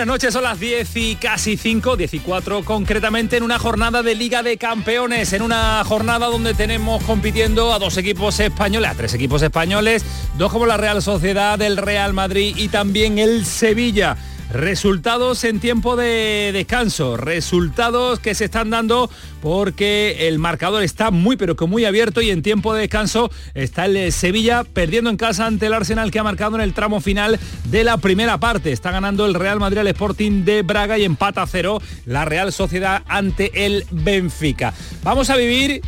Buenas noches, son las 10 y casi 5, 10 y 4 concretamente en una jornada de Liga de Campeones, en una jornada donde tenemos compitiendo a dos equipos españoles, a tres equipos españoles, dos como la Real Sociedad, el Real Madrid y también el Sevilla. Resultados en tiempo de descanso, resultados que se están dando porque el marcador está muy pero que muy abierto y en tiempo de descanso está el Sevilla perdiendo en casa ante el Arsenal que ha marcado en el tramo final de la primera parte. Está ganando el Real Madrid al Sporting de Braga y empata a cero la Real Sociedad ante el Benfica. Vamos a vivir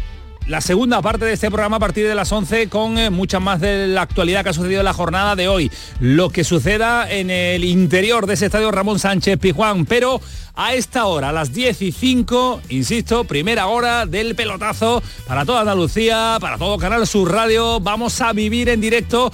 la segunda parte de este programa a partir de las 11 con eh, mucha más de la actualidad que ha sucedido en la jornada de hoy. Lo que suceda en el interior de ese estadio Ramón Sánchez Pijuán, pero a esta hora, a las 10 y 5, insisto, primera hora del pelotazo para toda Andalucía, para todo Canal Sur Radio. Vamos a vivir en directo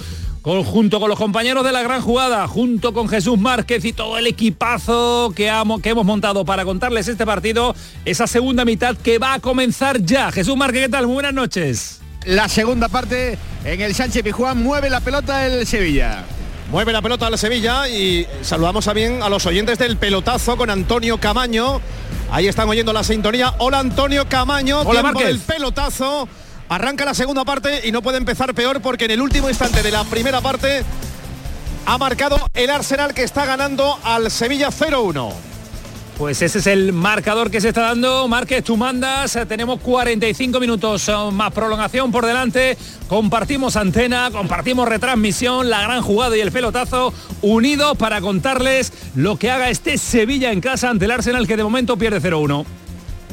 junto con los compañeros de la gran jugada, junto con Jesús Márquez y todo el equipazo que, que hemos montado para contarles este partido, esa segunda mitad que va a comenzar ya. Jesús Márquez, ¿qué tal? Muy buenas noches. La segunda parte en el Sánchez Pijuán mueve la pelota el Sevilla. Mueve la pelota la Sevilla y saludamos también a los oyentes del pelotazo con Antonio Camaño. Ahí están oyendo la sintonía. Hola Antonio Camaño, Hola, tiempo del pelotazo. Arranca la segunda parte y no puede empezar peor porque en el último instante de la primera parte ha marcado el Arsenal que está ganando al Sevilla 0-1. Pues ese es el marcador que se está dando. Márquez, tú mandas. Tenemos 45 minutos más prolongación por delante. Compartimos antena, compartimos retransmisión, la gran jugada y el pelotazo unidos para contarles lo que haga este Sevilla en casa ante el Arsenal que de momento pierde 0-1.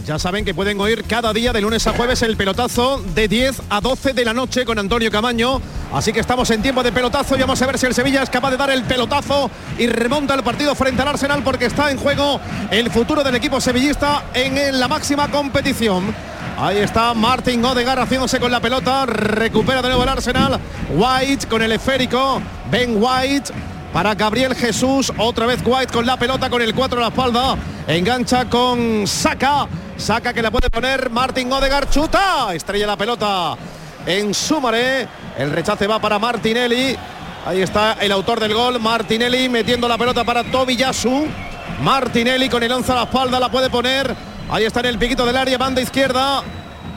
Ya saben que pueden oír cada día de lunes a jueves el pelotazo de 10 a 12 de la noche con Antonio Camaño. Así que estamos en tiempo de pelotazo y vamos a ver si el Sevilla es capaz de dar el pelotazo y remonta el partido frente al Arsenal porque está en juego el futuro del equipo sevillista en la máxima competición. Ahí está Martin Odegar haciéndose con la pelota. Recupera de nuevo el Arsenal. White con el esférico. Ben White para Gabriel Jesús. Otra vez White con la pelota, con el 4 a la espalda. Engancha con Saca. Saca que la puede poner Martin Odegar. Chuta. Estrella la pelota en Sumaré. El rechace va para Martinelli. Ahí está el autor del gol, Martinelli, metiendo la pelota para Tobiyasu. Martinelli con el 11 a la espalda la puede poner. Ahí está en el piquito del área, banda izquierda.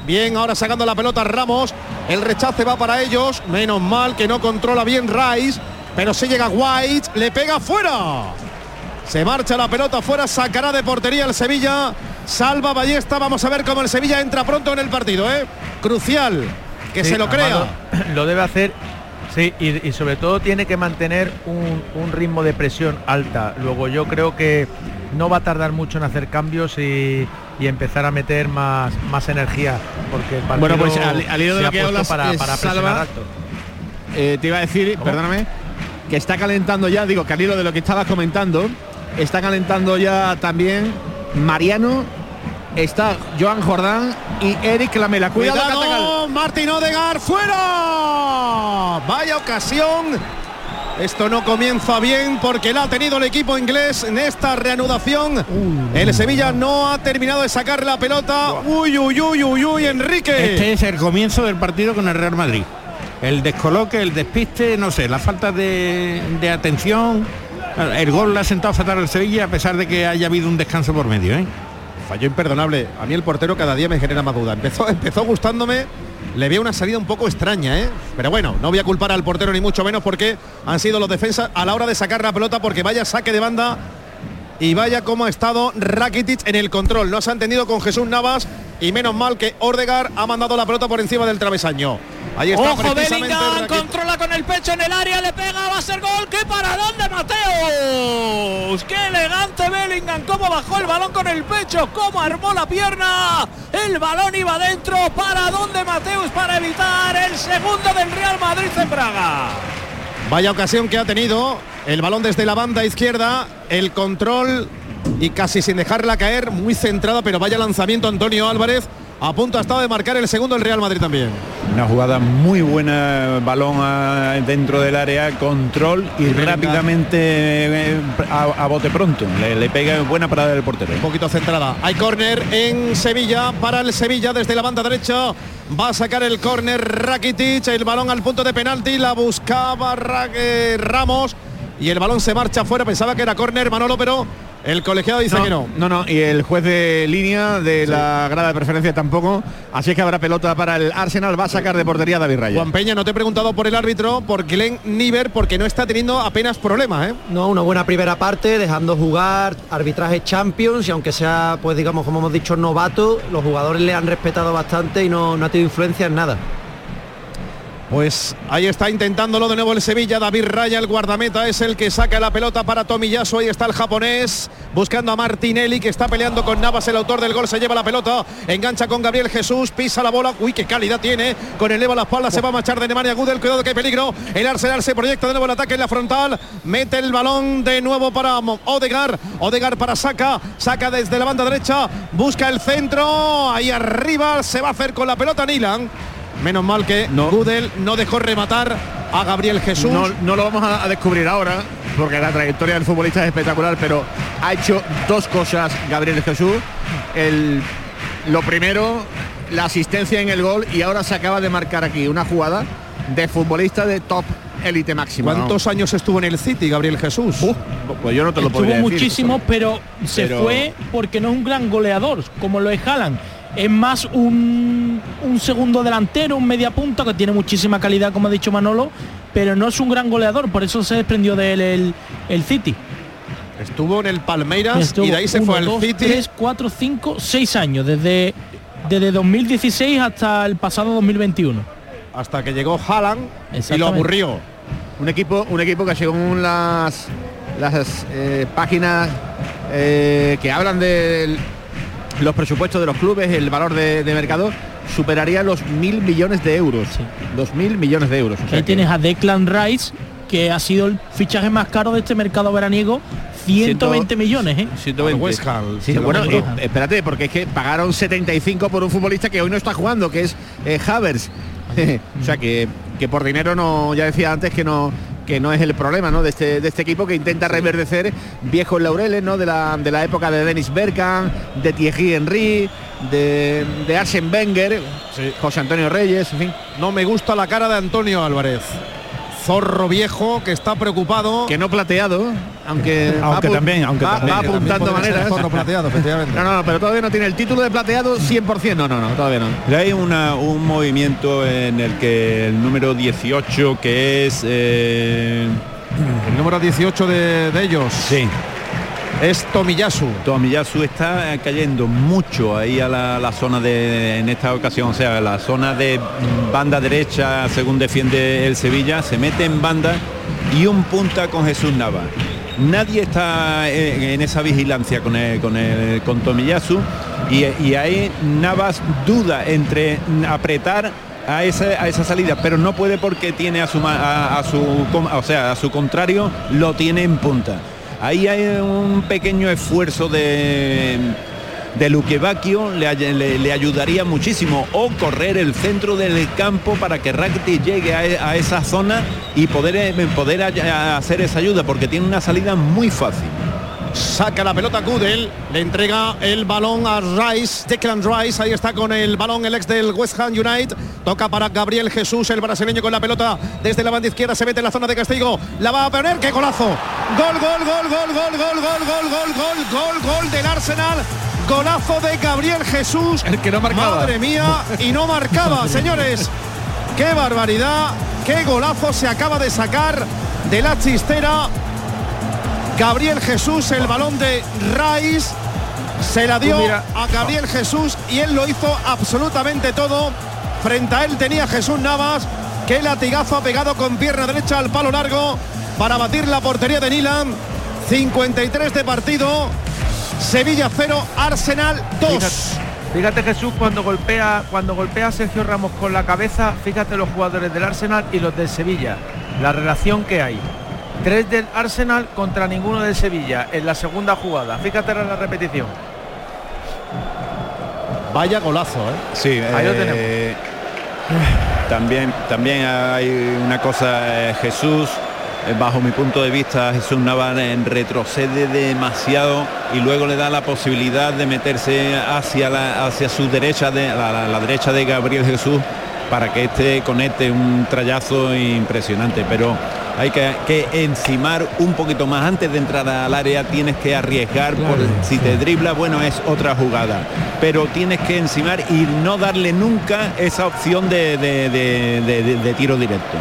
Bien, ahora sacando la pelota Ramos. El rechace va para ellos. Menos mal que no controla bien Rice. Pero se llega White, le pega fuera. Se marcha la pelota fuera, sacará de portería el Sevilla. Salva Ballesta, vamos a ver cómo el Sevilla entra pronto en el partido, ¿eh? Crucial, que se lo crea. Lo, debe hacer, sí, y, sobre todo tiene que mantener un, ritmo de presión alta. Luego yo creo que no va a tardar mucho en hacer cambios y, empezar a meter más, más energía, porque el partido bueno, pues al, hilo de lo que hablas para, para Salva, alto. Eh, te iba a decir, perdóname, que está calentando ya, digo, que al hilo de lo que estabas comentando, está calentando ya también Mariano está Joan Jordán y Eric Lamela. Cuidado, Cuidado Martín Odegar fuera. Vaya ocasión. Esto no comienza bien porque la ha tenido el equipo inglés en esta reanudación. Uh. El Sevilla no ha terminado de sacar la pelota. Uy, uy, uy, uy, uy, Enrique. Este es el comienzo del partido con el Real Madrid. El descoloque, el despiste, no sé, la falta de, de atención. El gol le ha sentado fatal al Sevilla a pesar de que haya habido un descanso por medio. ¿eh? Falló imperdonable. A mí el portero cada día me genera más duda. Empezó, empezó gustándome, le veo una salida un poco extraña, ¿eh? Pero bueno, no voy a culpar al portero ni mucho menos porque han sido los defensas a la hora de sacar la pelota porque vaya saque de banda y vaya como ha estado Rakitic en el control. No se ha entendido con Jesús Navas y menos mal que Ordegar ha mandado la pelota por encima del travesaño. Ahí está Ojo, Bellingham controla con el pecho en el área, le pega, va a ser gol. ¡Qué para dónde Mateus! ¡Qué elegante Bellingham! ¿Cómo bajó el balón con el pecho? ¿Cómo armó la pierna? El balón iba dentro. ¿Para dónde Mateus? Para evitar el segundo del Real Madrid en Braga. Vaya ocasión que ha tenido. El balón desde la banda izquierda, el control y casi sin dejarla caer, muy centrada, pero vaya lanzamiento Antonio Álvarez. A punto ha estado de marcar el segundo el Real Madrid también. Una jugada muy buena, balón a- dentro del área, control y rápidamente eh, a, a bote pronto. Le, le pega buena parada del portero. Un poquito centrada. Hay córner en Sevilla para el Sevilla desde la banda derecha. Va a sacar el córner Rakitic, el balón al punto de penalti, la buscaba eh, Ramos y el balón se marcha fuera. Pensaba que era córner Manolo, pero el colegiado dice que no. No, no, y el juez de línea de la grada de preferencia tampoco. Así que habrá pelota para el Arsenal. Va a sacar de portería a David Raya. Juan Peña, no te he preguntado por el árbitro, por Glenn Niver, porque no está teniendo apenas problemas, ¿eh? No, una buena primera parte, dejando jugar arbitraje Champions y aunque sea, pues digamos, como hemos dicho, novato, los jugadores le han respetado bastante y no, no ha tenido influencia en nada. Pues ahí está intentándolo de nuevo el Sevilla. David Raya, el guardameta, es el que saca la pelota para Tomiyasu. Ahí está el japonés buscando a Martinelli que está peleando con Navas. El autor del gol se lleva la pelota, engancha con Gabriel Jesús, pisa la bola. Uy, qué calidad tiene. Con el Evo a la espalda se va a marchar de Nemanja Gudel. Cuidado que hay peligro. El Arsenal se proyecta de nuevo el ataque en la frontal. Mete el balón de nuevo para Odegar. Odegar para Saca. Saca desde la banda derecha. Busca el centro. Ahí arriba se va a hacer con la pelota Nilan. Menos mal que Gudel no dejó rematar a Gabriel Jesús. No, no lo vamos a, a descubrir ahora, porque la trayectoria del futbolista es espectacular, pero ha hecho dos cosas Gabriel Jesús. El, lo primero, la asistencia en el gol y ahora se acaba de marcar aquí una jugada de futbolista de top élite máxima. ¿Cuántos años estuvo en el City Gabriel Jesús? pues yo no te lo Estuvo podría decir. muchísimo, pero se fue porque no es un gran goleador, como lo es Haaland. Es más un, un segundo delantero, un media punta que tiene muchísima calidad, como ha dicho Manolo, pero no es un gran goleador, por eso se desprendió de él el, el City. Estuvo en el Palmeiras Estuvo y de ahí se uno, fue al dos, City. tres, cuatro, cinco, seis años, desde, desde 2016 hasta el pasado 2021. Hasta que llegó Haaland y lo aburrió. Un equipo, un equipo que según las, las eh, páginas eh, que hablan de los presupuestos de los clubes, el valor de, de mercado, superaría los mil millones de euros. Dos mil millones de euros. O sea Ahí que- tienes a Declan Rice, que ha sido el fichaje más caro de este mercado veraniego, 120 millones, ¿eh? 120. West Ham. Sí, bueno, eh, espérate, porque es que pagaron 75 por un futbolista que hoy no está jugando, que es eh, Havers. o sea que, que por dinero no, ya decía antes que no que no es el problema ¿no? de, este, de este equipo que intenta reverdecer viejos laureles ¿no? de, la, de la época de Dennis Bergkamp, de Thierry Henry, de, de Arsene Wenger, José Antonio Reyes, en fin. No me gusta la cara de Antonio Álvarez. Zorro viejo que está preocupado. Que no plateado, aunque, también, aunque va, también. va Que apuntando maneras. Plateado, efectivamente. No, no, no, pero todavía no tiene el título de plateado 100%. No, no, no, todavía no. Hay una- un movimiento en el que el número 18 que es eh, El número 18 de, de ellos sí es Tomiyasu. Tomiyasu está cayendo mucho ahí a la, la zona de en esta ocasión, o sea, la zona de banda derecha según defiende el Sevilla, se mete en banda y un punta con Jesús Nava. Nadie está en, en esa vigilancia con el, con con Tomiyasu y, y ahí Navas duda entre apretar a esa, a esa salida, pero no puede porque tiene a su, a, a su o sea, a su contrario lo tiene en punta. Ahí hay un pequeño esfuerzo de de Luque Bacchio le, ay- le- le ayudaría muchísimo o correr el centro del campo para que Rakitic llegue a, e- esa zona y poder, eh, poder hacer esa ayuda porque tiene una salida muy fácil. Saca la pelota Gudel, le entrega el balón a Rice, Declan Rice, ahí está con el balón el ex del West Ham United, toca para Gabriel Jesús, el brasileño con la pelota desde la banda izquierda, se mete en la zona de castigo, la va a poner, qué golazo, gol, gol, gol, gol, gol, gol, gol, gol, gol, gol, gol, gol del Arsenal, golazo de Gabriel Jesús, El que no marcaba. madre mía, y no marcaba, señores, qué barbaridad, qué golazo se acaba de sacar de la chistera Gabriel Jesús, el balón de Rice. se la dio a Gabriel Jesús y él lo hizo absolutamente todo. Frente a él tenía Jesús Navas, que latigazo ha pegado con pierna derecha al palo largo para batir la portería de Nilan. 53 de partido, Sevilla 0, Arsenal 2. Fíjate, fíjate, Jesús cuando golpea cuando golpea a Sergio Ramos con la cabeza, fíjate los jugadores del Arsenal y los del Sevilla, la relación que hay. Tres del Arsenal contra ninguno del Sevilla en la segunda jugada. Fíjate en la repetición. Vaya golazo, ¿eh? Sí, Ahí lo eh, También, también hay una cosa, eh, Jesús, bajo mi punto de vista, Jesús Navas eh, retrocede demasiado y luego le da la posibilidad de meterse hacia la, hacia su derecha, de la, la- la derecha de Gabriel Jesús, para que este conecte un trayazo impresionante. Pero hay que, que encimar un poquito más antes de entrar al área, tienes que arriesgar, por, si te dribla, bueno, es otra jugada. Pero tienes que encimar y no darle nunca esa opción de, de- de- de- de- de tiro directo.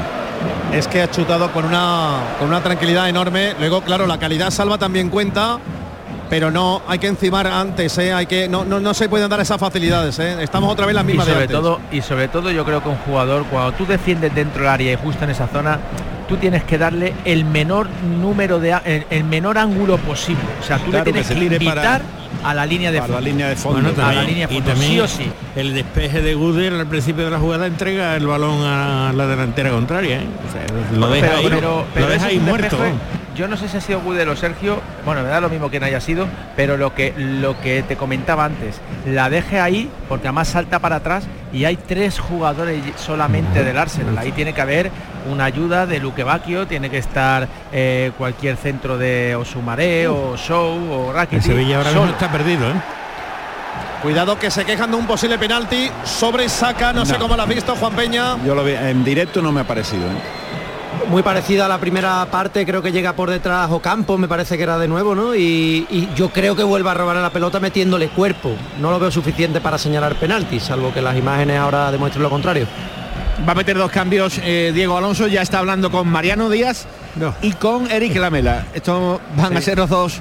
Es que ha chutado con una, con una tranquilidad enorme. Luego, claro, la calidad salva también cuenta. Pero no, hay que encimar antes, ¿eh? hay que, no, no, no se pueden dar esas facilidades. ¿eh? Estamos otra vez las Y mismas de sobre antes. todo y sobre todo yo creo que un jugador cuando tú defiendes dentro del área y justo en esa zona tú tienes que darle el menor número de el, el menor ángulo posible. O sea, tú Claro, le tienes que que, para- a la línea de para la fondo. línea de fondo. Bueno, a la línea de y fondo, también sí o sí. el despeje de Guder al principio de la jugada entrega el balón a la delantera contraria. ¿eh? O sea, lo deja pero, ahí, pero- pero lo deja es ahí un muerto. despeje. Yo no sé si ha sido Gudel o Sergio, bueno, me da lo mismo que no haya sido, pero lo que lo que te comentaba antes, la deje ahí porque además salta para atrás y hay tres jugadores solamente del Arsenal. Ahí tiene que haber una ayuda de Luque Bacchio, tiene que estar eh, cualquier centro de Osumaré o Show o El Rakitic. Sevilla ahora mismo está perdido. ¿eh? Cuidado que se quejan de un posible penalti sobre Saca, no, sé cómo lo has visto Juan Peña. Yo lo vi, en directo no me ha parecido. ¿eh? Muy parecida a la primera parte, creo que llega por detrás Ocampo, me parece que era de nuevo, ¿no? Y, y yo creo que vuelve a robar a la pelota metiéndole cuerpo. No lo veo suficiente para señalar penalti, salvo que las imágenes ahora demuestren lo contrario. Va a meter dos cambios eh, Diego Alonso, ya está hablando con Mariano Díaz y con Eric Lamela. Estos van a ser los dos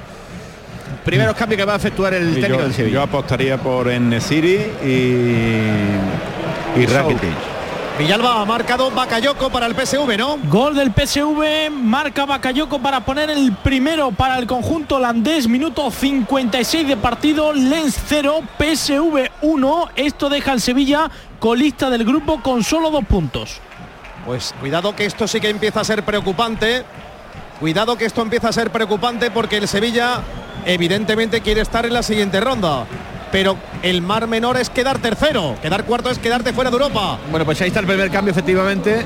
primeros cambios que va a efectuar el técnico yo, del Sevilla. yo apostaría por Enesiri y, y Rakitic. Villalba ha marcado Bakayoko para el PSV, ¿no? Gol del PSV, marca Bakayoko para poner el primero para el conjunto holandés, minuto 56 de partido, Lens 0, PSV 1, esto deja al Sevilla colista del grupo con solo dos puntos. Pues cuidado que esto sí que empieza a ser preocupante. Cuidado que esto empieza a ser preocupante porque el Sevilla evidentemente quiere estar en la siguiente ronda. Pero el mar menor es quedar tercero. Quedar cuarto es quedarte fuera de Europa. Bueno, pues ahí está el primer cambio, efectivamente.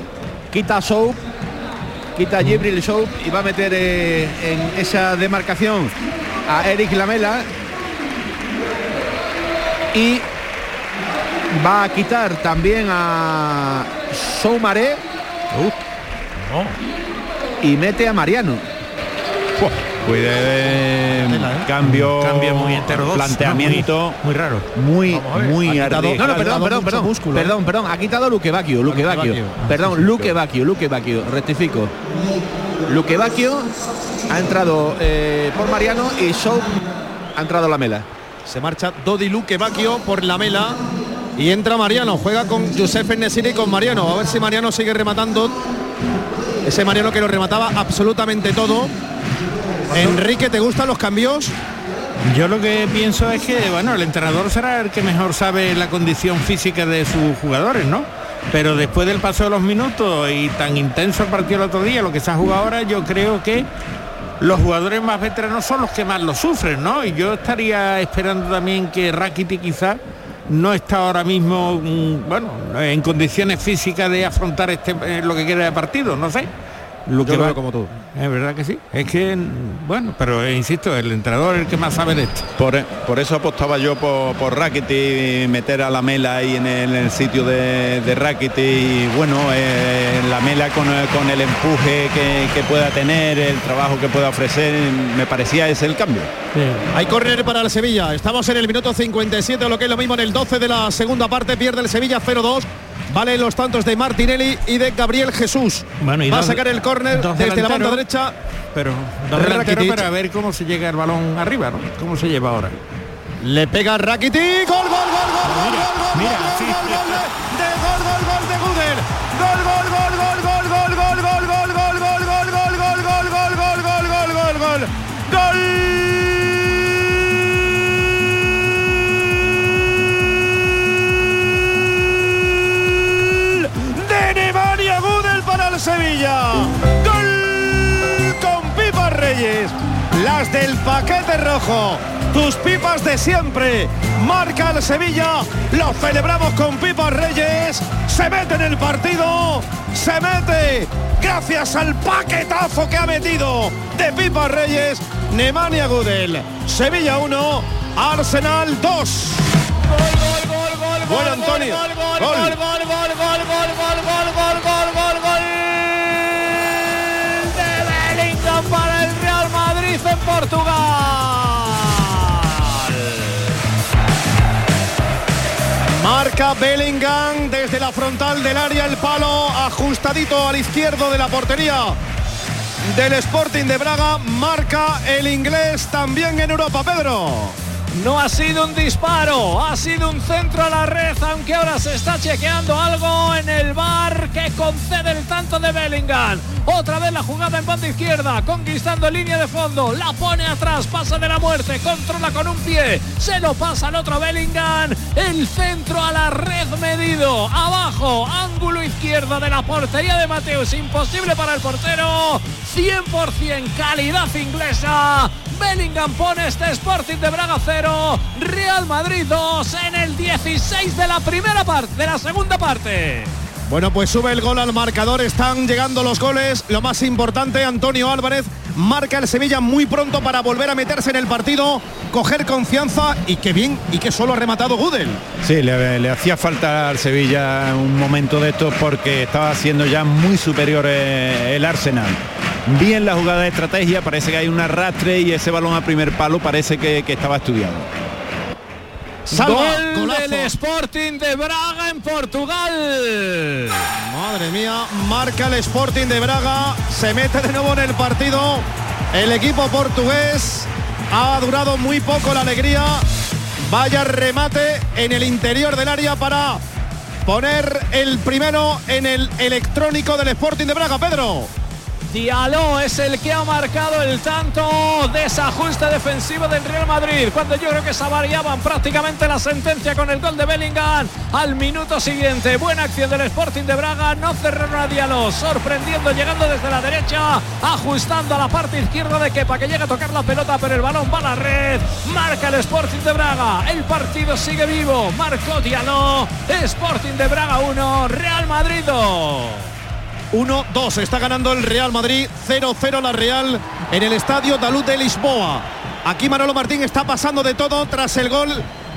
Quita a Soap, quita a Jibril Soap y va a meter eh, en esa demarcación a Eric Lamela. Y va a quitar también a Soumaré y mete a Mariano. Cuide cambio, Cambio muy heterodoxo, planteamiento muy, muy raro. muy, muy arriesgado. no, no, perdón, perdón, perdón, músculo, ¿eh? perdón, perdón, ha quitado Luque Bacchio, Luque Bacchio. Perdón, Luque Bacchio, Luque Bacchio, rectifico. Luque Bacchio ha entrado eh, por Mariano y Soap ha entrado la mela. Se marcha Dodi Luque Bacchio por la mela. Y entra Mariano, juega con Josef Nesiri y con Mariano. A ver si Mariano sigue rematando. Ese Mariano que lo remataba absolutamente todo. Enrique, ¿te gustan los cambios? Yo lo que pienso es que, bueno, el entrenador será el que mejor sabe la condición física de sus jugadores, ¿no? Pero después del paso de los minutos y tan intenso el partido el otro día, lo que se ha jugado ahora, yo creo que los jugadores más veteranos son los que más lo sufren, ¿no? Y yo estaría esperando también que Rakiti quizá no está ahora mismo, mm, bueno, en condiciones físicas de afrontar este eh, lo que queda de partido, no sé. Lo Yo que lo va- veo como tú. Es verdad que sí. Es que, bueno, pero eh, insisto, el entrenador es el que más sabe de esto. Por, por eso apostaba yo por, por Rakitic y meter a la mela ahí en el, en el sitio de, de Rakitic y bueno, eh, la mela con, el- con el empuje que, que pueda tener, el trabajo que pueda ofrecer, me parecía ese el cambio. Hay córner para el Sevilla. Estamos en el minuto 57, o lo que es lo mismo en el 12 de la segunda parte. Pierde el Sevilla 0-2. Vale los tantos de Martinelli y de Gabriel Jesús. Bueno, y Va a sacar el córner desde la banda derecha. Pero para ver cómo se llega el balón arriba, ¿no? ¿Cómo se lleva ahora? Le pega Rakitic. Gol, gol, gol, gol, gol, gol, gol, gol, gol, gol gol, gol, Sevilla. Gol con Pipa Reyes. Las del paquete rojo. Tus pipas de siempre. Marca el Sevilla. Lo celebramos con Pipa Reyes. Se mete en el partido. Se mete. Gracias al paquetazo que ha metido de Pipa Reyes. Nemanja Gudel. Sevilla 1. Arsenal 2. Bueno, Antonio. Gol, gol, Gol. gol, gol, gol, gol, gol, gol, Portugal. Marca Bellingham desde la frontal del área, el palo ajustadito al izquierdo de la portería del Sporting de Braga. Marca el inglés también en Europa, Pedro. No ha sido un disparo, ha sido un centro a la red, aunque ahora se está chequeando algo en el bar que concede el tanto de Bellingham. Otra vez la jugada en banda izquierda, conquistando línea de fondo, la pone atrás, pasa de la muerte, controla con un pie, se lo pasa al otro Bellingham, el centro a la red medido, abajo, ángulo izquierdo de la portería de Mateus, imposible para el portero, 100% calidad inglesa. Bellingham pone este Sporting de Braga 0, Real Madrid 2 en el 16 de la primera parte, de la segunda parte. Bueno, pues sube el gol al marcador, están llegando los goles. Lo más importante, Antonio Álvarez marca el Sevilla muy pronto para volver a meterse en el partido, coger confianza y qué bien y que solo ha rematado Gudel. Sí, le, le hacía falta al Sevilla un momento de estos porque estaba siendo ya muy superior eh, el Arsenal. Bien la jugada de estrategia, parece que hay un arrastre y ese balón a primer palo parece que, que estaba estudiado. Salva, Gol golazo. del Sporting de Braga en Portugal. Madre mía, marca el Sporting de Braga, se mete de nuevo en el partido. El equipo portugués ha durado muy poco la alegría. Vaya remate en el interior del área para poner el primero en el electrónico del Sporting de Braga, Pedro. Diallo es el que ha marcado el tanto desajuste defensivo del Real Madrid. Cuando yo creo que se variaban prácticamente la sentencia con el gol de Bellingham al minuto siguiente. Buena acción del Sporting de Braga. No cerraron a Diallo. Sorprendiendo, llegando desde la derecha. Ajustando a la parte izquierda de Kepa que llega a tocar la pelota, pero el balón va a la red. Marca el Sporting de Braga. El partido sigue vivo. Marcó Diallo. Sporting de Braga 1. Real Madrid 2. 1-2. Está ganando el Real Madrid 0-0 la Real en el estadio Dalud de Lisboa. Aquí Manolo Martín está pasando de todo tras el gol.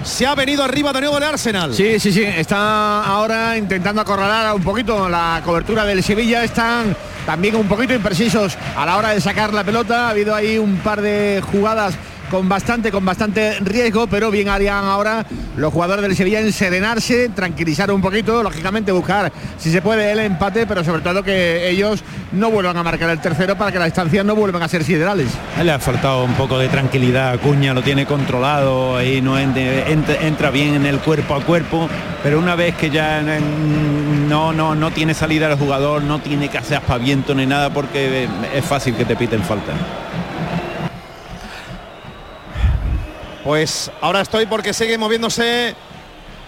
Se ha venido arriba de nuevo el Arsenal. Sí, sí, sí. Está ahora intentando acorralar un poquito la cobertura del Sevilla. Están también un poquito imprecisos a la hora de sacar la pelota. Ha habido ahí un par de jugadas con bastante, con bastante riesgo, pero bien harían ahora los jugadores del Sevilla en serenarse, tranquilizar un poquito, lógicamente buscar si se puede el empate, pero sobre todo que ellos no vuelvan a marcar el tercero para que las distancias no vuelvan a ser siderales. Le ha faltado un poco de tranquilidad, Acuña lo tiene controlado, ahí no en- entra, bien en el cuerpo a cuerpo, pero una vez que ya no, no, no tiene salida el jugador, no tiene que hacer aspaviento ni nada porque es fácil que te piten falta. Pues ahora estoy porque sigue moviéndose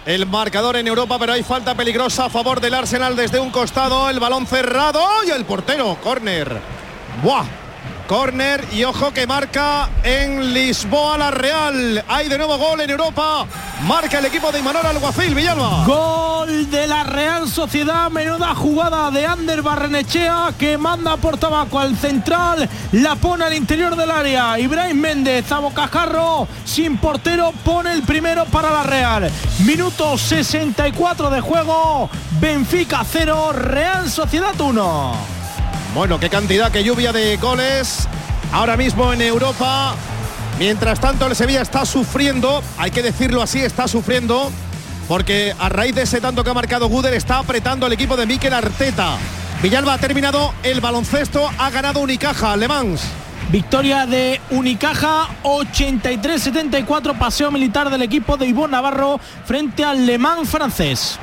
el marcador en Europa, pero hay falta peligrosa a favor del Arsenal desde un costado, el balón cerrado y el portero, córner. ¡Buah! Córner y ojo que marca en Lisboa la Real. Hay de nuevo gol en Europa. Marca el equipo de Imanol Alguacil, Villalba. Gol de la Real Sociedad, menuda jugada de Ander Barrenechea que manda por tabaco al central, la pone al interior del área. Ibrahim Méndez a bocajarro, sin portero, pone el primero para la Real. Minuto 64 de juego, Benfica 0, Real Sociedad 1. Bueno, qué cantidad, qué lluvia de goles ahora mismo en Europa. Mientras tanto, el Sevilla está sufriendo, hay que decirlo así, está sufriendo, porque a raíz de ese tanto que ha marcado Guder está apretando el equipo de Mikel Arteta. Villalba ha terminado el baloncesto, ha ganado Unicaja, Le Mans. Victoria de Unicaja 83-74, paseo militar del equipo de Ivonne Navarro frente al Le Mans francés.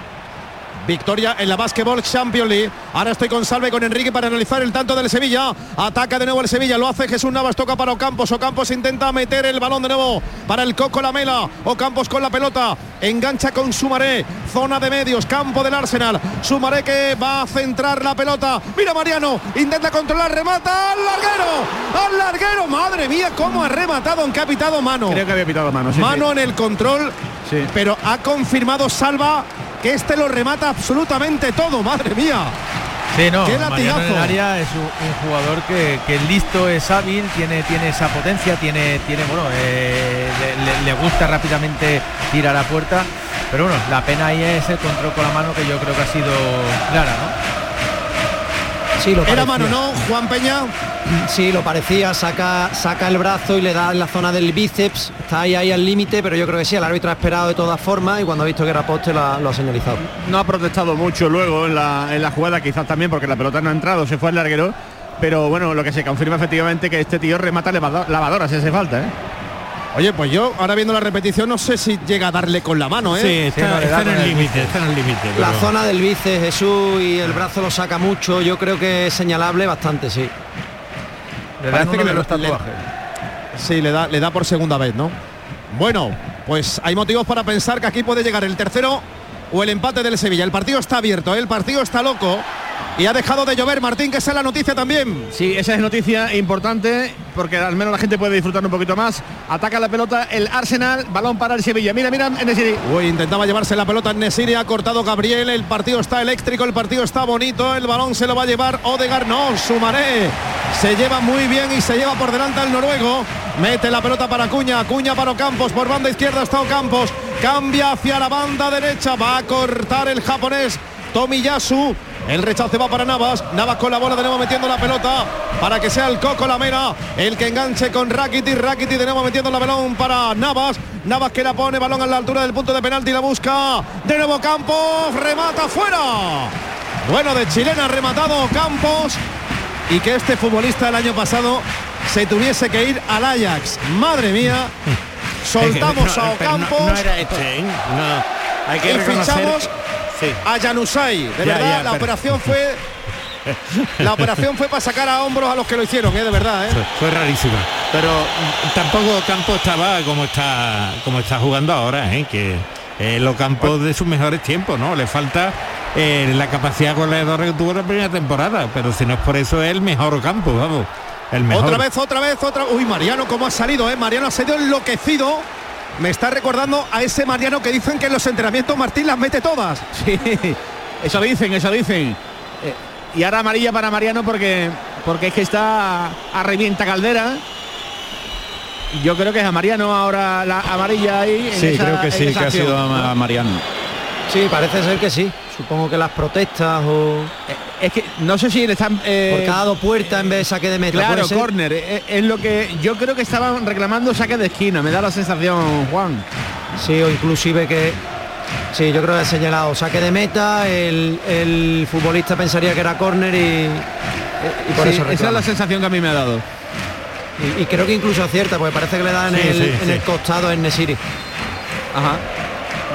Victoria en la Basketball Champions League. Ahora estoy con Salve con Enrique para analizar el tanto del Sevilla. Ataca de nuevo el Sevilla, lo hace Jesús Navas, toca para Ocampos. Ocampos intenta meter el balón de nuevo para el Coco Lamela. Ocampos con la pelota, engancha con Sumaré, zona de medios, campo del Arsenal. Sumaré que va a centrar la pelota. Mira Mariano, intenta controlar, remata al larguero, al larguero. Madre mía, cómo ha rematado, aunque ha pitado mano. Creo que había pitado mano. sí, mano sí. en el control, Sí. pero ha confirmado Salva que este lo remata absolutamente todo, madre mía. Sí, no, ¡Qué Mariano latigazo! en el área es un, un jugador que, listo, es hábil, tiene, tiene esa potencia, tiene, tiene bueno, eh, le, le- le gusta rápidamente ir a la puerta, pero bueno, la pena ahí es el control con la mano que yo creo que ha sido clara, ¿no? Sí, lo Era mano, ¿no, Juan Peña? Sí, lo parecía, saca, saca el brazo y le da en la zona del bíceps, está ahí, ahí al límite, pero yo creo que sí, el árbitro ha esperado de todas formas y cuando ha visto que era poste lo ha- lo ha señalizado. No ha protestado mucho luego en la, en la jugada, quizás también porque la pelota no ha entrado, se fue al larguero. Pero bueno, lo que se confirma efectivamente que este tío remata lavadoras si hace falta, ¿eh? Oye, pues yo ahora viendo la repetición no sé si llega a darle con la mano, ¿eh? Sí, está, en el límite, está en el límite. La zona del bíceps, Jesús, y el brazo lo saca mucho, yo creo que es señalable bastante, sí. Le dan Parece uno que de le-. Sí, le da, le da por segunda vez, ¿no? Bueno, pues hay motivos para pensar que aquí puede llegar el tercero o el empate del Sevilla. El partido está abierto, ¿eh? el partido está loco y ha dejado de llover, Martín, que esa es la noticia también. Sí, esa es noticia importante porque al menos la gente puede disfrutar un poquito más. Ataca la pelota el Arsenal, balón para el Sevilla. Mira, mira, en Uy, intentaba llevarse la pelota en Nesiri, ha cortado Gabriel, el partido está eléctrico, el partido está bonito, el balón se lo va a llevar Odegar, no, Sumaré. Se lleva muy bien y se lleva por delante al noruego. Mete la pelota para Acuña, Acuña para Ocampos, por banda izquierda está Ocampos. Cambia hacia la banda derecha, va a cortar el japonés Tomiyasu. El rechace va para Navas. Navas con la bola de nuevo metiendo la pelota para que sea el Coco Lamela el que enganche con Rakiti. Rakiti de nuevo metiendo la balón para Navas. Navas que la pone balón a la altura del punto de penalti. La busca de nuevo Campos. Remata fuera. Bueno, de chilena rematado Campos. Y que este futbolista el año pasado se tuviese que ir al Ajax. Madre mía. Soltamos a No, Ocampos. No, era este, ¿eh? No, hay que y reconocer- fichamos Sí. a Janusay. De Ya, verdad, ya, la pero- operación fue. La operación fue para sacar a hombros a los que lo hicieron, ¿eh? de verdad. ¿eh? Fue, fue rarísima. Pero mm, tampoco Campo estaba como está como está jugando ahora, ¿eh? que eh, los campos de sus mejores tiempos, ¿no? Le falta eh, la capacidad goleadora que tuvo en la primera temporada, pero si no es por eso es el mejor campo, vamos. El mejor. Otra vez, otra vez, otra. Uy, Mariano, cómo ha salido, ¿eh? Mariano ha salido enloquecido. Me está recordando a ese Mariano que dicen que en los entrenamientos Martín las mete todas. Sí, eso dicen, eso dicen. Eh, y ahora amarilla para Mariano porque porque es que está a revienta caldera. Y Yo creo que es a Mariano ahora la amarilla ahí. en Sí, esa- creo que sí, que ha sido a, a Mariano. Sí, parece ser que sí. Supongo que las protestas o Es que no sé si le están. eh, por cada dos puertas en vez de saque de meta. Claro, puede ser. córner. Es, es lo que yo creo que estaban reclamando saque de esquina. Me da la sensación, Juan. Sí, o inclusive que sí, yo creo que ha señalado saque de meta, el, el futbolista pensaría que era córner y, y por Sí, eso esa es la sensación que a mí me ha dado. y, y creo que incluso acierta, porque parece que le da en, Sí, el, sí, en el costado en Nesiri. Ajá.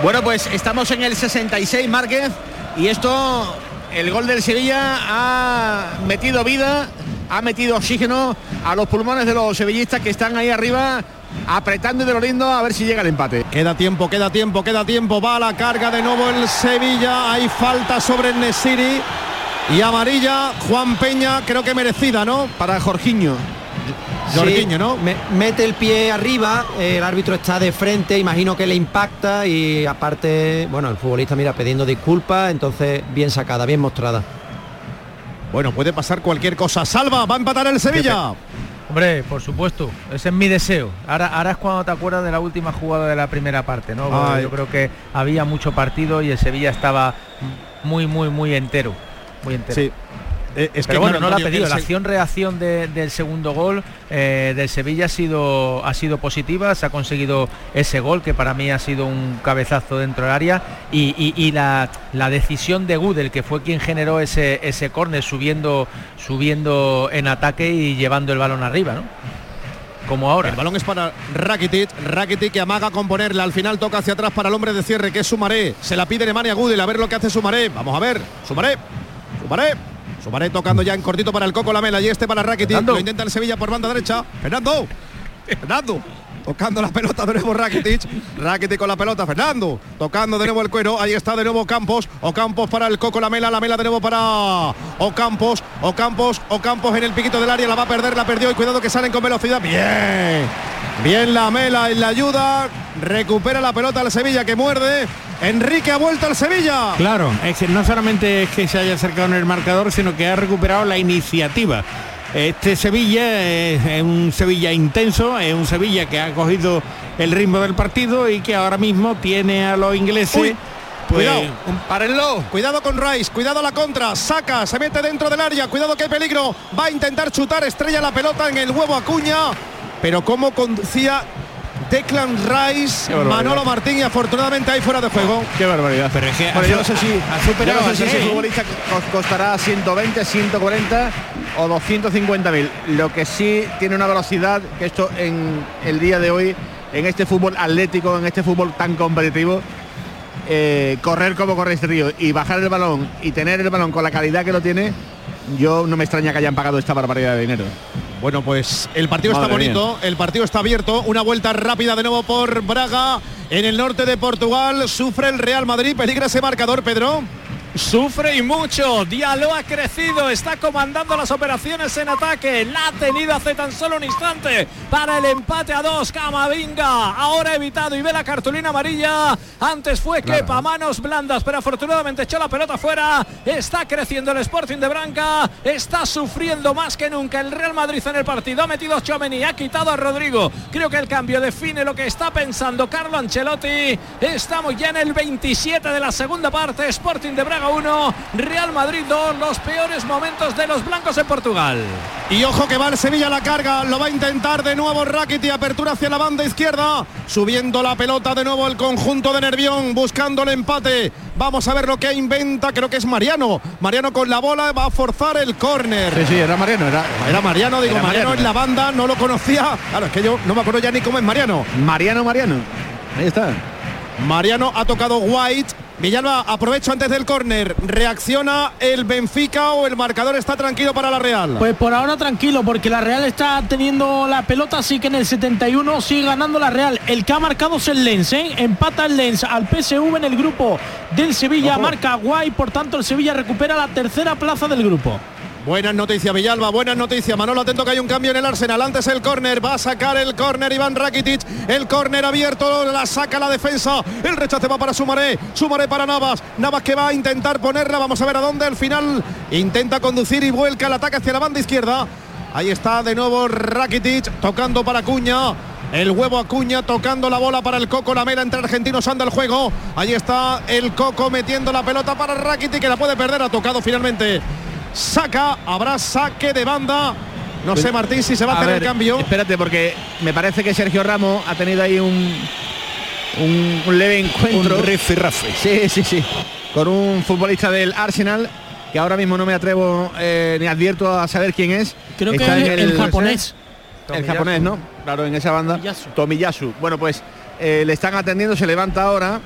Bueno, pues estamos en el 66, Márquez, y esto, el gol del Sevilla ha metido vida, ha metido oxígeno a los pulmones de los sevillistas que están ahí arriba apretando y de lo lindo a ver si llega el empate. Queda tiempo, queda tiempo, queda tiempo. Va a la carga de nuevo el Sevilla. Hay falta sobre el Nesiri. Y amarilla, Juan Peña, creo que merecida, ¿no? Para Jorginho. Jorginho, Sí, ¿no? me- mete el pie arriba, eh, el árbitro está de frente, imagino que le impacta y aparte, bueno, el futbolista mira pidiendo disculpas, entonces bien sacada, bien mostrada. Bueno, puede pasar cualquier cosa. Salva, va a empatar el Sevilla. Hombre, por supuesto, ese es mi deseo. Ahora, ahora es cuando te acuerdas de la última jugada de la primera parte, ¿no? Yo creo que había mucho partido y el Sevilla estaba muy, muy, muy entero. Muy entero. Sí. Eh, es que Pero bueno, no la ha pedido. La acción-reacción de- del segundo gol eh, del Sevilla ha sido, ha sido positiva. Se ha conseguido ese gol que para mí ha sido un cabezazo dentro del área. Y, y- y la, la decisión de Gudel, que fue quien generó ese, ese córner subiendo, subiendo en ataque y llevando el balón arriba, ¿no? Como ahora. El balón es para Rakitic, Rakitic que amaga con ponerla, al final toca hacia atrás para el hombre de cierre que es Sumaré, se la pide Nemanja Gudel, a ver lo que hace Sumaré, vamos a ver, Sumaré, Sumaré, Sumaré tocando ya en cortito para el Coco Lamela. Y este para Rakitic, Fernando. lo intenta el Sevilla por banda derecha, Fernando, Fernando, tocando la pelota de nuevo Rakitic, Rakitic con la pelota, Fernando, tocando de nuevo el cuero, ahí está de nuevo Campos, Ocampos para el Coco Lamela, Lamela de nuevo para Ocampos, Ocampos, Ocampos en el piquito del área, la va a perder, la perdió. Y cuidado que salen con velocidad, bien, bien la Mela en la ayuda, recupera la pelota al Sevilla que muerde, Enrique ha vuelto al Sevilla. Claro, es que no solamente es que se haya acercado en el marcador, sino que ha recuperado la iniciativa. Este Sevilla es, es un Sevilla intenso, es un Sevilla que ha cogido el ritmo del partido y que ahora mismo tiene a los ingleses. Uy, pues, Cuidado, párenlo. Cuidado con Rice, cuidado a la contra, saca, se mete dentro del área, cuidado que hay peligro, va a intentar chutar, estrella la pelota en el huevo Acuña, pero cómo conducía Declan Rice. Manolo Martín y afortunadamente ahí fuera de juego. Qué barbaridad. Pero es que Bueno, ha yo no sé si yo no a sé si ese futbolista cos- costará 120, 140 o 250 mil. Lo que sí tiene una velocidad que esto en el día de hoy, en este fútbol atlético, en este fútbol tan competitivo, eh, correr como corre este río y bajar el balón y tener el balón con la calidad que lo tiene, yo no me extraña que hayan pagado esta barbaridad de dinero. Bueno, pues el partido está bonito, el partido está abierto, una vuelta rápida de nuevo por Braga, en el norte de Portugal, sufre el Real Madrid, peligra ese marcador, Pedro. Sufre y mucho. Diallo ha crecido, está comandando las operaciones en ataque. La ha tenido hace tan solo un instante para el empate a dos. Camavinga ahora evitado y ve la cartulina amarilla. Antes fue Kepa, manos blandas, pero afortunadamente echó la pelota fuera. Está creciendo el Sporting de Branca. Está sufriendo más que nunca el Real Madrid en el partido. Ha metido a Tchouaméni, ha quitado a Rodrigo. Creo que el cambio define lo que está pensando Carlo Ancelotti. Estamos ya en el 27 de la segunda parte. Sporting de Braga 1, Real Madrid 2. Los peores momentos de los blancos en Portugal. Y ojo que va el Sevilla a la carga, lo va a intentar de nuevo Rakiti, apertura hacia la banda izquierda, subiendo la pelota de nuevo el conjunto de Nervión, buscando el empate. Vamos a ver lo que inventa, creo que es Mariano. Mariano con la bola va a forzar el córner. Sí, sí, era Mariano, era, Era Mariano, digo, Era Mariano, Mariano. en la banda, no lo conocía. Claro, es que yo no me acuerdo ya ni cómo es Mariano. Mariano, Mariano. Ahí está. Mariano ha tocado White. Villalba, aprovecho antes del córner. ¿Reacciona el Benfica o el marcador está tranquilo para la Real? Pues por ahora tranquilo, porque la Real está teniendo la pelota, así que en el 71 sigue ganando la Real. El que ha marcado es el Lens, ¿eh? empata el Lens al PSV en el grupo del Sevilla, marca Guay, por tanto el Sevilla recupera la tercera plaza del grupo. Buenas noticias, Villalba, buenas noticias. Manolo, atento que hay un cambio en el Arsenal. Antes el córner, va a sacar el córner Iván Rakitic. El córner abierto, la saca la defensa. El rechace va para Sumaré. Sumaré para Navas. Navas que va a intentar ponerla. Vamos a ver a dónde. Al final intenta conducir y vuelca el ataque hacia la banda izquierda. Ahí está de nuevo Rakitic tocando para Cuña. El huevo Acuña tocando la bola para el Coco Lamela entre argentinos anda el juego. Ahí está el Coco metiendo la pelota para Rakitic que la puede perder. Ha tocado finalmente. Saca, habrá saque de banda. No sé Martín si se va a, hacer ver, el cambio. Espérate, porque me parece que Sergio Ramos ha tenido ahí un, un, un leve encuentro. Un rifirrafe. Sí, sí, sí. Con un futbolista del Arsenal, que ahora mismo no me atrevo eh, ni advierto a saber quién es. Creo que es el, japonés. El japonés, ¿no? Claro, en esa banda. Tomiyasu. Tomiyasu. Bueno, pues eh, le están atendiendo, se levanta ahora.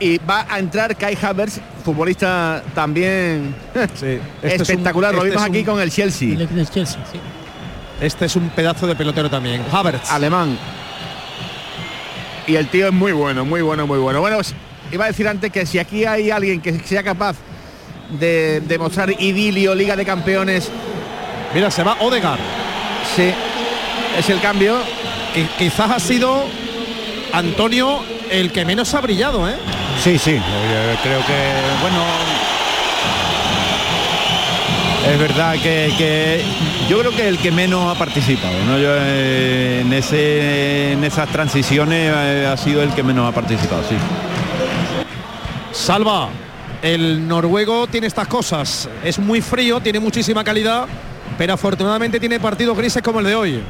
Y va a entrar Kai Havertz, futbolista también este es un- espectacular. Lo este vimos es un- aquí con el Chelsea. El del Chelsea, sí. Este es un pedazo de pelotero también. Havertz. alemán. Y el tío es muy bueno, muy bueno, muy bueno. Bueno, pues, iba a decir antes que si aquí hay alguien que sea capaz de demostrar idilio, Liga de Campeones, Mira, se va Odegaard. sí, es el cambio. Que quizás ha sido Antonio el que menos ha brillado, ¿eh? Sí, sí, yo creo que, bueno, es verdad que, que yo creo que el que menos ha participado, ¿no? Yo, eh, en, ese, en esas transiciones eh, ha sido el que menos ha participado, sí. Salva. El noruego tiene estas cosas. Es muy frío, tiene muchísima calidad, pero afortunadamente tiene partidos grises como el de hoy.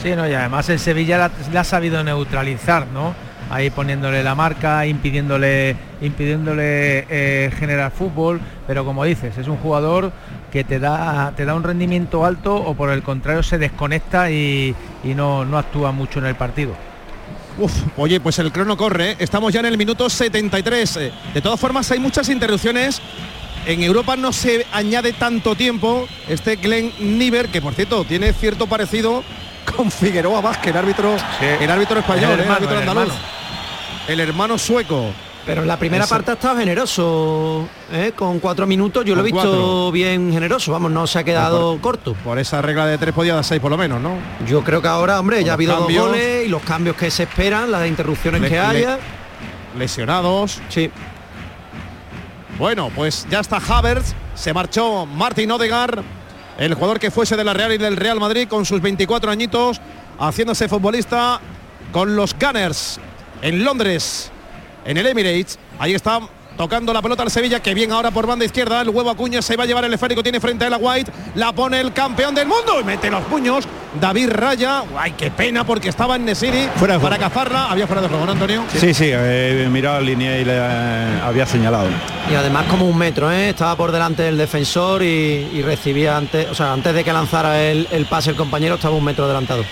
Sí, no, y además el Sevilla la, la ha sabido neutralizar, ¿no? Ahí poniéndole la marca, impidiéndole, impidiéndole eh, generar fútbol, pero como dices, es un jugador que te da, te da un rendimiento alto o por el contrario se desconecta y, y no, no actúa mucho en el partido. Uf, oye, pues el crono corre, ¿eh? estamos ya en el minuto 73. Eh, De todas formas, hay muchas interrupciones. En Europa no se añade tanto tiempo. Este Glenn Niver, que por cierto tiene cierto parecido con Figueroa Vázquez, el árbitro, el árbitro español, El el, hermano, árbitro el andaluz. hermano. El hermano sueco. Pero en la primera Eso. parte ha estado generoso, ¿eh? con cuatro minutos yo lo he visto cuatro. bien generoso, vamos, no se ha quedado corto. Por esa regla de tres podía dar seis por lo menos, ¿no? Yo creo que ahora, hombre, Con ya ha habido cambios. dos goles y los cambios que se esperan, las interrupciones Le- que le- haya. Lesionados. Sí. Bueno, pues ya está Havertz, se marchó Martin Odegar, el jugador que fuese de la Real y del Real Madrid con sus 24 añitos, haciéndose futbolista con los Gunners en Londres, en el Emirates. Ahí está tocando la pelota al Sevilla, que bien ahora por banda izquierda, el huevo Acuña se va a llevar el esférico, tiene frente a la White, la pone el campeón del mundo y mete los puños. David Raya, ay, qué pena porque estaba en Nesiri Fuera de para cazarla, había fuera de juego, ¿no, Antonio? Sí, sí, he mirado la línea y le eh, había señalado. Y además como un metro, ¿eh? estaba por delante del defensor y, y recibía antes, o sea, antes de que lanzara el, el pase el compañero estaba un metro adelantado.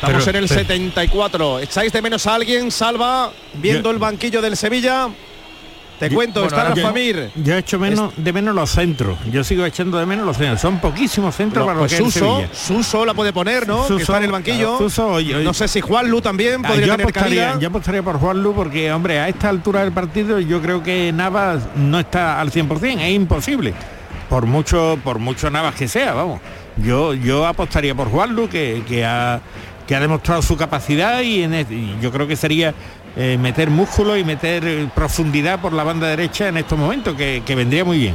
Estamos Pero- en el pero- 74. ¿Echáis de menos a alguien, Salva, viendo Yo- el banquillo del Sevilla? Te cuento, está yo- Rafa Mir. Yo he hecho menos, de menos los centros. Yo sigo echando de menos los centros. Son poquísimos centros para lo Pues que es el Suso, Sevilla. Suso la puede poner, ¿no? que Suso, está en el banquillo. claro, Suso, oye, oye. no sé si Juanlu también Ah, podría yo, tener apostaría, yo apostaría por Juanlu porque, hombre, a esta altura del partido yo creo que Navas no está al 100%, es imposible. Por mucho, por mucho Navas que sea, vamos. Yo, yo apostaría por Juanlu que, que ha, que ha demostrado su capacidad y, en yo creo que sería eh, meter músculo y meter eh, profundidad por la banda derecha en estos momentos, que, que vendría muy bien.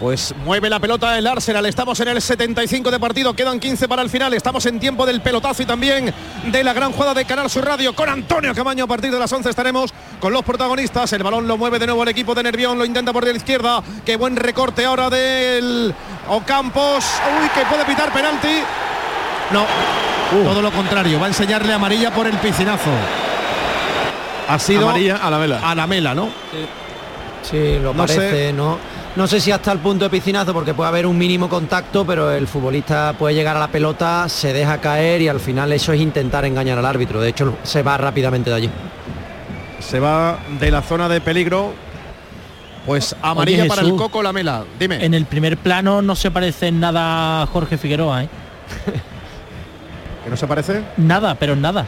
Pues mueve la pelota el Arsenal. Estamos en el 75 de partido. Quedan 15 para el final. Estamos en tiempo del pelotazo y también de la gran jugada de Canal Sur Radio con Antonio Camaño. A partir de las 11 estaremos con los protagonistas. El balón lo mueve de nuevo el equipo de Nervión. Lo intenta por la izquierda. Qué buen recorte ahora del Ocampos. Uy, que puede pitar penalti. No, todo lo contrario. Va a enseñarle amarilla por el piscinazo. Ha sido Amarilla a la vela. a la mela, ¿no? Sí, lo No parece, sé. no, no sé si hasta el punto de piscinazo porque puede haber un mínimo contacto, pero el futbolista puede llegar a la pelota, se deja caer y al final eso es intentar engañar al árbitro. De hecho, se va rápidamente de allí. se va de la zona de peligro. Pues amarilla Oye, para el Coco Lamela. Dime. En el primer plano no se parece en nada a Jorge Figueroa, ¿eh? ¿Que no se parece? Nada, pero nada.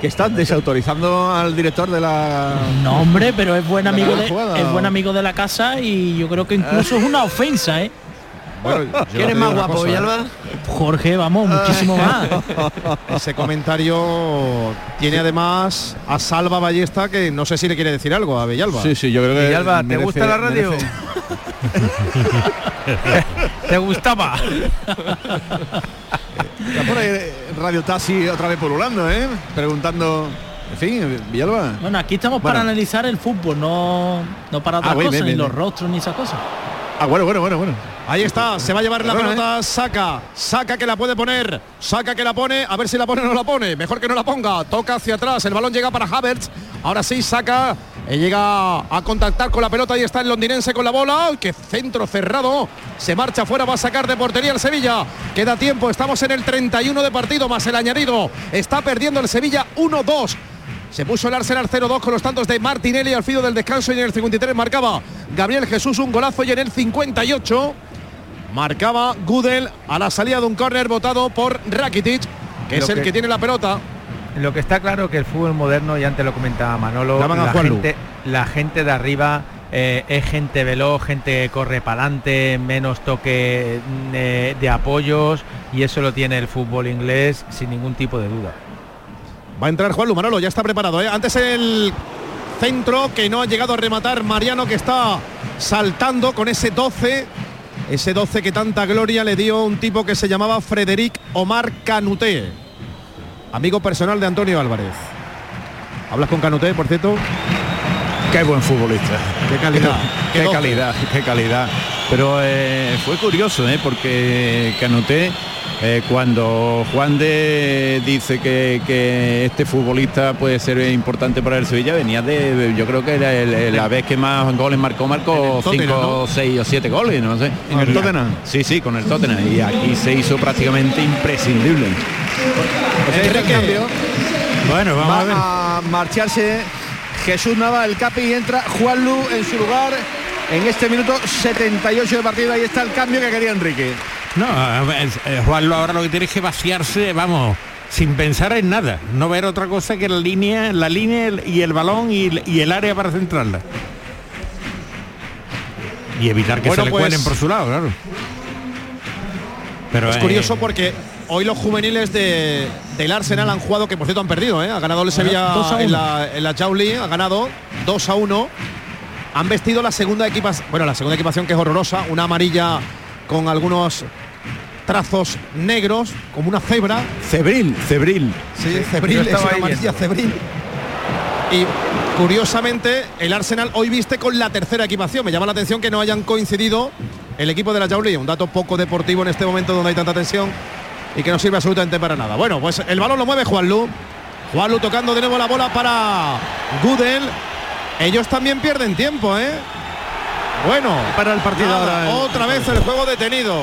Que están desautorizando al director de la. No, hombre, pero es buen ¿De la amigo de, jugada es buen amigo de la casa y yo creo que incluso es una ofensa, ¿eh? Bueno, ¿Quién es más guapo, cosa, ¿eh? Villalba? Jorge, vamos, muchísimo más. Ese comentario tiene además a Salva Ballesta que no sé si le quiere decir algo a Villalba. Sí, sí, yo creo que. Villalba, ¿te merece- gusta la radio? merece- ¿Te gustaba? Está por ahí Radio Taxi otra vez pululando, ¿eh? Preguntando. En fin, Villalba. Bueno, aquí estamos Bueno. para analizar el fútbol, no, no para otras Ah, bien, cosas, ni los rostros ni esas cosas. Ah, bueno, bueno, bueno, bueno. Ahí está, se va a llevar la Perdona, pelota, saca, saca que la puede poner, saca que la pone, a ver si la pone o no la pone, mejor que no la ponga, toca hacia atrás, el balón llega para Havertz, ahora sí saca, llega a contactar con la pelota, ahí está el londinense con la bola, ¡Ay, que centro cerrado, se marcha fuera, va a sacar de portería el Sevilla, queda tiempo, estamos en el 31 de partido más el añadido, está perdiendo el Sevilla 1-2. Se puso el Arsenal 0-2 con los tantos de Martinelli al filo del descanso y en el 53 marcaba Gabriel Jesús un golazo y en el 58 marcaba Gudel a la salida de un córner votado por Rakitic, que es el que- que tiene la pelota. Lo que está claro que el fútbol moderno, y antes lo comentaba Manolo, gente, la gente de arriba eh, es gente veloz, gente que corre para adelante, menos toque mm, eh, de apoyos y eso lo tiene el fútbol inglés sin ningún tipo de duda. Va a entrar Juan Lumanolo, ya está preparado. ¿eh? Antes el centro que no ha llegado a rematar Mariano que está saltando con ese 12. Ese 12 que tanta gloria le dio un tipo que se llamaba Frederic Omar Canuté. Amigo personal de Antonio Álvarez. ¿Hablas con Canuté, por cierto? Qué buen futbolista. Qué calidad. qué, calidad, qué calidad. Pero eh, fue curioso, ¿eh? porque Canuté, eh, cuando Juan de dice que, que este futbolista puede ser importante para el Sevilla, venía de, yo creo que era el- el- la vez que más goles marcó, marcó Tottenham, 5, ¿no? 6 o 7 goles, no sé. ¿En el Tottenham? Sí, sí, con el Tottenham. Y aquí se hizo prácticamente imprescindible. Pues Enrique. cambio. Bueno, vamos a ver. Va a marcharse Jesús Nava, el capi, y entra Juan Lu en su lugar. En este minuto 78 de partido, ahí está el cambio que quería Enrique. No, eh, Juanlo ahora lo que tiene es que vaciarse, vamos, sin pensar en nada, no ver otra cosa que la línea, la línea y el balón y, y el área para centrarla. Y evitar que Bueno, se le pues- cuelen por su lado, claro. Pero Es eh, curioso porque hoy los juveniles de, del Arsenal han jugado, que por cierto han perdido, ¿eh? ha ganado el Sevilla en la, en la Jauli, ha ganado 2 a 1. Han vestido la segunda equipación, bueno, la segunda equipación que es horrorosa, una amarilla con algunos trazos negros, como una cebra. Cebril, Cebril. Sí, cebril, es una amarilla cebril. Y curiosamente, el Arsenal hoy viste con la tercera equipación. Me llama la atención que no hayan coincidido el equipo de la Jauli, un dato poco deportivo en este momento donde hay tanta tensión y que no sirve absolutamente para nada. Bueno, pues el balón lo mueve Juanlu. Juanlu tocando de nuevo la bola para Gudel. Ellos también pierden tiempo, ¿eh? Bueno, Para el partido nada, ahora. el- otra vez el juego detenido.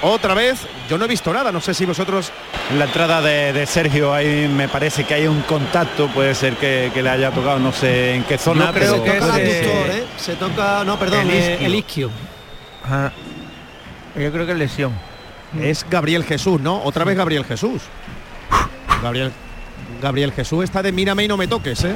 Otra vez, yo no he visto nada, no sé si vosotros La entrada de, de Sergio, ahí me parece que hay un contacto, puede ser que, que le haya tocado, no sé en qué zona. Creo pero- que toca es el aductor, ¿eh? Se toca, no, perdón, El eh, isquio. el isquio. ajá. yo creo que es lesión. Es Gabriel Jesús, ¿no? Otra vez Gabriel Jesús. Gabriel Gabriel Jesús está de mírame y no me toques, ¿eh?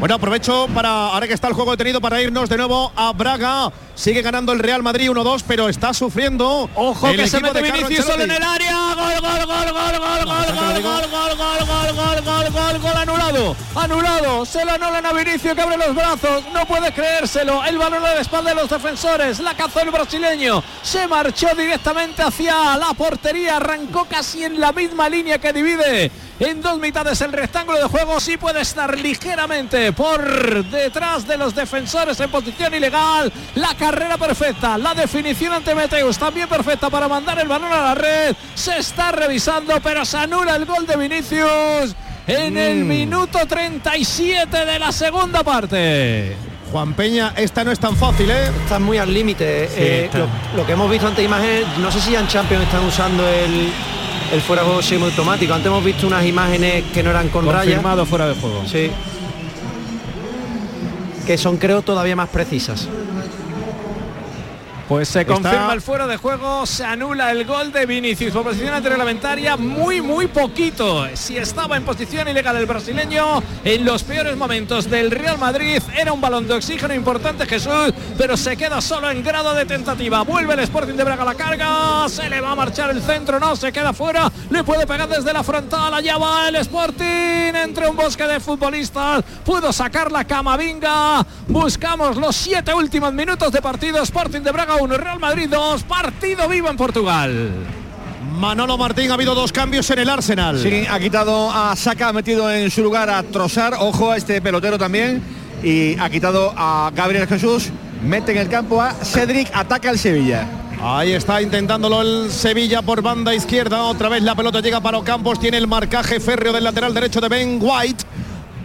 Bueno, aprovecho para, ahora que está el juego detenido, para irnos de nuevo a Braga. Sigue ganando el Real Madrid 1-2, pero está sufriendo. Ojo que se mete Vinicius solo en el área. Gol, gol, gol, gol, gol, gol, gol, gol, gol, gol, gol, gol, gol, gol, gol anulado. Anulado. Se lo anulan a Vinicius que abre los brazos. No puede creérselo. El balón a la espalda de los defensores. La cazó el brasileño. Se marchó directamente hacia la portería. Arrancó casi en la misma línea que divide en dos mitades el rectángulo de juego. Sí puede estar ligeramente por detrás de los defensores en posición ilegal. La carrera perfecta. La definición ante Mateus también perfecta para mandar el balón a la red. Se está revisando, pero se anula el gol de Vinicius en el minuto 37 de la segunda parte. Juan Peña, esta no es tan fácil, ¿eh? Está muy al límite. eh, está. lo, lo que hemos visto ante imágenes, no sé si ya en Champions están usando el, el fuera de juego semiautomático. Antes hemos visto unas imágenes que no eran con rayas. Confirmado fuera de juego. Sí. Que son creo todavía más precisas. Pues se Está- confirma el fuera de juego, se anula el gol de Vinicius por posición antirreglamentaria, muy muy poquito. Si estaba en posición ilegal el brasileño, en los peores momentos del Real Madrid era un balón de oxígeno importante Jesús, pero se queda solo en grado de tentativa. Vuelve el Sporting de Braga a la carga, se le va a marchar el centro, no, se queda fuera, le puede pegar desde la frontal, allá va el Sporting entre un bosque de futbolistas, pudo sacar la Camavinga, buscamos los siete últimos minutos de partido, Sporting de Braga 1, Real Madrid 2, partido vivo en Portugal. Manolo Martín, ha habido dos cambios en el Arsenal. Sí, ha quitado a Saca, ha metido en su lugar a Trozar, ojo a este pelotero también, y ha quitado a Gabriel Jesús, mete en el campo a Cedric, ataca el Sevilla. Ahí está intentándolo el Sevilla por banda izquierda. Otra vez la pelota llega para Ocampos. Tiene el marcaje férreo del lateral derecho de Ben White.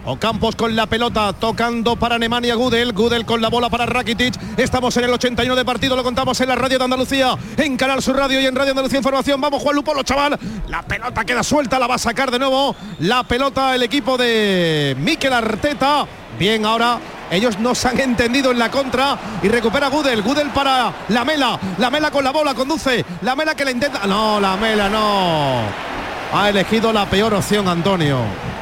Ocampos con la pelota tocando para Nemanja Gudel. Gudel con la bola para Rakitic. Estamos en el 81 de partido. Lo contamos en la radio de Andalucía, en Canal Sur Radio y en Radio Andalucía Información. Vamos Juan Lupolo, chaval. La pelota queda suelta. La va a sacar de nuevo la pelota el equipo de Mikel Arteta. Bien, ahora ellos no se han entendido en la contra y recupera Gudel. Gudel para la Mela. La Mela con la bola conduce. La Mela que la intenta. No, la Mela no. Ha elegido la peor opción, Antonio.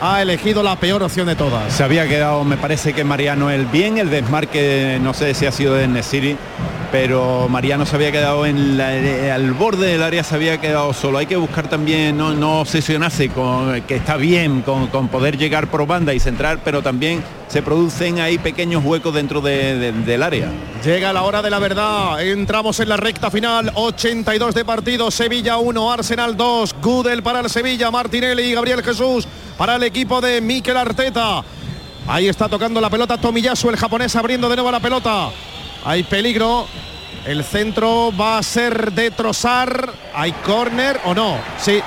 Ha elegido la peor opción de todas. Se había quedado, me parece que Mariano el bien, el desmarque, no sé si ha sido de Nesiri, pero Mariano se había quedado en la- eh, al borde del área, se había quedado solo. Hay que buscar también, no, no obsesionarse con que está bien, con, con poder llegar por banda y centrar, pero también se producen ahí pequeños huecos dentro de- de- del área. Llega la hora de la verdad. Entramos en la recta final. 82 de partido. Sevilla 1, Arsenal 2. Gudel para el Sevilla. Martinelli y Gabriel Jesús para el equipo de Mikel Arteta. Ahí está tocando la pelota Tomiyasu, el japonés abriendo de nuevo la pelota. Hay peligro. El centro va a ser de Trozar. ¿Hay córner o no? Sí.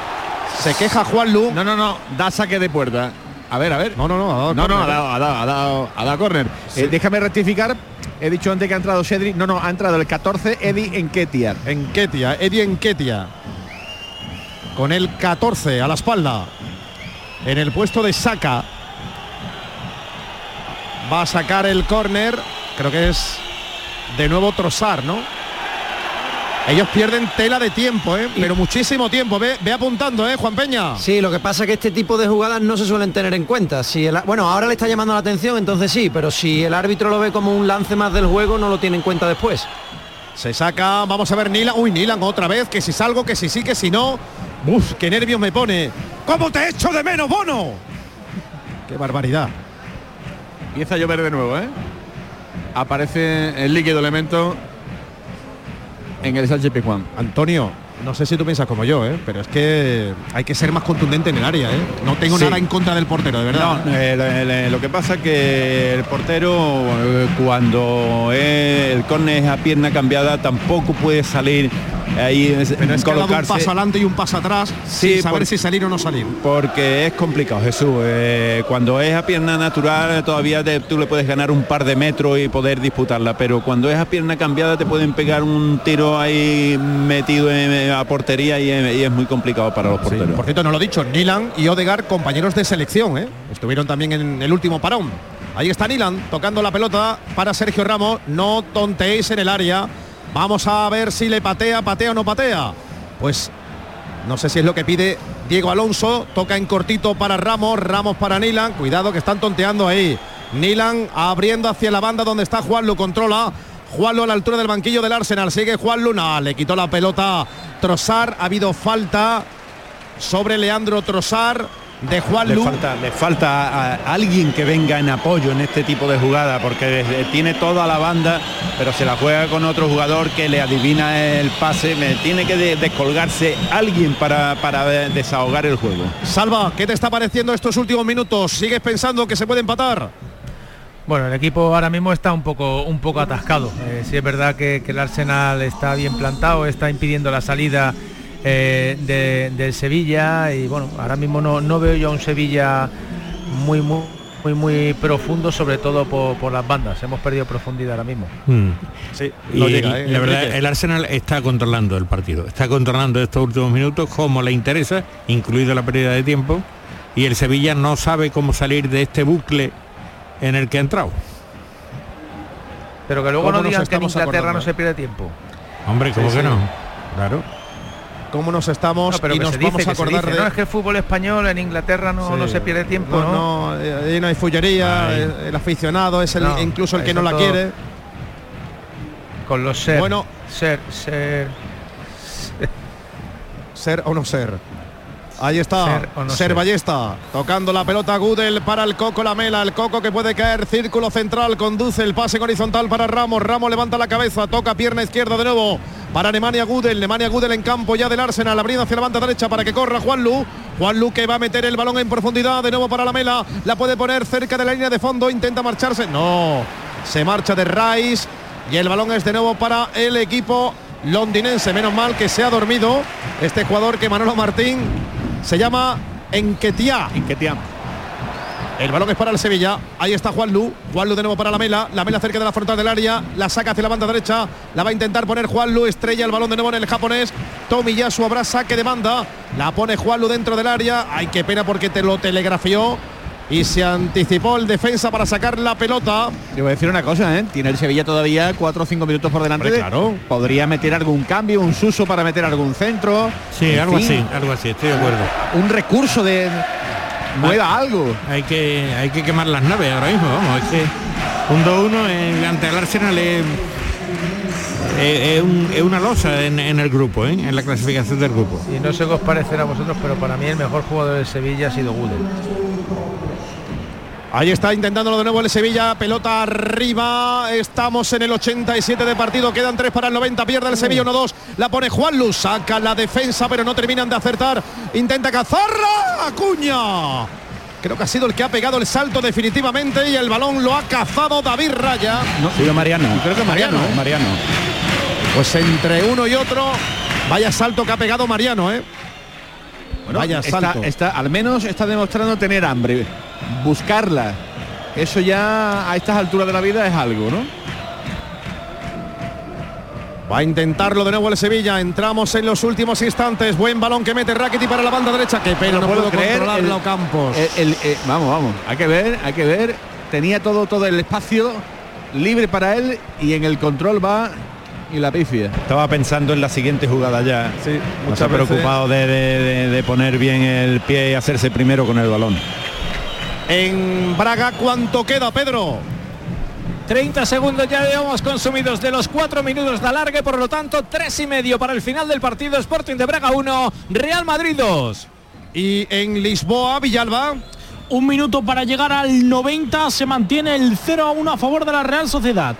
Se queja Juan Lu. No, no, no. Da saque de puerta. A ver, a ver. No, no, no. Ha dado No, no, ha dado, ha dado, ha dado, ha dado córner. Eh, déjame rectificar. He dicho antes que ha entrado Cedric. No, no, ha entrado el 14 Eddie Enketia. Enketia, Eddie Enketia. Con el 14 a la espalda. En el puesto de saca. Va a sacar el córner. Creo que es de nuevo Trozar, ¿no? Ellos pierden tela de tiempo, ¿eh? Pero muchísimo tiempo. Ve, ve apuntando, ¿eh, Juan Peña? Sí, lo que pasa es que este tipo de jugadas no se suelen tener en cuenta. Si el, bueno, ahora le está llamando la atención, entonces sí, pero si el árbitro lo ve como un lance más del juego, no lo tiene en cuenta después. Se saca, vamos a ver Nilan. Uy, Nilan otra vez, que si salgo, que si sí, que si no. Uf, qué nervios me pone. ¿Cómo te echo de menos, Bono? Qué barbaridad. Empieza a llover de nuevo, ¿eh? Aparece el líquido elemento en el Sánchez Pizjuán. Antonio, no sé si tú piensas como yo, ¿eh? pero es que hay que ser más contundente en el área. ¿eh? No tengo Sí. nada en contra del portero, de verdad. No, eh, lo, lo- que pasa es que el portero eh, cuando el córner es a pierna cambiada tampoco puede salir ahí Pero es que ha dado un colocarse paso adelante y un paso atrás Sí, sin saber por- si salir o no salir. porque es complicado Jesús Eh, cuando es a pierna natural todavía te- tú le puedes ganar un par de metros y poder disputarla pero cuando es a pierna cambiada te pueden pegar un tiro ahí metido en, a portería y, es- y es muy complicado para los porteros Por cierto, no lo he dicho, Nilan y Odegar, compañeros de selección, ¿eh? estuvieron también en el último parón. Ahí está Nilan tocando la pelota para Sergio Ramos. No tonteéis en el área. Vamos a ver si le patea, patea o no patea. Pues no sé si es lo que pide Diego Alonso. Toca en cortito para Ramos, Ramos para Nilan. Cuidado que están tonteando ahí. Nilan abriendo hacia la banda donde está Juan, lo controla. Juanlo a la altura del banquillo del Arsenal. Sigue Juanlu. No, le quitó la pelota Trozar. Ha habido falta sobre Leandro Trozar de le Juanlu. falta, le falta a alguien que venga en apoyo en este tipo de jugada porque desde- tiene toda la banda pero se la juega con otro jugador que le adivina el pase me tiene que de- descolgarse alguien para, para desahogar el juego Salva, ¿qué te está pareciendo estos últimos minutos? ¿Sigues pensando que se puede empatar? Bueno, el equipo ahora mismo está un poco, un poco atascado. Eh, sí es verdad que, que el Arsenal está bien plantado, está impidiendo la salida eh, de- del Sevilla y bueno, ahora mismo no, no veo yo a un Sevilla muy, muy, muy, muy profundo, sobre todo por, por las bandas. Hemos perdido profundidad ahora mismo. Sí, Y el- la verdad, el Arsenal está controlando el partido, está controlando estos últimos minutos como le interesa, incluido la pérdida de tiempo, y el Sevilla no sabe cómo salir de este bucle en el que ha entrado. Pero que luego ¿Cómo no digan que en Inglaterra acordando? no se pierde tiempo. Hombre, ¿cómo Sí, que sí. no? Claro. ¿Cómo nos estamos No, pero y nos dice, vamos a acordar dice, de... No, es que el fútbol español en Inglaterra no, no se pierde tiempo, ¿no? No, no, eh, no hay fullería, Ay. el, aficionado es el, incluso el que no la todo- quiere. Con los ser. Bueno. ser, ser. Ser o no ser. Ahí está, Ser no ser. Ballesta, tocando la pelota Gudel para el Coco Lamela, el Coco que puede caer, círculo central, conduce el pase horizontal para Ramos, Ramos levanta la cabeza, toca pierna izquierda de nuevo para Nemanja Gudel, Nemanja Gudel en campo ya del Arsenal, abriendo hacia la banda derecha para que corra Juanlu, Juanlu que va a meter el balón en profundidad, de nuevo para Lamela, la puede poner cerca de la línea de fondo, intenta marcharse, no, se marcha de Rice y el balón es de nuevo para el equipo londinense, menos mal que se ha dormido este jugador que Manolo Martín se llama Enquetia. Enketia. El balón es para el Sevilla. Ahí está Juan Lu. Juan Lu de nuevo para la Mela. La Mela cerca de la frontal del área. La saca hacia la banda derecha. La va a intentar poner Juan Lu. Estrella el balón de nuevo en el japonés. Tomiyasu habrá saque de banda. La pone Juan Lu dentro del área. Ay, qué pena porque te lo telegrafió. Y se anticipó el defensa para sacar la pelota. Te voy a decir una cosa, ¿eh? Tiene el Sevilla todavía 4 o 5 minutos por delante. Hombre, de- claro. Podría meter algún cambio, un suso para meter algún centro. Sí, En algo fin, así, algo así, estoy de acuerdo. Un recurso de mueva algo. Hay que, hay que quemar las naves ahora mismo, vamos, es que un 2-1 en- ante el Arsenal es, es- es un- es una losa en, en el grupo, ¿eh? en la clasificación del grupo. Y no sé qué os parecerá a vosotros, pero para mí el mejor jugador del Sevilla ha sido Gudel. Ahí está intentándolo de nuevo el Sevilla, pelota arriba, estamos en el 87 de partido, quedan 3 para el 90, pierde el Sevilla 1-2, la pone Juan Luz, saca la defensa pero no terminan de acertar, intenta cazarla, Acuña, Creo que ha sido el que ha pegado el salto definitivamente y el balón lo ha cazado David Raya. No, sido Mariano. Creo que Mariano. ¿eh? Mariano. Pues entre uno y otro, vaya salto que ha pegado Mariano, ¿eh? Bueno, vaya salto. está- al menos está demostrando tener hambre. Buscarla. Eso ya a estas alturas de la vida es algo, ¿no? Va a intentarlo de nuevo el Sevilla. Entramos en los últimos instantes. Buen balón que mete Rackety para la banda derecha. Qué pena, no, puedo controlarlo, el- Campos. el- el- eh, vamos, vamos. Hay que ver, hay que ver. Tenía todo, todo el espacio libre para él y en el control va y la pifia. Estaba pensando en la siguiente jugada ya. Sí, No se ha preocupado de, de- de- de poner bien el pie y hacerse primero con el balón. En Braga, ¿cuánto queda, Pedro? 30 segundos ya llevamos consumidos de los 4 minutos de alargue, por lo tanto, tres y medio para el final del partido Sporting de Braga 1, Real Madrid 2. Y en Lisboa, Villalba. Un minuto para llegar al 90, se mantiene el 0 a 1 a favor de la Real Sociedad.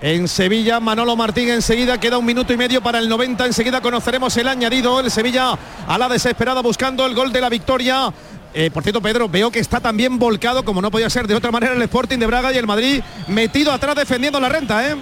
En Sevilla, Manolo Martín enseguida queda un minuto y medio para el 90. Enseguida conoceremos el añadido. El Sevilla a la desesperada buscando el gol de la victoria. Eh, por cierto, Pedro, veo que está también volcado, como no podía ser de otra manera, el Sporting de Braga y el Madrid metido atrás defendiendo la renta, ¿eh?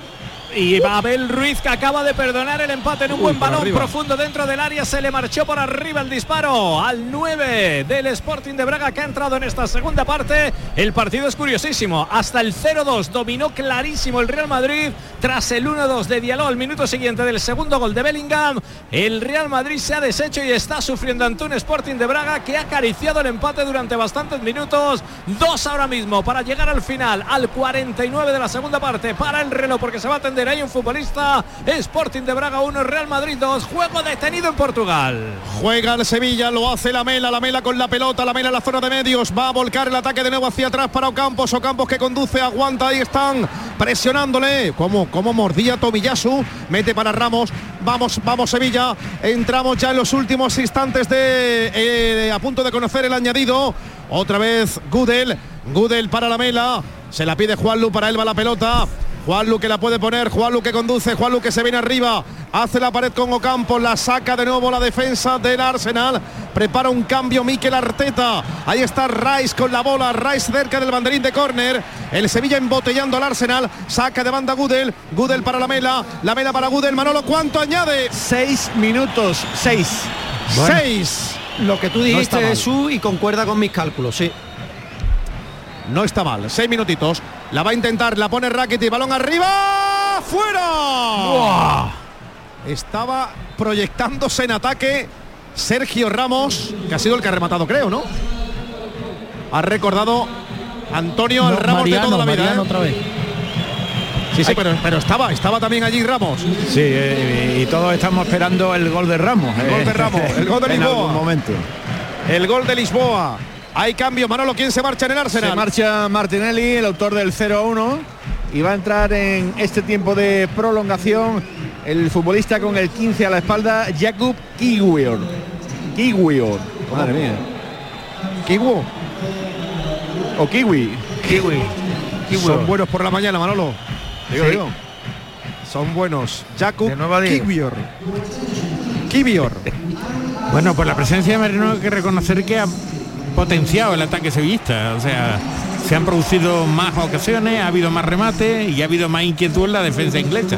Y Babel Ruiz que acaba de perdonar el empate en un Uy, buen balón profundo dentro del área. Se le marchó por arriba el disparo al 9 del Sporting de Braga que ha entrado en esta segunda parte. El partido es curiosísimo. Hasta el 0-2 dominó clarísimo el Real Madrid. Tras el 1-2 de Diallo al minuto siguiente del segundo gol de Bellingham. El Real Madrid se ha deshecho y está sufriendo ante un Sporting de Braga que ha acariciado el empate durante bastantes minutos. Dos ahora mismo para llegar al final, al 49 de la segunda parte. Para el reloj porque se va a atender ahí un futbolista. Sporting de Braga 1, Real Madrid 2. Juego detenido en Portugal. Juega el Sevilla, lo hace la Mela, la Mela con la pelota, la Mela en la zona de medios, va a volcar el ataque de nuevo hacia atrás para Ocampos, Ocampos que conduce, aguanta, ahí están presionándole, como, como mordía Tomiyasu, mete para Ramos, vamos, vamos Sevilla, entramos ya en los últimos instantes de eh, a punto de conocer el añadido, otra vez Gudel, Gudel para la Mela, se la pide Juanlu, para él va la pelota, Juanlu que la puede poner, Juanlu que conduce, Juanlu que se viene arriba, hace la pared con Ocampo, la saca de nuevo la defensa del Arsenal, prepara un cambio Mikel Arteta, ahí está Rice con la bola, Rice cerca del banderín de córner, el Sevilla embotellando al Arsenal, saca de banda Gudel, Gudel para la Mela, la Mela para Gudel, Manolo, ¿cuánto añade? Seis minutos, seis. Seis. Lo que tú No dijiste, mal. Jesús, y concuerda con mis cálculos, sí. No está mal, seis minutitos. La va a intentar, la pone Rackety, balón arriba, fuera. Estaba proyectándose en ataque Sergio Ramos, que ha sido el que ha rematado, creo, ¿no? Ha recordado Antonio al No, Ramos Mariano, de toda la vida. Mariano ¿eh? otra vez. Sí, sí, pero, pero estaba, estaba también allí Ramos. Sí, eh, y todos estamos esperando el gol de Ramos. El gol de Ramos, el gol de en Lisboa. algún momento. El gol de Lisboa. Hay cambio, Manolo, ¿quién se marcha en el Arsenal? Se marcha Martinelli, el autor del 0-1, y va a entrar en este tiempo de prolongación el futbolista con el 15 a la espalda, Jakub Kiwior. Kiwior. Madre mía. Kiwu. O Kiwi. Kiwi. Son buenos por la mañana, Manolo. Digo, Sí. digo. Son buenos. Jakub. Kiwior. Kiwior. Bueno, pues la presencia de Marino hay que reconocer que ha potenciado el ataque sevillista. O sea, se han producido más ocasiones, ha habido más remate y ha habido más inquietud en la defensa inglesa.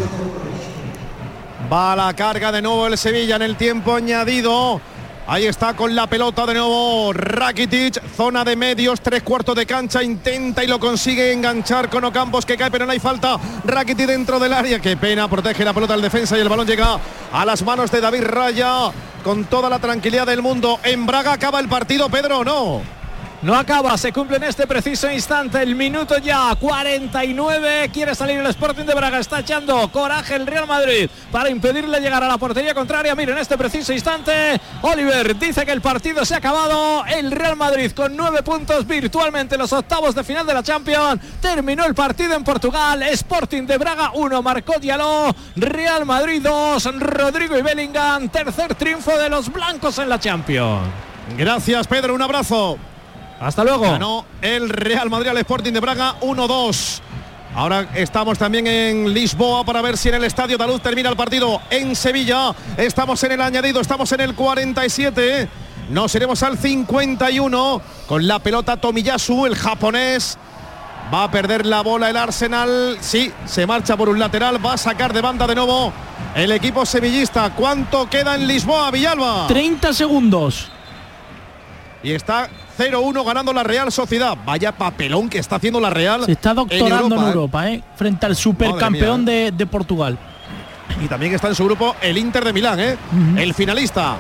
Va a la carga de nuevo el Sevilla en el tiempo añadido. Ahí está con la pelota de nuevo Rakitic, zona de medios, tres cuartos de cancha, intenta y lo consigue enganchar con Ocampos que cae, pero no hay falta. Rakitic dentro del área, qué pena, protege la pelota el defensa y el balón llega a las manos de David Raya con toda la tranquilidad del mundo. En Braga acaba el partido, Pedro, ¿o ¿no? No acaba, se cumple en este preciso instante el minuto ya 49. Quiere salir el Sporting de Braga, está echando coraje el Real Madrid para impedirle llegar a la portería contraria. Mira, en este preciso instante, Oliver dice que el partido se ha acabado. El Real Madrid con nueve puntos virtualmente en los octavos de final de la Champions. Terminó el partido en Portugal. Sporting de Braga 1, marcó Diallo. Real Madrid 2, Rodrigo y Bellingham. Tercer triunfo de los blancos en la Champions. Gracias, Pedro, un abrazo. Hasta luego. Ganó el Real Madrid al Sporting de Braga 1-2. Ahora estamos también en Lisboa para ver si en el Estadio Daluz termina el partido en Sevilla. Estamos en el añadido, estamos en el 47. Nos iremos al 51 con la pelota Tomiyasu, el japonés. Va a perder la bola el Arsenal. Sí, se marcha por un lateral. Va a sacar de banda de nuevo el equipo sevillista. ¿Cuánto queda en Lisboa, Villalba? 30 segundos. Y está 0-1 ganando la Real Sociedad. Vaya papelón que está haciendo la Real. Se está doctorando en ¿eh? Europa, ¿eh? frente al supercampeón de, de Portugal. Y también está en su grupo el Inter de Milán, ¿eh? el finalista.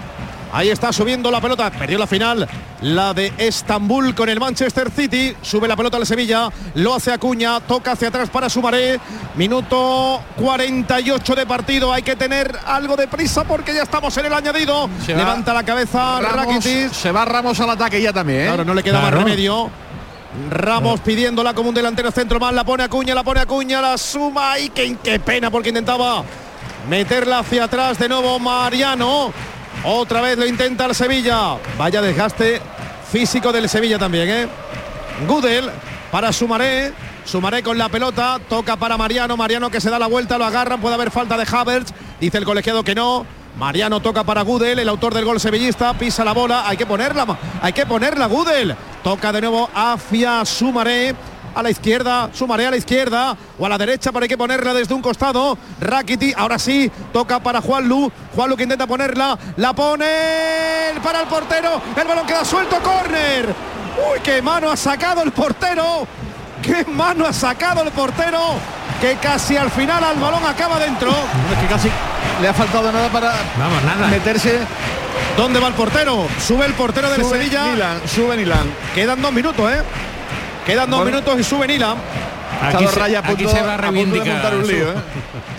Ahí está subiendo la pelota, perdió la final, la de Estambul con el Manchester City, sube la pelota al Sevilla, lo hace Acuña, toca hacia atrás para Sumaré, minuto 48 de partido, hay que tener algo de prisa porque ya estamos en el añadido, Se va levanta la cabeza Ramos, Rakitic. se va Ramos al ataque ya también. ¿eh? Claro, no le queda Claro. más remedio. Ramos pidiéndola como un delantero centro más, la pone Acuña, la pone Acuña, la suma y qué, qué pena porque intentaba meterla hacia atrás de nuevo Mariano. Otra vez lo intenta el Sevilla. Vaya desgaste físico del Sevilla también, ¿eh? Gudel para Sumaré. Sumaré con la pelota, toca para Mariano, Mariano que se da la vuelta, lo agarran, puede haber falta de Havertz, dice el colegiado que no. Mariano toca para Gudel, el autor del gol sevillista, pisa la bola, hay que ponerla, hay que ponerla Gudel. Toca de nuevo hacia Sumaré, a la izquierda, Sumaré a la izquierda o a la derecha, pero hay que ponerla desde un costado. Rakiti, ahora sí, toca para Juanlu, Juanlu que intenta ponerla, la pone para el portero, el balón queda suelto, córner. Uy, qué mano ha sacado el portero. ¡Qué mano ha sacado el portero! Que casi al final al balón acaba dentro. Es que casi le ha faltado nada para Vamos, nada. meterse. ¿Dónde va el portero? Sube el portero del Sube Sevilla. Sube Nilan. Quedan dos minutos, ¿eh? Quedan dos minutos y sube Nilan. Aquí se, Raya aquí punto- se va a reivindicar. un lío, ¿eh?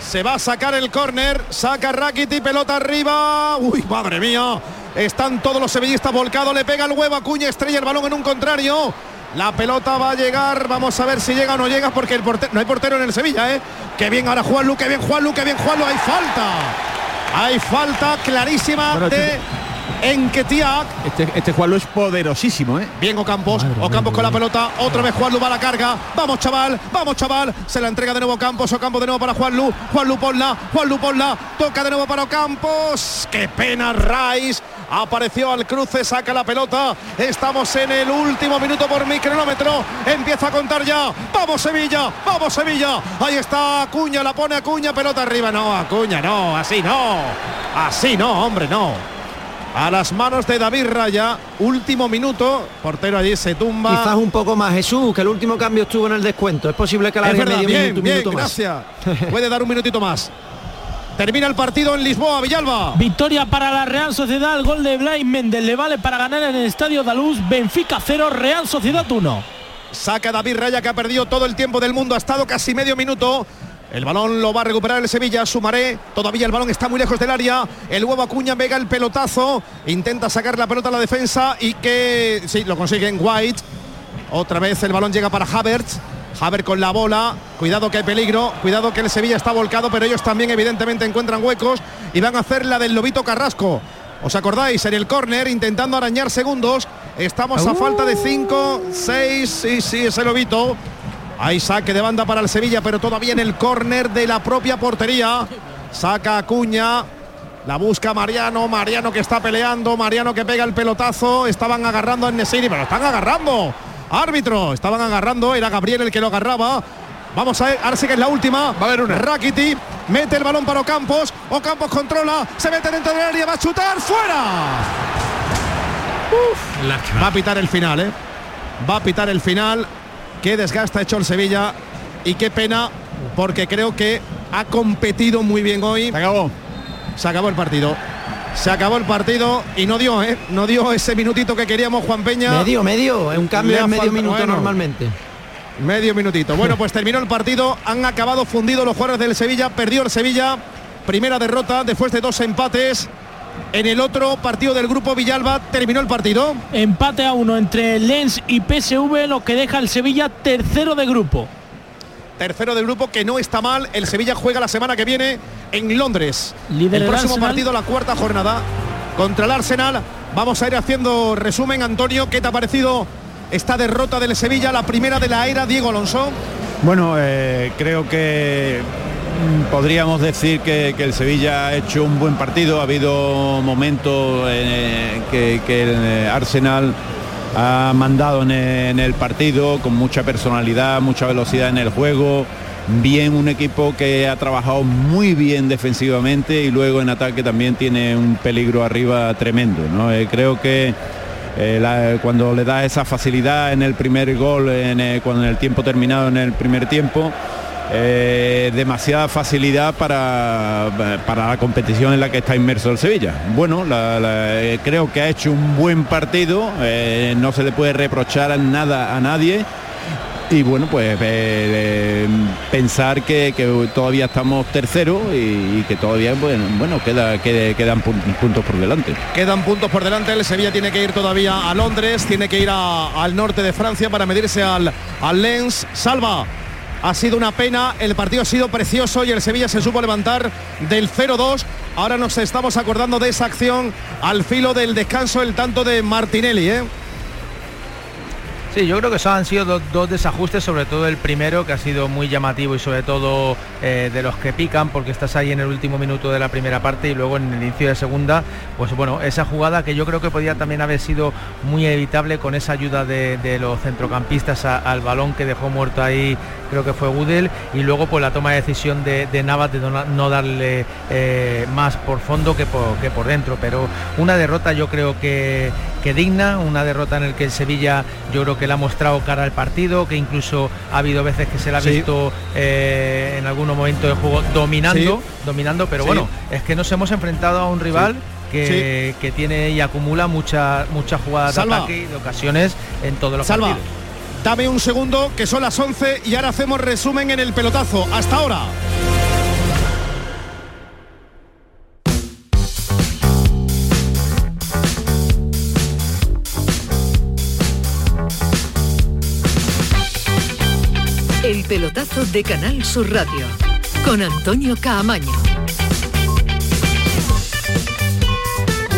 Se va a sacar el córner, saca Rakiti, pelota arriba. Uy, madre mía. Están todos los sevillistas volcados, le pega el huevo a Cuña, estrella el balón en un contrario. La pelota va a llegar, vamos a ver si llega o no llega, porque el portero, no hay portero en el Sevilla, ¿eh? Qué bien ahora Juanlu, qué bien Juanlu, qué bien Juanlu, hay falta. Hay falta clarísima Bueno, de este- Enketiak. Este, este Juanlo es poderosísimo, ¿eh? Bien Ocampos, Ocampos con la pelota, otra vez Juanlu va a la carga, vamos chaval, vamos chaval, se la entrega de nuevo Campos, Ocampos de nuevo para Juanlu, Juanlu ponla, Juanlu ponla, toca de nuevo para Ocampos, qué pena Rice, apareció al cruce, saca la pelota, estamos en el último minuto por mi cronómetro, empieza a contar ya, vamos Sevilla, vamos Sevilla, ahí está Acuña, la pone Acuña, pelota arriba, no, Acuña, no, así no, así no, hombre, no. A las manos de David Raya, último minuto, portero allí se tumba. Quizás un poco más Jesús, que el último cambio estuvo en el descuento. Es posible que la verdad, medio bien, minuto, bien, minuto más. gracias. Puede dar un minutito más. Termina el partido en Lisboa, Villalba. Victoria para la Real Sociedad, el gol de Blaise Méndez le vale para ganar en el Estadio Daluz, Benfica 0, Real Sociedad 1. Saca David Raya que ha perdido todo el tiempo del mundo, ha estado casi medio minuto. El balón lo va a recuperar el Sevilla, Sumaré. Todavía el balón está muy lejos del área. El huevo Acuña pega el pelotazo. Intenta sacar la pelota a la defensa y que sí, lo consiguen White. Otra vez el balón llega para Havertz. Havertz con la bola. Cuidado que hay peligro. Cuidado que el Sevilla está volcado, pero ellos también evidentemente encuentran huecos y van a hacer la del Lobito Carrasco. ¿Os acordáis? En el córner intentando arañar segundos. Estamos a falta de 5, 6. Sí, sí, es el Lobito. Hay saque de banda para el Sevilla, pero todavía en el córner de la propia portería. Saca Acuña. La busca Mariano, Mariano que está peleando, Mariano que pega el pelotazo. Estaban agarrando a Nesiri, pero están agarrando. Árbitro, estaban agarrando, era Gabriel el que lo agarraba. Vamos a ver, ahora sí que es la última. Va a haber una. Rakiti mete el balón para Ocampos. Ocampos controla, se mete dentro del área, va a chutar, fuera. Va a pitar el final, ¿eh? Va a pitar el final. Qué desgaste ha hecho el Sevilla y qué pena porque creo que ha competido muy bien hoy. Se acabó. Se acabó el partido. Se acabó el partido y no dio, ¿eh? No dio ese minutito que queríamos Juan Peña. Medio, medio, es un cambio en medio falta- minuto bueno, normalmente. Medio minutito. Bueno, pues terminó el partido. Han acabado fundidos los jugadores del Sevilla. Perdió el Sevilla. Primera derrota después de dos empates. En el otro partido del grupo Villalba terminó el partido. Empate a uno entre Lens y PSV, lo que deja el Sevilla tercero de grupo. Tercero del grupo que no está mal. El Sevilla juega la semana que viene en Londres. Líder el próximo Arsenal. partido, la cuarta jornada contra el Arsenal. Vamos a ir haciendo resumen. Antonio, ¿qué te ha parecido esta derrota del Sevilla, la primera de la era Diego Alonso? Bueno, eh, creo que podríamos decir que, el Sevilla ha hecho un buen partido, ha habido momentos eh, que, el eh, Arsenal ha mandado en el, en el partido con mucha personalidad, mucha velocidad en el juego, bien un equipo que ha trabajado muy bien defensivamente y luego en ataque también tiene un peligro arriba tremendo. Eh, creo que eh, cuando le da esa facilidad en el primer gol, cuando en el tiempo terminado en el primer tiempo, eh, demasiada facilidad para, para la competición en la que está inmerso el Sevilla. Bueno, eh, creo que ha hecho un buen partido, eh, no se le puede reprochar nada a nadie. Y bueno, pues pensar que, todavía estamos tercero y, que todavía bueno, bueno queda, que- quedan pun- puntos por delante. Quedan puntos por delante, el Sevilla tiene que ir todavía a Londres, tiene que ir al norte de Francia para medirse al Lens. Salva, ha sido una pena, el partido ha sido precioso y el Sevilla se supo levantar del 0-2. Ahora nos estamos acordando de esa acción al filo del descanso, el tanto de Martinelli. ¿eh? Sí, yo creo que esos han sido dos, desajustes, sobre todo el primero, que ha sido muy llamativo y sobre todo eh, de los que pican, porque estás ahí en el último minuto de la primera parte y luego en el inicio de segunda, pues bueno, esa jugada que yo creo que podía también haber sido muy evitable con esa ayuda de, los centrocampistas al balón que dejó muerto ahí, creo que fue Gudel, y luego pues la toma de decisión de, de Navas de no, no darle eh, más por fondo que por, que por dentro, pero una derrota yo creo que, que digna, una derrota en el que el Sevilla yo creo que le ha mostrado cara al partido, que incluso ha habido veces que se le ha Sí. visto eh, en algunos momentos de juego dominando, Sí. dominando, pero Sí. bueno, es que nos hemos enfrentado a un rival que, que tiene y acumula muchas muchas jugadas Salva. de ataque y de ocasiones en todos los Salva, partidos. Dame un segundo, que son las 11 y ahora hacemos resumen en el pelotazo. Hasta ahora. El pelotazo de Canal Sur Radio con Antonio Caamaño.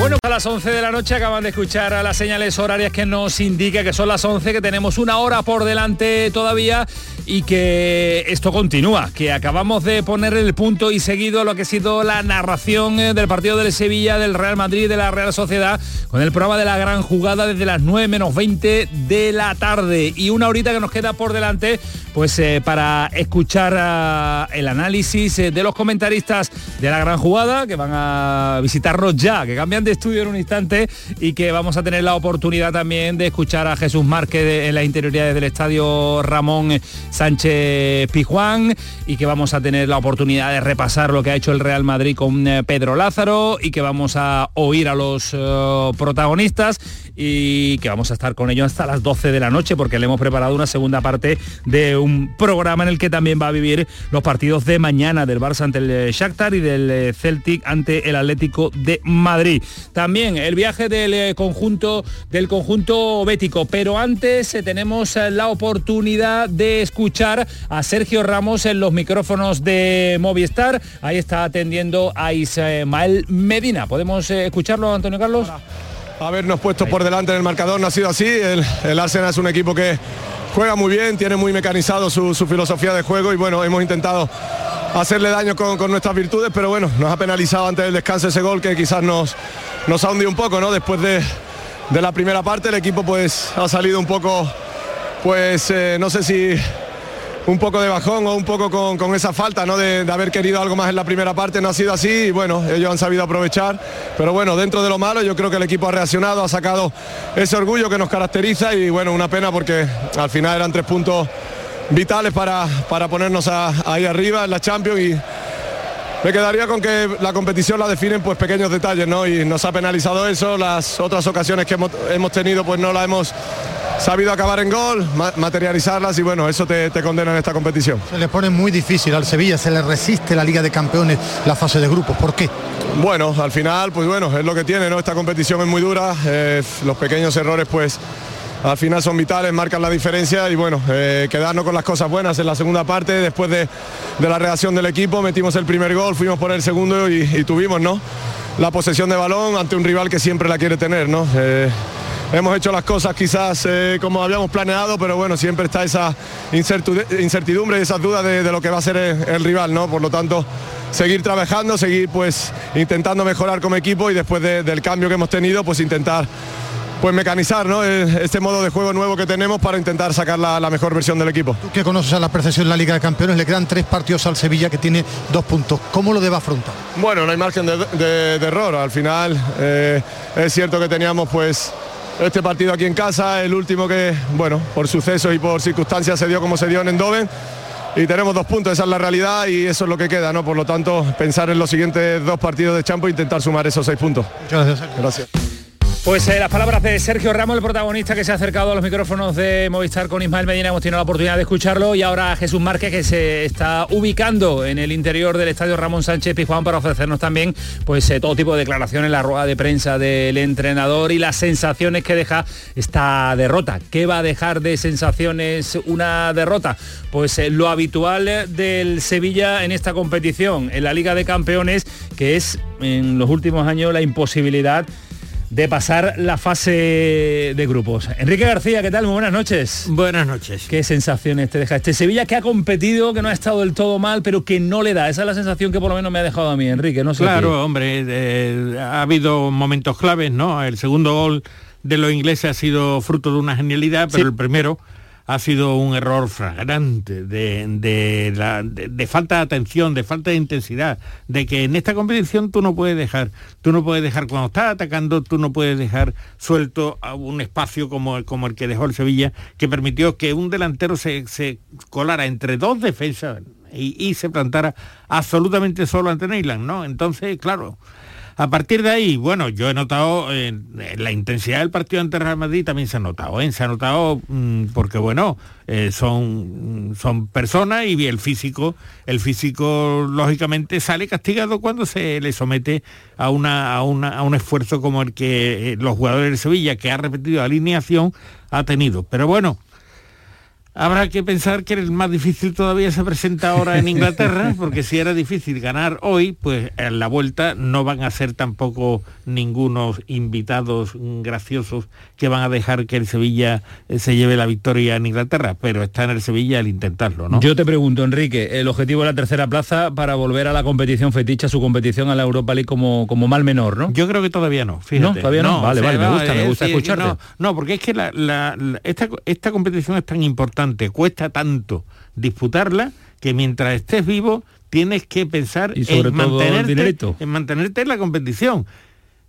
Bueno, a las 11 de la noche acaban de escuchar a las señales horarias que nos indica que son las 11, que tenemos una hora por delante todavía y que esto continúa, que acabamos de poner el punto y seguido lo que ha sido la narración eh, del partido del Sevilla, del Real Madrid, de la Real Sociedad, con el programa de la gran jugada desde las 9 menos 20 de la tarde. Y una horita que nos queda por delante pues eh, para escuchar ah, el análisis eh, de los comentaristas de la gran jugada que van a visitarnos ya, que cambian de estudio en un instante y que vamos a tener la oportunidad también de escuchar a Jesús Márquez en las interioridades del estadio Ramón Sánchez Pijuán y que vamos a tener la oportunidad de repasar lo que ha hecho el Real Madrid con eh, Pedro Lázaro y que vamos a oír a los eh, protagonistas y que vamos a estar con ellos hasta las 12 de la noche porque le hemos preparado una segunda parte de un programa en el que también va a vivir los partidos de mañana del Barça ante el eh, Shakhtar y del eh, Celtic ante el Atlético de Madrid. También el viaje del eh, conjunto del conjunto bético, pero antes tenemos la oportunidad de escuchar a Sergio Ramos en los micrófonos de Movistar. Ahí está atendiendo a Ismael Medina. ¿Podemos escucharlo, Antonio Carlos? Habernos puesto por delante en el marcador no ha sido así. El, el Arsenal es un equipo que juega muy bien, tiene muy mecanizado su, su filosofía de juego y bueno, hemos intentado hacerle daño con, con nuestras virtudes, pero bueno, nos ha penalizado antes del descanso ese gol que quizás nos, nos ha hundido un poco, ¿no? Después de, de la primera parte el equipo pues ha salido un poco, pues eh, no sé si un poco de bajón o un poco con, con esa falta ¿no? de, de haber querido algo más en la primera parte, no ha sido así y bueno, ellos han sabido aprovechar, pero bueno, dentro de lo malo yo creo que el equipo ha reaccionado, ha sacado ese orgullo que nos caracteriza y bueno, una pena porque al final eran tres puntos vitales para, para ponernos a- ahí arriba en la Champions y me quedaría con que la competición la definen pues pequeños detalles, ¿no? Y nos ha penalizado eso, las otras ocasiones que hemos, hemos tenido pues no la hemos sabido acabar en gol, ma- materializarlas y bueno, eso te, te condena en esta competición. Se le pone muy difícil al Sevilla, se le resiste la Liga de Campeones, la fase de grupos. ¿Por qué? Bueno, al final, pues bueno, es lo que tiene, ¿no? Esta competición es muy dura, eh, los pequeños errores, pues al final son vitales, marcan la diferencia y bueno, eh, quedarnos con las cosas buenas en la segunda parte, después de, de la reacción del equipo, metimos el primer gol, fuimos por el segundo y, y tuvimos, ¿no? La posesión de balón ante un rival que siempre la quiere tener, ¿no? Eh, hemos hecho las cosas quizás eh, como habíamos planeado, pero bueno, siempre está esa incertidumbre y esas dudas de, de lo que va a ser el, el rival, ¿no? Por lo tanto, seguir trabajando, seguir pues intentando mejorar como equipo y después de- del cambio que hemos tenido, pues intentar pues mecanizar ¿no? Eh, este modo de juego nuevo que tenemos para intentar sacar la, la mejor versión del equipo. Tú que conoces a la perfección la Liga de Campeones, le quedan tres partidos al Sevilla que tiene dos puntos. ¿Cómo lo debe afrontar? Bueno, no hay margen de, de- de error. Al final eh, es cierto que teníamos pues este partido aquí en casa, el último que, bueno, por sucesos y por circunstancias se dio como se dio en Endoven. Y tenemos dos puntos, esa es la realidad y eso es lo que queda, ¿no? Por lo tanto, pensar en los siguientes dos partidos de Champo e intentar sumar esos seis puntos. Muchas gracias. Gracias. Pues eh, las palabras de Sergio Ramos, el protagonista que se ha acercado a los micrófonos de Movistar con Ismael Medina, hemos tenido la oportunidad de escucharlo y ahora Jesús Márquez que se está ubicando en el interior del estadio Ramón Sánchez Pizjuán para ofrecernos también pues eh, todo tipo de declaraciones, la rueda de prensa del entrenador y las sensaciones que deja esta derrota. ¿Qué va a dejar de sensaciones una derrota? Pues eh, lo habitual del Sevilla en esta competición, en la Liga de Campeones, que es en los últimos años la imposibilidad de pasar la fase de grupos. Enrique García, ¿qué tal? Muy buenas noches. Buenas noches. ¿Qué sensaciones te deja este Sevilla que ha competido, que no ha estado del todo mal, pero que no le da? Esa es la sensación que por lo menos me ha dejado a mí, Enrique. No sé. Claro, hombre, eh, ha habido momentos claves, ¿no? El segundo gol de los ingleses ha sido fruto de una genialidad, pero el primero ha sido un error flagrante de, de la- de falta de atención, de falta de intensidad, de que en esta competición tú no puedes dejar, tú no puedes dejar cuando estás atacando, tú no puedes dejar suelto a un espacio como, como el que dejó el Sevilla, que permitió que un delantero se, se colara entre dos defensas y, y se plantara absolutamente solo ante Neyland, ¿no? Entonces, claro, a partir de ahí, bueno, yo he notado eh, la intensidad del partido ante Real Madrid también se ha notado, ¿eh? se ha notado mm, porque bueno, eh, son, mm, son personas y el físico, el físico lógicamente sale castigado cuando se le somete a, una, a, una- a un esfuerzo como el que eh, los jugadores de Sevilla, que ha repetido alineación, ha tenido. Pero bueno, Habrá que pensar que el más difícil todavía se presenta ahora en Inglaterra, porque si era difícil ganar hoy, pues en la vuelta no van a ser tampoco ningunos invitados graciosos que van a dejar que el Sevilla eh, se lleve la victoria en Inglaterra, pero está en el Sevilla al intentarlo, ¿no? Yo te pregunto, Enrique, el objetivo es la tercera plaza para volver a la competición feticha, su competición a la Europa League como, como mal menor, ¿no? Yo creo que todavía no, fíjate. No, todavía no. Vale, o sea, vale, me gusta, me es gusta escucharte. No, no, porque es que la- la- la- esta, esta competición es tan importante, cuesta tanto disputarla, que mientras estés vivo tienes que pensar Y sobre en, todo mantenerte, en mantenerte en la competición.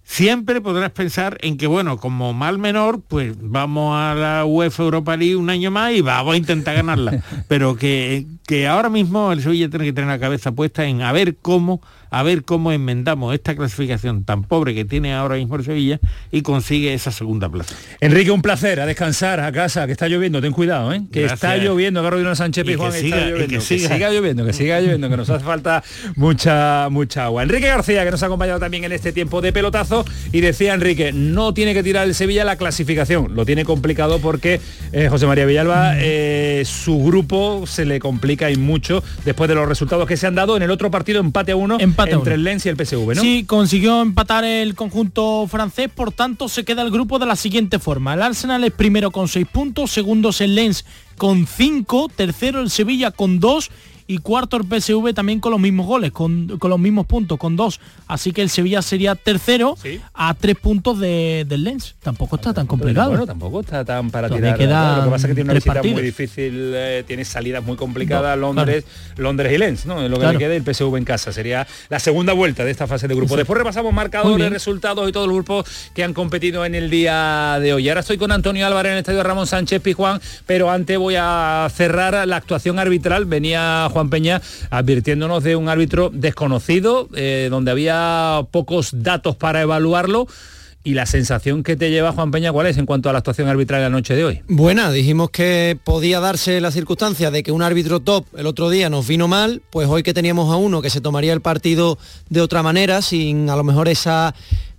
Siempre podrás pensar en que, bueno, como mal menor, pues vamos a la UEFA Europa League un año más y vamos a intentar ganarla. Pero que, que ahora mismo el Sevilla tiene que tener la cabeza puesta en a ver cómo, a ver cómo enmendamos esta clasificación tan pobre que tiene ahora mismo el Sevilla y consigue esa segunda plaza. Enrique, un placer, a descansar, a casa, que está lloviendo, ten cuidado, ¿eh? que Gracias. está lloviendo, Carolina Sánchez Y que Pizjuán está siga, y lloviendo, que que, siga. siga lloviendo, que siga lloviendo, que nos hace falta mucha, mucha agua. Enrique García, que nos ha acompañado también en este tiempo de pelotazo, y decía Enrique, no tiene que tirar el Sevilla la clasificación, lo tiene complicado porque eh, José María Villalba, eh, su grupo se le complica y mucho después de los resultados que se han dado en el otro partido, empate a uno Empate entre el Lens y el PSV, ¿no? Sí, consiguió empatar el conjunto francés, por tanto se queda el grupo de la siguiente forma. El Arsenal es primero con 6 puntos, segundo es el Lens con 5, tercero el Sevilla con 2 y cuarto el PSV también con los mismos goles, con, con los mismos puntos, con 2. Así que el Sevilla sería tercero a 3 puntos de- del Lens. Tampoco está tan complicado. Bueno, tampoco está tan para Todavía tirar. quedan Lo que pasa es que tiene una tres visita partidos. muy difícil, eh, tiene salidas muy complicadas, No, Londres, Londres y Lens, ¿no? Es lo que Claro. le queda el PSV en casa. Sería la segunda vuelta de esta fase de grupo. Después repasamos marcadores, resultados y todos los grupos que han competido en el día de hoy. Ahora estoy con Antonio Álvarez en el estadio Ramón Sánchez Pizjuán, pero antes voy a cerrar la actuación arbitral. Venía Juan Peña advirtiéndonos de un árbitro desconocido, eh, donde había pocos datos para evaluarlo. Y la sensación que te lleva Juan Peña, ¿cuál es en cuanto a la actuación arbitral la noche de hoy? Buena, dijimos que podía darse la circunstancia de que un árbitro top el otro día nos vino mal, pues hoy que teníamos a uno que se tomaría el partido de otra manera, sin a lo mejor esa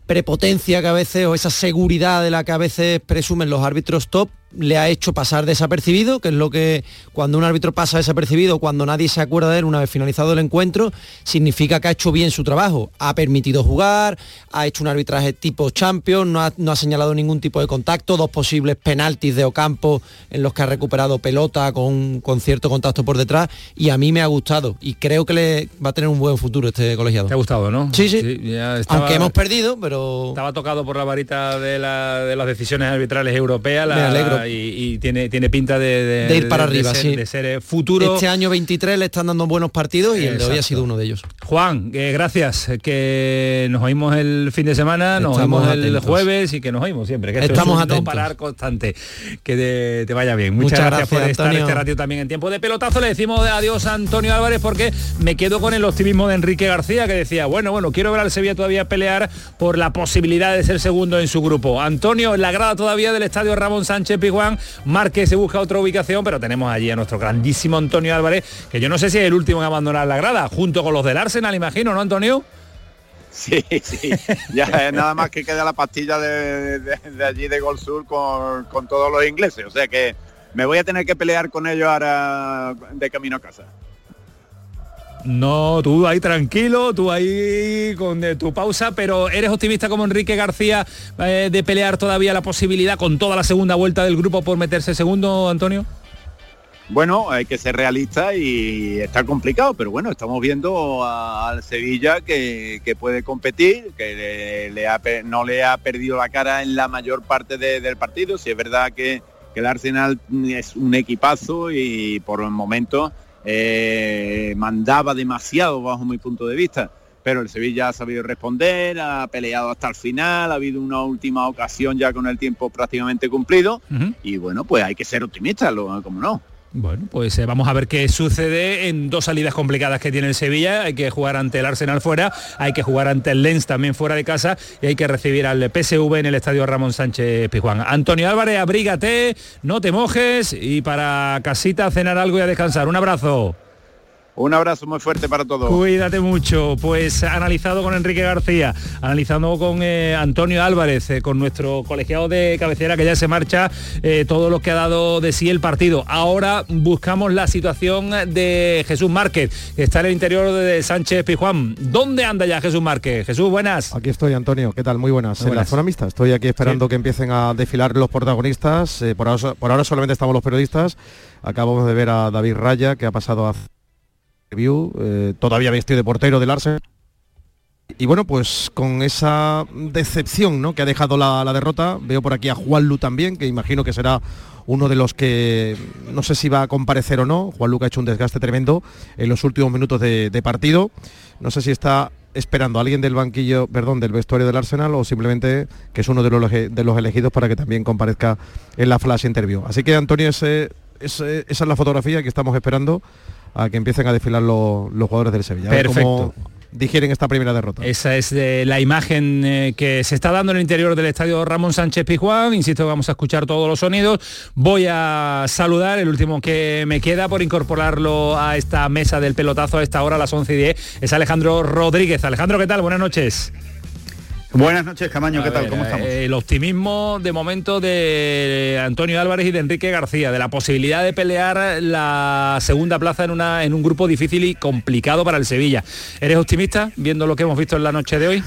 prepotencia que a veces o esa seguridad de la que a veces presumen los árbitros top, le ha hecho pasar desapercibido, que es lo que cuando un árbitro pasa desapercibido, cuando nadie se acuerda de él una vez finalizado el encuentro, significa que ha hecho bien su trabajo. Ha permitido jugar, ha hecho un arbitraje tipo champion, no ha, no ha señalado ningún tipo de contacto, dos posibles penaltis de Ocampo en los que ha recuperado pelota con, con cierto contacto por detrás y a mí me ha gustado y creo que le va a tener un buen futuro este colegiado. Te ha gustado, ¿no? Sí, sí. ya estaba- Aunque hemos perdido, pero... Estaba tocado por la varita de, la- de las decisiones arbitrales europeas la- Me alegro. Y, y tiene, tiene pinta de, De ir para arriba, ser, sí. de ser, eh, futuro. Este año 23 le están dando buenos partidos y el de hoy ha Exacto. sido uno de ellos. Juan, eh, gracias, que nos oímos el fin de semana, nos oímos el jueves y que nos oímos siempre. Que esto Estamos es un no atentos. parar constante. Que te, vaya bien. Muchas, Muchas gracias, por estar Antonio. este ratio también en tiempo de pelotazo. Le decimos adiós a Antonio Álvarez porque me quedo con el optimismo de Enrique García que decía, bueno, bueno, quiero ver al Sevilla todavía pelear por la posibilidad de ser segundo en su grupo. Antonio, en la grada todavía del estadio Ramón Sánchez Pizjuán, Márquez se busca otra ubicación, pero tenemos allí a nuestro grandísimo Antonio Álvarez, que yo no sé si es el último en abandonar la grada, junto con los del Arsenal, imagino, ¿no, Antonio? Sí, sí. Ya es nada más que queda la pastilla de allí de Gol Sur con, con todos los ingleses. O sea que me voy a tener que pelear con ellos ahora de camino a casa. No, tú ahí tranquilo, tú ahí con eh, tu pausa, pero ¿eres optimista como Enrique García eh, de pelear todavía la posibilidad con toda la segunda vuelta del grupo por meterse segundo, Antonio? Bueno, hay que ser realista y está complicado, pero bueno, estamos viendo al Sevilla que, que puede competir, que no le ha perdido la cara en la mayor parte de- del partido. Si es verdad que, que el Arsenal es un equipazo y por el momento eh, mandaba demasiado bajo mi punto de vista. Pero el Sevilla ha sabido responder, ha peleado hasta el final, ha habido una última ocasión ya con el tiempo prácticamente cumplido. Y bueno, pues hay que ser optimistas, como no. Bueno, pues eh, vamos a ver qué sucede en dos salidas complicadas que tiene el Sevilla. Hay que jugar ante el Arsenal fuera, hay que jugar ante el Lens también fuera de casa y hay que recibir al PSV en el estadio Ramón Sánchez Pizjuán. Antonio Álvarez, abrígate, no te mojes y para casita cenar algo y a descansar. Un abrazo. Un abrazo muy fuerte para todos. Cuídate mucho. Pues analizado con Enrique García, analizando con eh, Antonio Álvarez, eh, con nuestro colegiado de cabecera que ya se marcha, eh, todo lo que ha dado de sí el partido. Ahora buscamos la situación de Jesús Márquez, que está en el interior de Sánchez Pijuán. ¿Dónde anda ya Jesús Márquez? Jesús, buenas. Aquí estoy, Antonio. ¿Qué tal? Muy buenas. Muy En la buenas. zona mixta. Estoy aquí esperando que empiecen a desfilar los protagonistas. Eh, por, ahora, por ahora solamente estamos los periodistas. Acabamos de ver a David Raya, que ha pasado a eh, todavía vestido de portero del Arsenal. Y bueno, pues con esa decepción ¿no? que ha dejado la, derrota, veo por aquí a Juan Lu también, que imagino que será uno de los que no sé si va a comparecer o no. Juan Lu que ha hecho un desgaste tremendo en los últimos minutos de, partido. No sé si está esperando a alguien del banquillo, perdón, del vestuario del Arsenal o simplemente que es uno de los, de los elegidos para que también comparezca en la flash interview. Así que Antonio, ese- ese- esa es la fotografía que estamos esperando a que empiecen a desfilar los, los jugadores del Sevilla. Perfecto. digieren esta primera derrota. Esa es eh, la imagen eh, que se está dando en el interior del estadio Ramón Sánchez Pizjuán. Insisto vamos a escuchar todos los sonidos. Voy a saludar, el último que me queda por incorporarlo a esta mesa del pelotazo a esta hora, a las 11 y 10, es Alejandro Rodríguez. Alejandro, ¿qué tal? Buenas noches. Buenas noches, Camaño, A ¿qué tal? ¿Cómo estamos? eh, El optimismo de momento de Antonio Álvarez y de Enrique García, de la posibilidad de pelear la segunda plaza en, una, en un grupo difícil y complicado para el Sevilla. ¿Eres optimista viendo lo que hemos visto en la noche de hoy?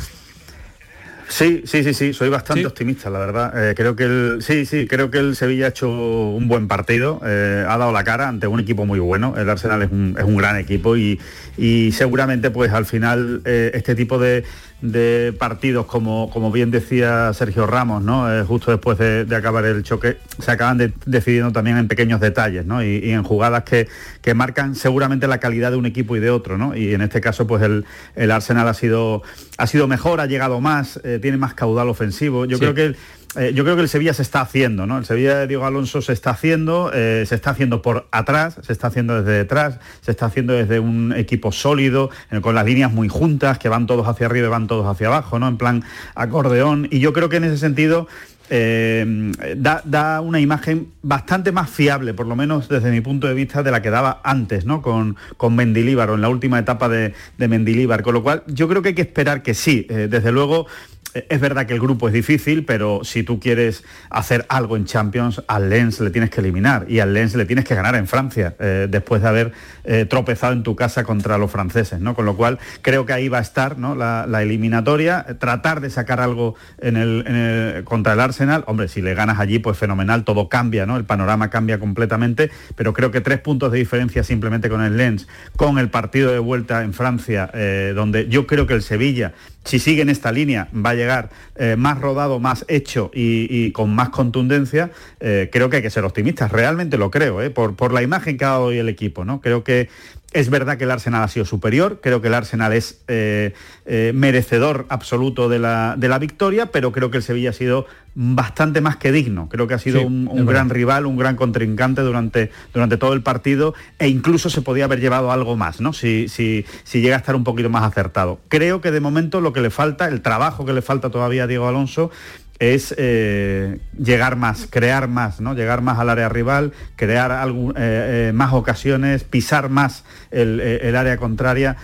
Sí, sí, sí, sí, soy bastante optimista, la verdad. Eh, creo que el, sí, sí, creo que el Sevilla ha hecho un buen partido, eh, ha dado la cara ante un equipo muy bueno. El Arsenal es un, es un gran equipo y, y seguramente, pues al final eh, este tipo de, de partidos, como, como bien decía Sergio Ramos, ¿no? Eh, justo después de, de acabar el choque, se acaban de- decidiendo también en pequeños detalles, ¿no? Y, y en jugadas que, que marcan seguramente la calidad de un equipo y de otro, ¿no? Y en este caso, pues el, el Arsenal ha sido, ha sido mejor, ha llegado más, eh, tiene más caudal ofensivo. Yo Sí. creo que el- eh, yo creo que el Sevilla se está haciendo, ¿no? El Sevilla de Diego Alonso se está haciendo, eh, se está haciendo por atrás, se está haciendo desde detrás, se está haciendo desde un equipo sólido, eh, con las líneas muy juntas, que van todos hacia arriba y van todos hacia abajo, ¿no? En plan acordeón. Y yo creo que en ese sentido da, una imagen bastante más fiable, por lo menos desde mi punto de vista, de la que daba antes, ¿no? Con, con Mendilíbar o en la última etapa de, de Mendilíbar. Con lo cual, yo creo que hay que esperar que sí. desde luego, Es verdad que el grupo es difícil, pero si tú quieres hacer algo en Champions, al Lens le tienes que eliminar y al Lens le tienes que ganar en Francia, eh, después de haber eh, tropezado en tu casa contra los franceses, ¿no? Con lo cual creo que ahí va a estar la, eliminatoria, eh, tratar de sacar algo en el, contra el Arsenal. Hombre, si le ganas allí, pues fenomenal, todo cambia, ¿no? El panorama cambia completamente, pero creo que tres puntos de diferencia simplemente con el Lens, con el partido de vuelta en Francia, eh, donde yo creo que el Sevilla, si sigue en esta línea, va a llegar eh, más rodado, más hecho y, con más contundencia, eh, creo que hay que ser optimistas. Realmente lo creo, ¿eh? por, por la imagen que ha dado hoy el equipo, ¿no? Creo que es verdad que el Arsenal ha sido superior, creo que el Arsenal es eh, eh, merecedor absoluto de la, de la victoria, pero creo que el Sevilla ha sido bastante más que digno. Creo que ha sido Sí, un, gran rival, un gran contrincante durante, durante todo el partido e incluso se podía haber llevado algo más, ¿no? Si, si, si llega a estar un poquito más acertado. Creo que de momento lo que le falta, el trabajo que le falta todavía a Diego Alonso, es eh, llegar más, crear más, ¿no? Llegar más al área rival, crear eh, eh, más ocasiones, pisar más el, el área contraria.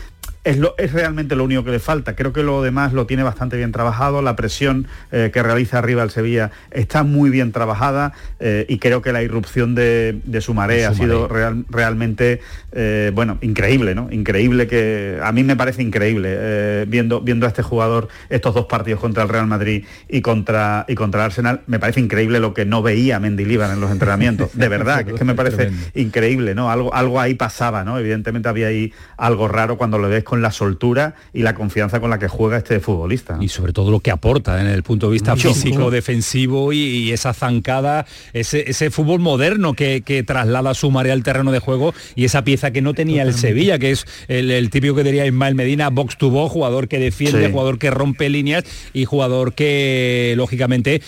Es, lo- es realmente lo único que le falta. Creo que lo demás lo tiene bastante bien trabajado. La presión eh, que realiza arriba el Sevilla está muy bien trabajada eh, y creo que la irrupción de, de su marea ha sido real- realmente, eh, bueno, increíble, ¿no? Increíble que a mí me parece increíble viendo, viendo a este jugador estos dos partidos contra el Real Madrid y contra, y contra el Arsenal. Me parece increíble lo que no veía Mendilibar en los entrenamientos. De verdad, que es que me parece increíble, ¿no? Algo, algo ahí pasaba, ¿no? Evidentemente había ahí algo raro cuando lo ves con la soltura y la confianza con la que juega este futbolista. Y sobre todo lo que aporta en el punto de vista Mucho, físico, mucho. defensivo y, y esa zancada, ese, ese fútbol moderno que, que traslada su marea al terreno de juego y esa pieza que no tenía el Sevilla, que es el, el típico que diría Ismael Medina, box to box, jugador que defiende, Sí. jugador que rompe líneas y jugador que lógicamente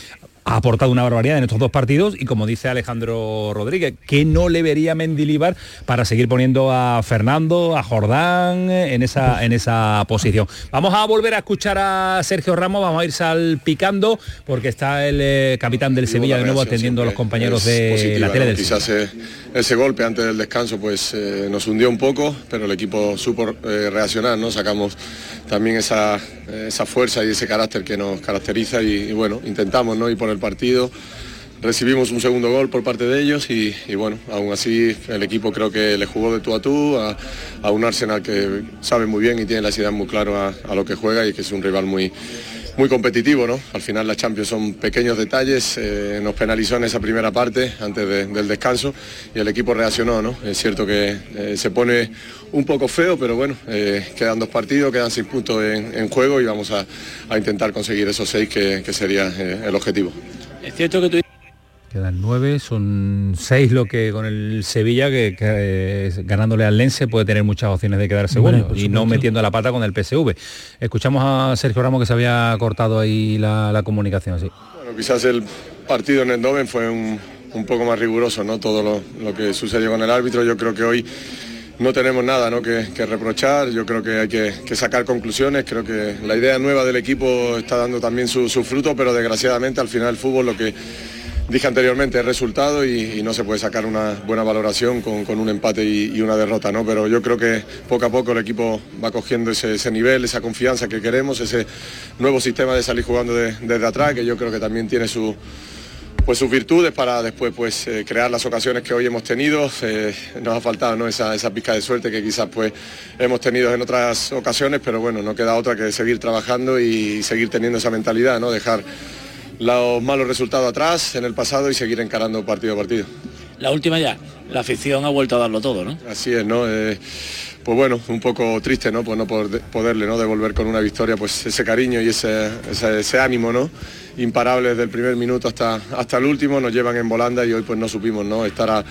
ha aportado una barbaridad en estos dos partidos y como dice Alejandro Rodríguez, que no le vería Mendilibar para seguir poniendo a Fernando, a Jordán en esa, en esa posición. Vamos a volver a escuchar a Sergio Ramos, vamos a ir salpicando porque está el eh, capitán del Sevilla de nuevo atendiendo a los compañeros de positiva, la tele ¿no? del Quizás eh, ese golpe antes del descanso pues eh, nos hundió un poco, pero el equipo supo eh, reaccionar, ¿no? Sacamos también esa, esa fuerza y ese carácter que nos caracteriza y, bueno, intentamos ¿no? ir por el partido. Recibimos un segundo gol por parte de ellos y, bueno, aún así el equipo creo que le jugó de tú a tú a, un Arsenal que sabe muy bien y tiene las ideas muy claras a, lo que juega y que es un rival muy, muy competitivo, ¿no? Al final las Champions son pequeños detalles, eh, nos penalizó en esa primera parte antes de- del descanso y el equipo reaccionó, ¿no? Es cierto que eh, se pone un poco feo, pero bueno, eh, quedan dos partidos, quedan seis puntos en, en juego y vamos a, a intentar conseguir esos seis que, que sería eh, el objetivo. Es cierto que tú Quedan nueve, son seis lo que con el Sevilla, que, que, eh, ganándole al Lense puede tener muchas opciones de quedar segundo por y no metiendo la pata con el PSV. Escuchamos a Sergio Ramos que se había cortado ahí la, la comunicación. Sí. Bueno, quizás el partido en Eindhoven fue un, un poco más riguroso, ¿no? Todo lo, lo que sucedió con el árbitro. Yo creo que hoy no tenemos nada ¿no? que, que reprochar. Yo creo que hay que, sacar conclusiones. Creo que la idea nueva del equipo está dando también su, fruto, pero desgraciadamente al final el fútbol lo que dije anteriormente es resultado y, no se puede sacar una buena valoración con, un empate y, una derrota, ¿no? Pero yo creo que poco a poco el equipo va cogiendo ese, nivel, esa confianza que queremos, ese nuevo sistema de salir jugando de- desde atrás, que yo creo que también tiene su, pues sus virtudes para después pues eh, crear las ocasiones que hoy hemos tenido. Eh, nos ha faltado ¿no? esa, esa pizca de suerte que quizás pues hemos tenido en otras ocasiones, pero bueno, no queda otra que seguir trabajando y seguir teniendo esa mentalidad, ¿no? Dejar los malos resultados atrás en el pasado y seguir encarando partido a partido. La última ya, la afición ha vuelto a darlo todo, ¿no? Así es, ¿no? Eh, pues bueno, un poco triste, ¿no? Pues no poder- poderle, ¿no? Devolver con una victoria, pues ese cariño y ese, ese, ese ánimo, ¿no? Imparable desde el primer minuto hasta, hasta el último, nos llevan en volanda y hoy pues no supimos, ¿no? Estar a,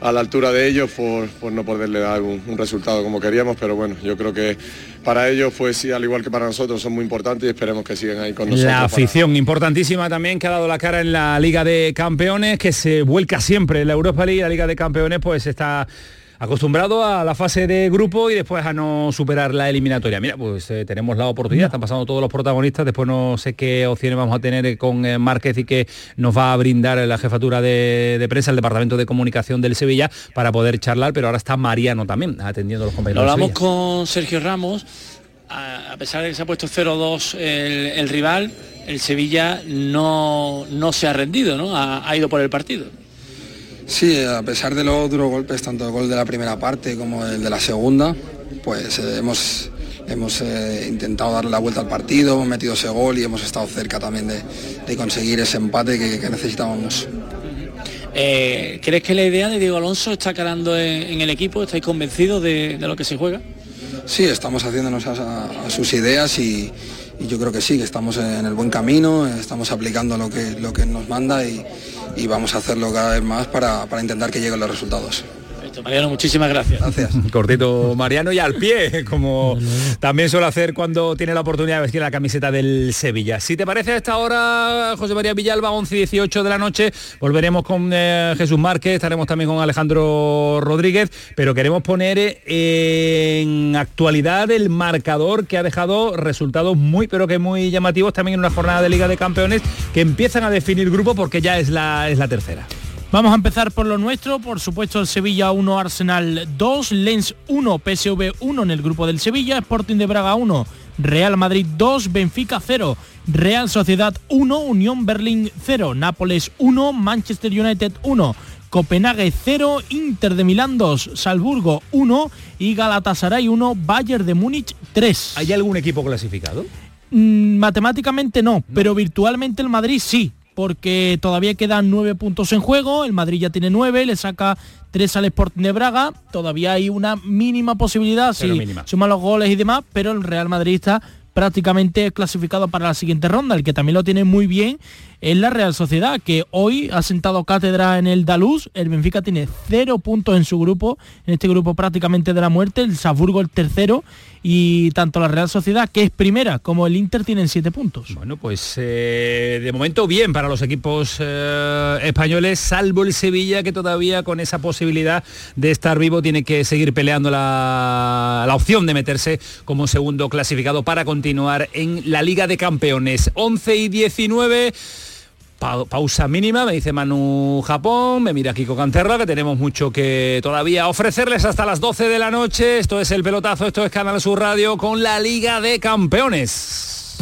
a la altura de ellos por, por no poderle dar un, un resultado como queríamos, pero bueno, yo creo que para ellos, pues sí, al igual que para nosotros, son muy importantes y esperemos que sigan ahí con nosotros. La para- afición importantísima también que ha dado la cara en la Liga de Campeones, que se vuelca siempre en la Europa League, la Liga de Campeones pues está acostumbrado a la fase de grupo y después a no superar la eliminatoria. Mira, pues eh, tenemos la oportunidad, están pasando todos los protagonistas, después no sé qué opciones vamos a tener con eh, Márquez y que nos va a brindar la jefatura de, de prensa, el Departamento de Comunicación del Sevilla, para poder charlar, pero ahora está Mariano también atendiendo a los compañeros. Lo hablamos con Sergio Ramos. a, a pesar de que se ha puesto 0-2 el, el rival, el Sevilla no, no se ha rendido, ¿no? Ha, ha ido por el partido. Sí, a pesar de los duros golpes, tanto el gol de la primera parte como el de la segunda, pues eh, hemos, hemos eh, intentado darle la vuelta al partido, hemos metido ese gol y hemos estado cerca también de, de conseguir ese empate que, que necesitábamos. Eh, ¿Crees que la idea de Diego Alonso está calando en, en el equipo? ¿Estáis convencidos de, de lo que se juega? Sí, estamos haciéndonos a, a sus ideas y, y yo creo que sí, que estamos en el buen camino, estamos aplicando lo que, lo que nos manda y, y vamos a hacerlo cada vez más para, para intentar que lleguen los resultados. Perfecto, Mariano, muchísimas gracias. Gracias. Cortito Mariano y al pie, como también suele hacer cuando tiene la oportunidad de vestir la camiseta del Sevilla. Si te parece a esta hora, José María Villalba, 11 y 18 de la noche, volveremos con eh, Jesús Márquez, estaremos también con Alejandro Rodríguez, pero queremos poner eh, en actualidad el marcador que ha dejado resultados muy, pero que muy llamativos también en una jornada de Liga de Campeones que empiezan a definir grupo porque ya es la, es la tercera. Vamos a empezar por lo nuestro, por supuesto el Sevilla 1, Arsenal 2, Lens 1, PSV 1 en el grupo del Sevilla, Sporting de Braga 1, Real Madrid 2, Benfica 0, Real Sociedad 1, Unión Berlín 0, Nápoles 1, Manchester United 1, Copenhague 0, Inter de Milán 2, Salzburgo 1 y Galatasaray 1, Bayern de Múnich 3. ¿Hay algún equipo clasificado? Mm, matemáticamente no, pero virtualmente el Madrid sí, porque todavía quedan nueve puntos en juego, el Madrid ya tiene nueve, le saca tres al Sporting de Braga, todavía hay una mínima posibilidad Pero si mínima. suman los goles y demás, pero el Real Madrid está prácticamente clasificado para la siguiente ronda, el que también lo tiene muy bien es la Real Sociedad, que hoy ha sentado cátedra en el Daluz, el Benfica tiene cero puntos en su grupo, en este grupo prácticamente de la muerte, el Salzburgo el tercero, y tanto la Real Sociedad, que es primera, como el Inter tienen siete puntos. Bueno, pues eh, de momento bien para los equipos eh, españoles, salvo el Sevilla, que todavía con esa posibilidad de estar vivo tiene que seguir peleando la, la opción de meterse como segundo clasificado para continuar en la Liga de Campeones. 11 y 19. Pa- pausa mínima, me dice Manu Japón, me mira Kiko Canterra, que tenemos mucho que todavía ofrecerles hasta las 12 de la noche. Esto es el pelotazo, esto es Canal Sur Radio con la Liga de Campeones.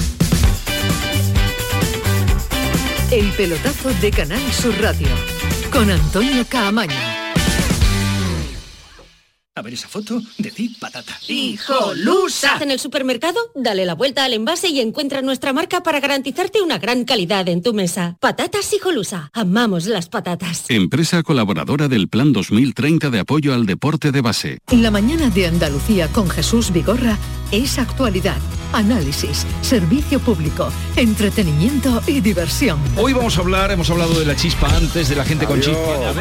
El pelotazo de Canal Sur Radio con Antonio Caamaño. A ver esa foto, decir patata. ¡Hijolusa! En el supermercado, dale la vuelta al envase y encuentra nuestra marca para garantizarte una gran calidad en tu mesa. Patatas Hijolusa. Amamos las patatas. Empresa colaboradora del Plan 2030 de apoyo al deporte de base. La mañana de Andalucía con Jesús Vigorra es actualidad, análisis, servicio público, entretenimiento y diversión. Hoy vamos a hablar, hemos hablado de la chispa antes, de la gente con chispa.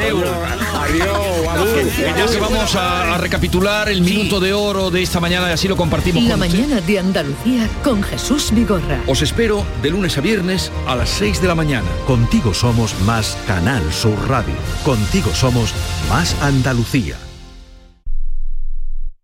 Ya que vamos a, a recapitular el minuto de oro de esta mañana y así lo compartimos La con usted. mañana de Andalucía con Jesús Vigorra. Os espero de lunes a viernes a las 6 de la mañana. Contigo somos más Canal Sur Radio. Contigo somos más Andalucía.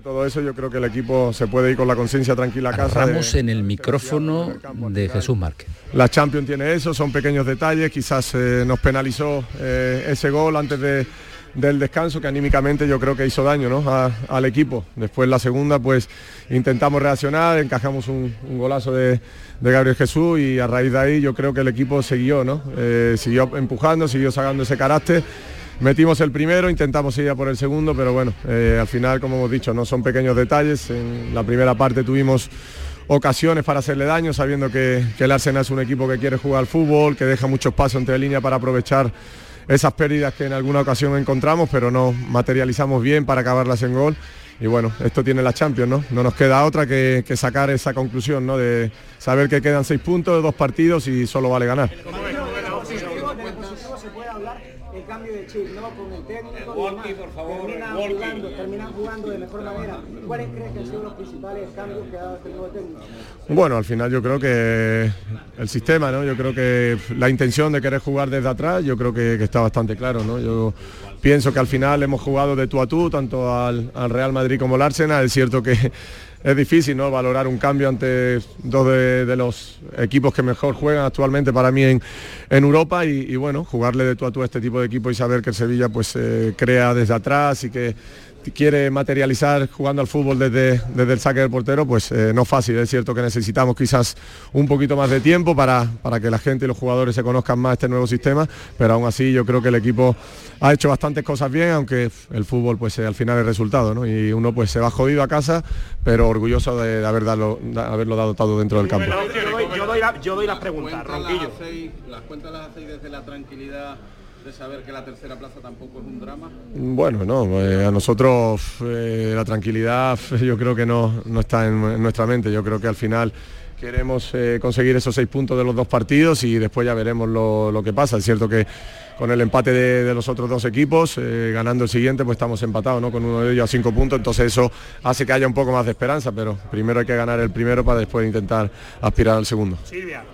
De todo eso yo creo que el equipo se puede ir con la conciencia tranquila a casa. de- Ramos en el micrófono de Jesús Márquez. La Champions tiene eso, son pequeños detalles, quizás eh, nos penalizó eh, ese gol antes de, del descanso que anímicamente yo creo que hizo daño ¿no? al equipo. Después la segunda pues intentamos reaccionar, encajamos un, golazo de, Gabriel Jesús y a raíz de ahí yo creo que el equipo siguió, ¿no? Eh, siguió empujando, siguió sacando ese carácter. Metimos el primero, intentamos ir a por el segundo, pero bueno, eh, al final, como hemos dicho, no son pequeños detalles. En la primera parte tuvimos ocasiones para hacerle daño, sabiendo que, que el Arsenal es un equipo que quiere jugar fútbol, que deja muchos pasos entre línea para aprovechar esas pérdidas que en alguna ocasión encontramos, pero no materializamos bien para acabarlas en gol. Y bueno, esto tiene la Champions, ¿no? No nos queda otra que, sacar esa conclusión, ¿no? De saber que quedan seis puntos, de dos partidos y solo vale ganar cambio de chip, ¿no? Con por favor, terminan, jugando, terminan jugando de mejor manera. ¿Cuáles crees que han sido los principales cambios que ha dado este nuevo técnico? Bueno, al final yo creo que el sistema, ¿no? Yo creo que la intención de querer jugar desde atrás, yo creo que, está bastante claro, ¿no? Yo pienso que al final hemos jugado de tú a tú, tanto al, al Real Madrid como al Arsenal. Es cierto que es difícil ¿no? valorar un cambio ante dos de, los equipos que mejor juegan actualmente para mí en, Europa y, bueno, jugarle de tú a tú a este tipo de equipo y saber que el Sevilla pues eh, crea desde atrás y que quiere materializar jugando al fútbol desde, desde el saque del portero, pues eh, no fácil. Es cierto que necesitamos quizás un poquito más de tiempo para, para que la gente y los jugadores se conozcan más este nuevo sistema, pero aún así yo creo que el equipo ha hecho bastantes cosas bien, aunque el fútbol pues eh, al final es resultado, ¿no? Y uno pues se va jodido a casa, pero orgulloso de, haber dado, haberlo dado todo dentro del campo. Yo doy, las preguntas, Las cuentas las hacéis desde la tranquilidad de saber que la tercera plaza tampoco es un drama? Bueno, no, eh, a nosotros eh, la tranquilidad yo creo que no, no está en, nuestra mente, yo creo que al final queremos eh, conseguir esos seis puntos de los dos partidos y después ya veremos lo, que pasa. Es cierto que con el empate de, los otros dos equipos, ganando el siguiente, pues estamos empatados ¿no? con uno de ellos a cinco puntos, entonces eso hace que haya un poco más de esperanza, pero primero hay que ganar el primero para después intentar aspirar al segundo. Silvia.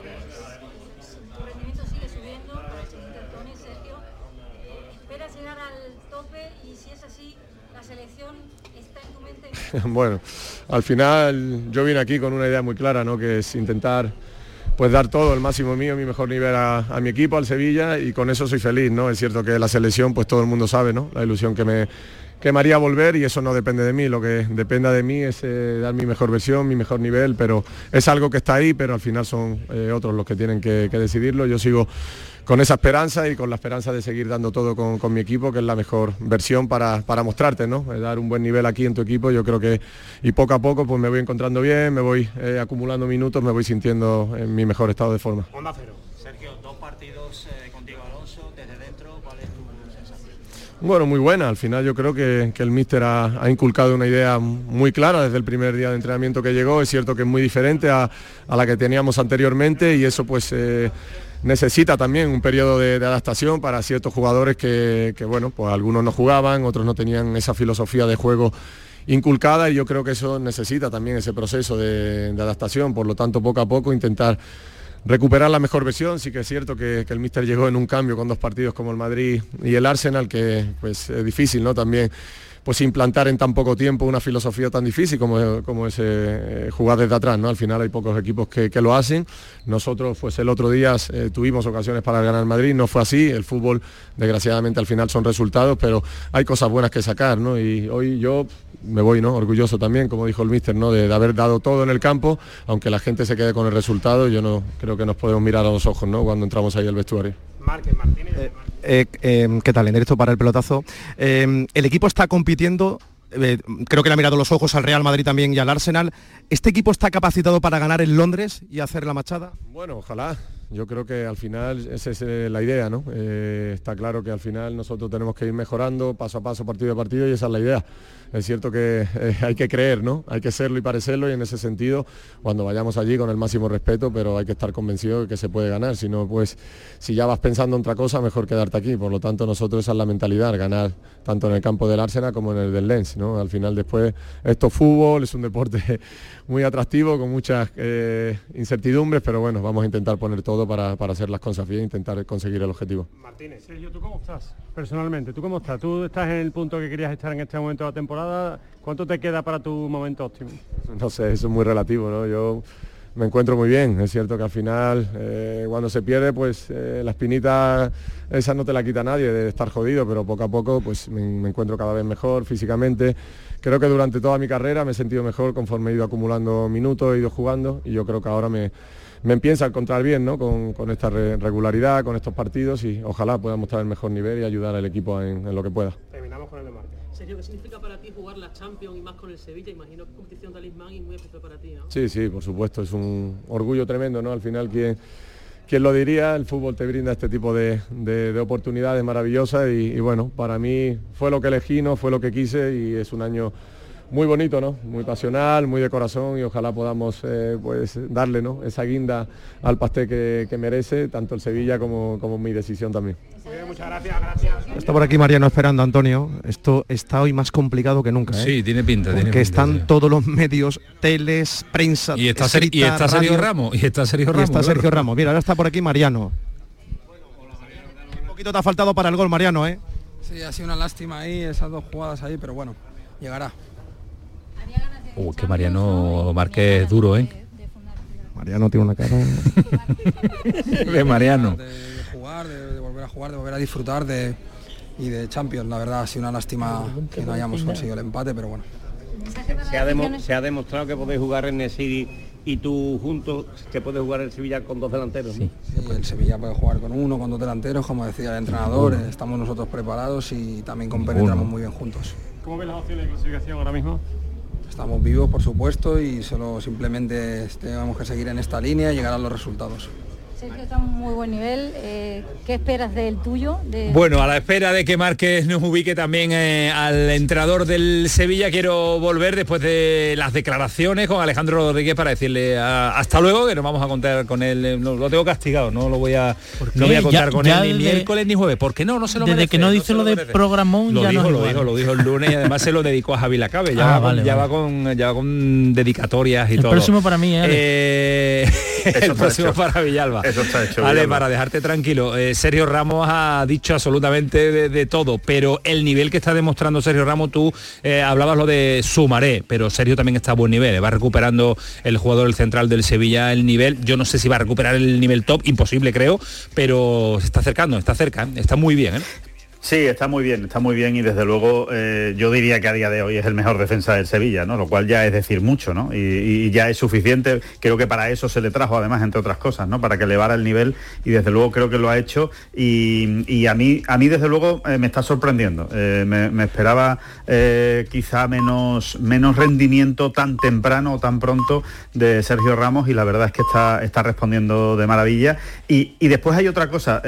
bueno, al final yo vine aquí con una idea muy clara, ¿no? que es intentar pues dar todo, el máximo mío, mi mejor nivel a, mi equipo, al Sevilla, y con eso soy feliz, ¿no? Es cierto que la selección, pues todo el mundo sabe, ¿no? La ilusión que me, que volver y eso no depende de mí, lo que dependa de mí es eh, dar mi mejor versión, mi mejor nivel, pero es algo que está ahí, pero al final son eh, otros los que tienen que, que decidirlo. Yo sigo con esa esperanza y con la esperanza de seguir dando todo con, mi equipo, que es la mejor versión para, para mostrarte, ¿no? Eh, dar un buen nivel aquí en tu equipo, yo creo que, y poco a poco pues me voy encontrando bien, me voy eh, acumulando minutos, me voy sintiendo en mi mejor estado de forma. Onda cero. Sergio, dos partidos eh, contigo Alonso, desde dentro, ¿cuál es tu sensación? Bueno, muy buena. Al final yo creo que, el míster ha, inculcado una idea muy clara desde el primer día de entrenamiento que llegó. Es cierto que es muy diferente a, a la que teníamos anteriormente y eso pues necesita también un periodo de, adaptación para ciertos jugadores que, bueno, pues algunos no jugaban, otros no tenían esa filosofía de juego inculcada y yo creo que eso necesita también ese proceso de, adaptación, por lo tanto poco a poco intentar recuperar la mejor versión, sí que es cierto que, que el míster llegó en un cambio con dos partidos como el Madrid y el Arsenal, que pues es difícil, ¿no? También pues implantar en tan poco tiempo una filosofía tan difícil como, como es eh, jugar desde atrás, ¿no? Al final hay pocos equipos que, lo hacen. Nosotros, pues el otro día eh, tuvimos ocasiones para ganar Madrid, no fue así. El fútbol, desgraciadamente, al final son resultados, pero hay cosas buenas que sacar, ¿no? Y hoy yo me voy, ¿no? Orgulloso también, como dijo el míster, ¿no? De, haber dado todo en el campo, aunque la gente se quede con el resultado, yo no creo que nos podemos mirar a los ojos, ¿no? Cuando entramos ahí al vestuario. Eh, eh, em, ¿Qué tal? En directo para el pelotazo. Em, el equipo está compitiendo eh, creo que le ha mirado los ojos al Real Madrid también y al Arsenal. ¿Este equipo está capacitado para ganar en Londres y hacer la machada? Bueno, ojalá. Yo creo que al final esa es la idea, ¿no? está claro que al final nosotros tenemos que ir mejorando paso a paso, partido a partido y esa es la idea es cierto que eh, hay que creer, ¿no? Hay que serlo y parecerlo y en ese sentido, cuando vayamos allí con el máximo respeto, pero hay que estar convencido de que se puede ganar. Si no, pues si ya vas pensando en otra cosa, mejor quedarte aquí. Por lo tanto, nosotros esa es la mentalidad, ganar tanto en el campo del Arsenal como en el del Lens, ¿no? Al final después esto es fútbol, es un deporte muy atractivo, con muchas eh, incertidumbres, pero bueno, vamos a intentar poner todo para, hacer las cosas bien e intentar conseguir el objetivo. Martínez, Sergio, ¿tú cómo estás? Personalmente, ¿tú cómo estás? ¿Tú estás en el punto que querías estar en este momento de la temporada? ¿Cuánto te queda para tu momento óptimo? No sé, eso es muy relativo, ¿no? Yo me encuentro muy bien. Es cierto que al final, eh, cuando se pierde, pues eh, la espinita esa no te la quita nadie de estar jodido, pero poco a poco pues me, encuentro cada vez mejor físicamente. Creo que durante toda mi carrera me he sentido mejor conforme he ido acumulando minutos, he ido jugando y yo creo que ahora me, me empieza a encontrar bien ¿no? con, esta regularidad, con estos partidos y ojalá pueda mostrar el mejor nivel y ayudar al equipo en, lo que pueda. Terminamos con el de Sergio, ¿qué significa para ti jugar la Champions y más con el Sevilla? Imagino que competición talismán y muy especial para ti, ¿no? Sí, sí, por supuesto, es un orgullo tremendo, ¿no? Al final, quien, quien lo diría, el fútbol te brinda este tipo de, oportunidades maravillosas y, bueno, para mí fue lo que elegí, ¿no? Fue lo que quise y es un año muy bonito, ¿no? Muy pasional, muy de corazón y ojalá podamos eh, pues darle ¿no? esa guinda al pastel que, merece, tanto el Sevilla como, como mi decisión también. muchas gracias, gracias. Está por aquí Mariano esperando, Antonio. Esto está hoy más complicado que nunca. ¿eh? Sí, tiene pinta. Porque están todos los medios, teles, prensa. Y está, y está Sergio Ramos. Y está Sergio Ramos. está Sergio Ramos. Mira, ahora está por aquí Mariano. Un poquito te ha faltado para el gol, Mariano, ¿eh? Sí, ha sido una lástima ahí, esas dos jugadas ahí, pero bueno, llegará. Uh, que Mariano Márquez duro, ¿eh? Mariano tiene una cara de Mariano. De, jugar, de, volver a jugar, de volver a disfrutar de, y de Champions. La verdad ha sido una lástima que no hayamos conseguido el empate, pero bueno. Se ha, demostrado que podéis jugar en el City y tú juntos que puedes jugar el Sevilla con dos delanteros. Sí. el Sevilla puede jugar con uno, con dos delanteros, como decía el entrenador. Estamos nosotros preparados y también compenetramos muy bien juntos. ¿Cómo ves las opciones de clasificación ahora mismo? Estamos vivos, por supuesto, y solo simplemente tenemos que seguir en esta línea y llegar a los resultados. Sergio está en muy buen nivel. Eh, ¿Qué esperas del tuyo? Bueno, a la espera de que Márquez nos ubique también eh, al entrenador del Sevilla, quiero volver después de las declaraciones con Alejandro Rodríguez para decirle hasta luego, que nos vamos a contar con él. Eh, lo tengo castigado, no lo voy a, no voy a contar con él ni miércoles ni jueves. ¿Por qué no? No se lo Desde que no dice lo, de programón lo ya dijo, no lo dijo, lo dijo el lunes y además se lo dedicó a Javi Lacabe. Ya, ah, va, ya va, con, ya va con dedicatorias y todo. El próximo para mí, ¿eh? el próximo para Villalba. Eso está hecho. Vale, para dejarte tranquilo, eh, Sergio Ramos ha dicho absolutamente de, todo, pero el nivel que está demostrando Sergio Ramos, tú eh, hablabas lo de Sumaré, pero Sergio también está a buen nivel, eh, va recuperando el jugador el central del Sevilla el nivel, yo no sé si va a recuperar el nivel top, imposible creo, pero se está acercando, está cerca, está muy bien. Sí, está muy bien, está muy bien y desde luego eh, yo diría que a día de hoy es el mejor defensa del Sevilla, ¿no? Lo cual ya es decir mucho, ¿no? Y, ya es suficiente. Creo que para eso se le trajo además, entre otras cosas, ¿no? Para que elevara el nivel y desde luego creo que lo ha hecho y, a mí, a mí desde luego eh, me está sorprendiendo. Eh, me, esperaba quizá menos, menos rendimiento tan temprano o tan pronto de Sergio Ramos y la verdad es que está, está respondiendo de maravilla. Y, después hay otra cosa,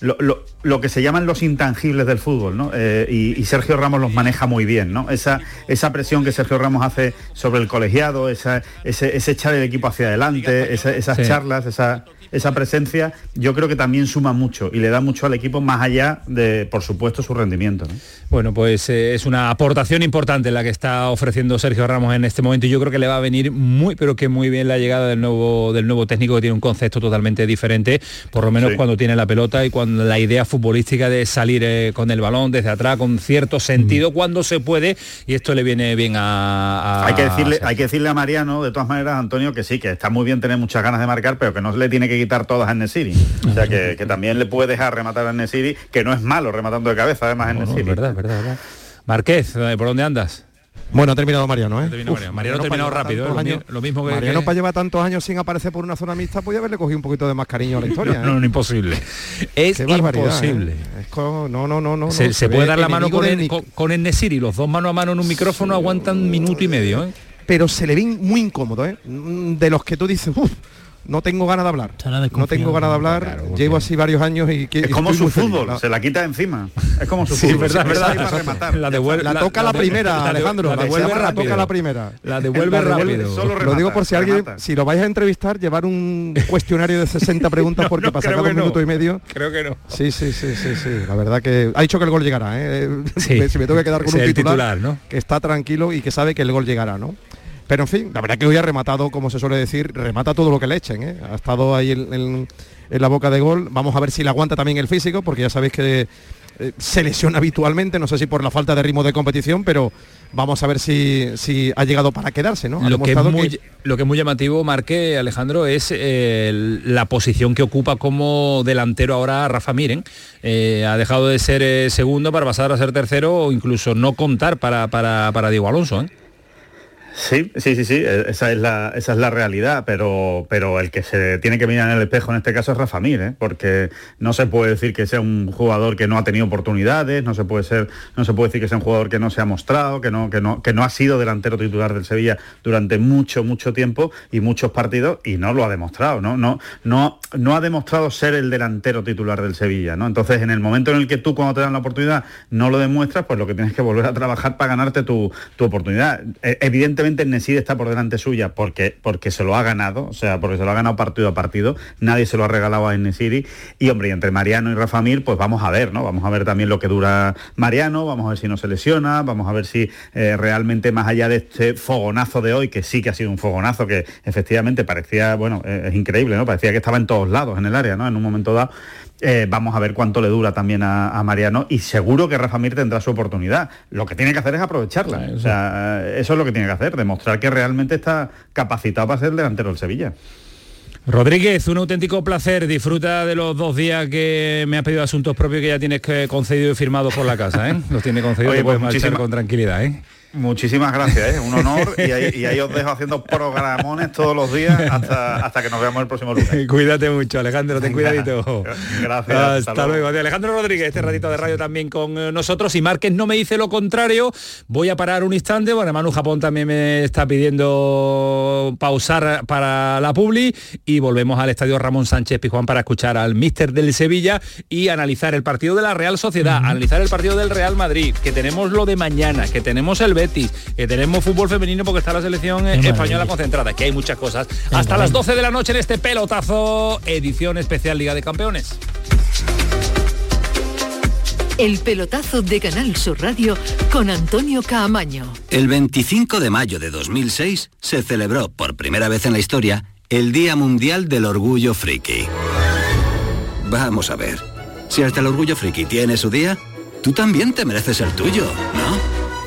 lo que se llaman los intangibles del fútbol, ¿no? Eh, y, Sergio Ramos los maneja muy bien, ¿no? Esa, esa presión que Sergio Ramos hace sobre el colegiado, esa, ese, echar el equipo hacia adelante, esas charlas, esa, esa presencia, yo creo que también suma mucho y le da mucho al equipo más allá de, por supuesto, su rendimiento. Bueno, pues eh, es una aportación importante la que está ofreciendo Sergio Ramos en este momento y yo creo que le va a venir muy, pero que muy bien la llegada del nuevo, del nuevo técnico que tiene un concepto totalmente diferente, por lo menos cuando tiene la pelota y cuando la idea futbolística de salir eh, con el balón desde atrás con cierto sentido mm. cuando se puede y esto le viene bien a... hay, que decirle, hay que decirle a Mariano, de todas maneras, Antonio, que sí, que está muy bien tener muchas ganas de marcar, pero que no le tiene que quitar todas a Nesiri. O sea, que, también le puede dejar rematar a Nesiri, que no es malo rematando de cabeza además en Nesiri. Verdad, verdad, verdad. Marqués, ¿por dónde andas? Bueno, ha terminado Mariano, ¿eh? Mariano, ha terminado rápido, ¿eh? lo, mismo que... Mariano para llevar tantos años sin aparecer por una zona mixta, podía haberle cogido un poquito de más cariño a la historia. no, no, ¿eh? imposible. Es imposible. ¿eh? no, no, no, no. Se, puede dar la mano con el, con, el Nesiri, los dos mano a mano en un micrófono aguantan minuto y medio, ¿eh? Pero se le ven muy incómodo, ¿eh? De los que tú dices, uff, no tengo ganas de hablar. No tengo ganas de hablar. Llevo así varios años y que es como su fútbol, se la quita encima. Es como su fútbol. Verdad, verdad, La, devuelve, la, toca la, primera, Alejandro. La devuelve rápido. toca la primera. La devuelve rápido. lo digo por si alguien, si lo vais a entrevistar, llevar un cuestionario de 60 preguntas porque para sacar un minuto y medio. Creo que no. Sí, sí, sí, sí, sí. La verdad que ha dicho que el gol llegará. ¿eh? si me tengo que quedar con un titular, que está tranquilo y que sabe que el gol llegará, ¿no? Pero en fin, la verdad que hoy ha rematado, como se suele decir, remata todo lo que le echen. ¿eh? Ha estado ahí en, la boca de gol. Vamos a ver si le aguanta también el físico, porque ya sabéis que eh, se lesiona habitualmente, no sé si por la falta de ritmo de competición, pero vamos a ver si, si ha llegado para quedarse, ¿no? lo, que es muy, lo que es muy llamativo, Marque, Alejandro, es eh, la posición que ocupa como delantero ahora Rafa Miren. Eh, ha dejado de ser segundo para pasar a ser tercero o incluso no contar para, para, para Diego Alonso. Sí, sí, sí, sí, e, esa es la, esa es la realidad, pero, pero el que se tiene que mirar en el espejo en este caso es Rafa Mir, ¿eh? porque no se puede decir que sea un jugador que no ha tenido oportunidades, no se puede ser, no se puede decir que sea un jugador que no se ha mostrado, que no, que no, que no ha sido delantero titular del Sevilla durante mucho, mucho tiempo y muchos partidos y no lo ha demostrado, ¿no? No, no, no ha demostrado ser el delantero titular del Sevilla, ¿no? Entonces, en el momento en el que tú cuando te dan la oportunidad no lo demuestras, pues lo que tienes que volver a trabajar para ganarte tu, tu oportunidad. E, evidentemente Evidentemente está por delante suya porque, porque se lo ha ganado, o sea, porque se lo ha ganado partido a partido, nadie se lo ha regalado a Nesiri y hombre, entre Mariano y Rafa Mir, pues vamos a ver, ¿no? Vamos a ver también lo que dura Mariano, vamos a ver si no se lesiona, vamos a ver si eh, realmente más allá de este fogonazo de hoy, que sí que ha sido un fogonazo, que efectivamente parecía, bueno, eh, es increíble, ¿no? Parecía que estaba en todos lados en el área, ¿no? En un momento dado, eh, vamos a ver cuánto le dura también a, Mariano y seguro que Rafa Mir tendrá su oportunidad. Lo que tiene que hacer es aprovecharla. O sea, eso es lo que tiene que hacer, demostrar que realmente está capacitado para ser delantero del Sevilla. Rodríguez, un auténtico placer. Disfruta de los dos días que me has pedido asuntos propios que ya tienes concedido y firmado por la casa. ¿eh? Los tiene concedido puedes pues con tranquilidad. ¿eh? Muchísimas gracias, ¿eh? un honor y ahí, os dejo haciendo programones todos los días hasta, hasta que nos veamos el próximo lunes. Cuídate mucho, Alejandro, ten cuidadito. Gracias. Hasta, luego. Alejandro Rodríguez, este ratito de radio también con eh, nosotros. Y Márquez no me dice lo contrario, voy a parar un instante. Bueno, Manu Japón también me está pidiendo pausar para la publi y volvemos al estadio Ramón Sánchez Pijuán para escuchar al míster del Sevilla y analizar el partido de la Real Sociedad, analizar el partido del Real Madrid, que tenemos lo de mañana, que tenemos el que tenemos fútbol femenino porque está la selección española concentrada, que hay muchas cosas. Hasta las 12 de la noche en este pelotazo, edición especial Liga de Campeones. El pelotazo de Canal Sur Radio con Antonio Caamaño. El 25 de mayo de 2006 se celebró por primera vez en la historia el Día Mundial del Orgullo Friki. Vamos a ver, si hasta el Orgullo Friki tiene su día, tú también te mereces el tuyo, ¿no?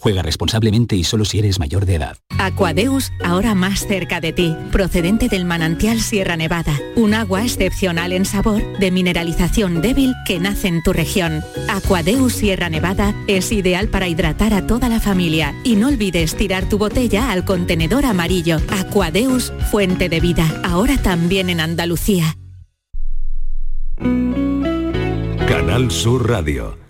Juega responsablemente y solo si eres mayor de edad. Aquadeus, ahora más cerca de ti, procedente del manantial Sierra Nevada, un agua excepcional en sabor, de mineralización débil que nace en tu región. Aquadeus Sierra Nevada es ideal para hidratar a toda la familia y no olvides tirar tu botella al contenedor amarillo. Aquadeus, fuente de vida, ahora también en Andalucía. Canal Sur Radio.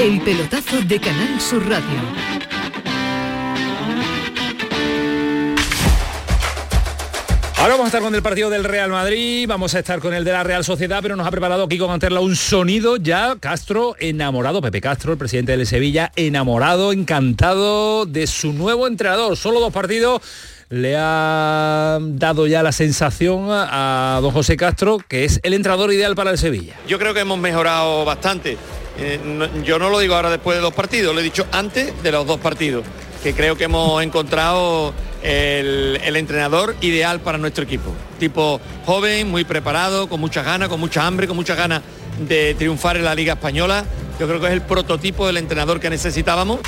El pelotazo de Canal Sur Radio. Ahora vamos a estar con el partido del Real Madrid, vamos a estar con el de la Real Sociedad, pero nos ha preparado Kiko Canterla un sonido ya Castro enamorado, Pepe Castro, el presidente del Sevilla, enamorado, encantado de su nuevo entrenador. Solo dos partidos le ha dado ya la sensación a don José Castro que es el entrenador ideal para el Sevilla. Yo creo que hemos mejorado bastante eh, yo no lo digo ahora después de dos partidos, lo he dicho antes de los dos partidos, que creo que hemos encontrado el, el entrenador ideal para nuestro equipo. Tipo joven, muy preparado, con muchas ganas, con mucha hambre, con muchas ganas de triunfar en la Liga Española. Yo creo que es el prototipo del entrenador que necesitábamos.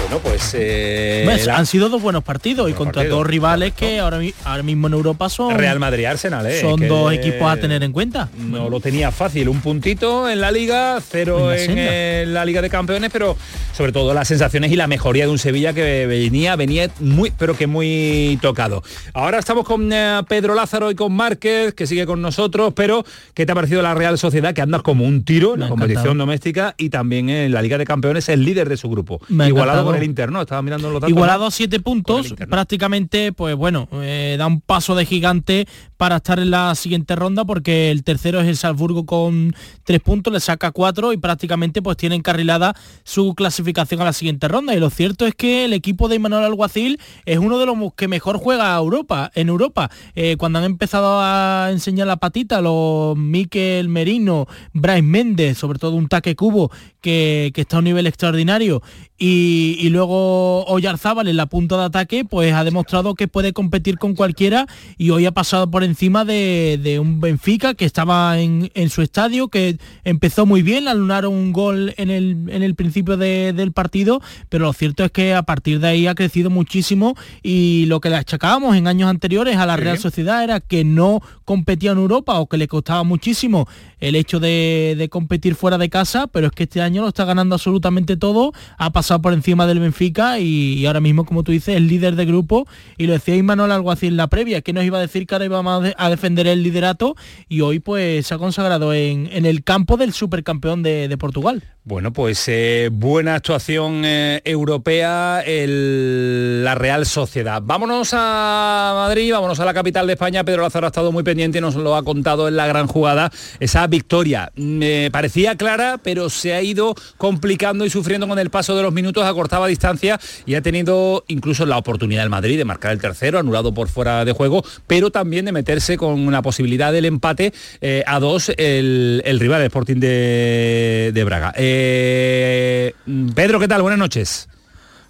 Bueno, pues eh, han sido dos buenos partidos y contra partidos, dos rivales que ahora, mi- ahora mismo en Europa son Real Madrid Arsenal, ¿eh? son que- dos equipos a tener en cuenta. No lo tenía fácil, un puntito en la liga, cero En la en, senda. eh, la Liga de Campeones, pero sobre todo las sensaciones y la mejoría de un Sevilla que venía, venía muy, pero que muy tocado. Ahora estamos con eh, Pedro Lázaro y con Márquez, que sigue con nosotros, pero ¿qué te ha parecido la Real Sociedad que anda como un tiro en la competición encantado. doméstica y también en la Liga de Campeones el líder de su grupo? Me Igualado encantado. con el Inter, ¿no? Estaba mirando los datos. Igualado a siete puntos, prácticamente, pues bueno, eh, da un paso de gigante para estar en la siguiente ronda porque el tercero es el Salzburgo con tres puntos, le saca cuatro y prácticamente pues tiene encarrilada su clasificación a la siguiente ronda. Y lo cierto es que el equipo de Manuel Alguacil es uno de los que mejor juega a Europa, en Europa. Eh, cuando han empezado a enseñar la patita, los Miquel Merino, Bryce Méndez, sobre todo un taque cubo que, que está a un nivel extraordinario. Y, y luego Oyarzábal en la punta de ataque pues ha demostrado que puede competir con cualquiera y hoy ha pasado por encima de, de un Benfica que estaba en, en su estadio que empezó muy bien alunaron un gol en el, en el principio de- del partido pero lo cierto es que a partir de ahí ha crecido muchísimo y lo que le achacábamos en años anteriores a la Real Sociedad era que no competía en Europa o que le costaba muchísimo el hecho de, de competir fuera de casa, pero es que este año lo está ganando absolutamente todo, ha pasado por encima del Benfica y, ahora mismo, como tú dices, es líder de grupo y lo decía Imanol algo así en la previa, que nos iba a decir que ahora íbamos a, de- a defender el liderato y hoy pues se ha consagrado en, en el campo del supercampeón de, de Portugal. Bueno, pues eh, buena actuación eh, europea el- la Real Sociedad. Vámonos a Madrid, vámonos a la capital de España. Pedro Lázaro ha estado muy pendiente y nos lo ha contado en la gran jugada. Esa victoria me parecía clara, pero se ha ido complicando y sufriendo con el paso de los minutos, acortaba distancia y ha tenido incluso la oportunidad del Madrid de marcar el tercero, anulado por fuera de juego, pero también de meterse con la posibilidad del empate eh, a dos el, el rival, el Sporting de Braga. Eh, Pedro, ¿qué tal? Buenas noches.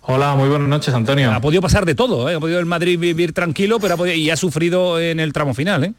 Hola, muy buenas noches, Antonio. Ha podido pasar de todo, ¿eh? ha podido el Madrid vivir tranquilo, pero ha podido- y ha sufrido en el tramo final. ¿eh?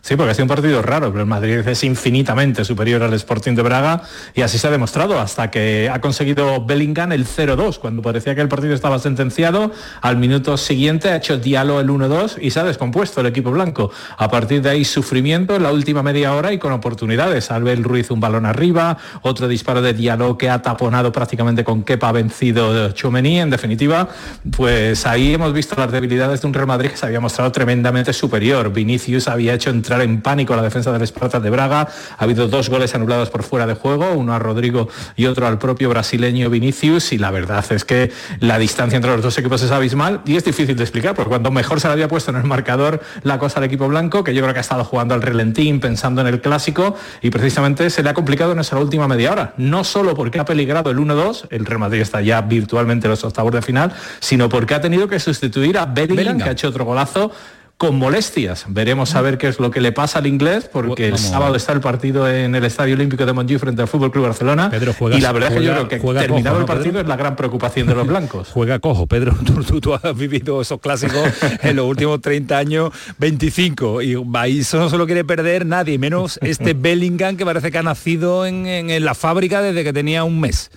Sí, porque ha sido un partido raro, pero el Madrid es infinitamente superior al Sporting de Braga y así se ha demostrado hasta que ha conseguido Bellingham el 0-2, cuando parecía que el partido estaba sentenciado, al minuto siguiente ha hecho Diallo el 1-2 y se ha descompuesto el equipo blanco. A partir de ahí sufrimiento en la última media hora y con oportunidades. Albert Ruiz un balón arriba, otro disparo de Diallo que ha taponado prácticamente con Kepa vencido Chomení. En definitiva, pues ahí hemos visto las debilidades de un Real Madrid que se había mostrado tremendamente superior. Vinicius había hecho entrar en pánico a la defensa del Spartak de Braga. Ha habido dos goles anulados por fuera de juego, uno a Rodrigo y otro al propio brasileño Vinicius. Y la verdad es que la distancia entre los dos equipos es abismal y es difícil de explicar, porque cuando mejor se le había puesto en el marcador la cosa al equipo blanco, que yo creo que ha estado jugando al relentín, pensando en el clásico, y precisamente se le ha complicado en esa última media hora. No solo porque ha peligrado el 1-2, el Real Madrid está ya virtualmente en los octavos de final, sino porque ha tenido que sustituir a Bellingham, Bellingham. que ha hecho otro golazo con molestias. Veremos a ver qué es lo que le pasa al inglés, porque el sábado está el partido en el Estadio Olímpico de Montjuic frente al Fútbol Club Barcelona. Pedro, juegas- y la verdad es que yo juega- creo que juega terminado cojo, el ¿no, partido es la gran preocupación de los blancos. Juega cojo, Pedro, tú, tú- tú has vivido esos clásicos en los últimos 30 años, 25, y eso no se lo quiere perder nadie, menos este Bellingham que parece que ha nacido en, en- en la fábrica desde que tenía un mes.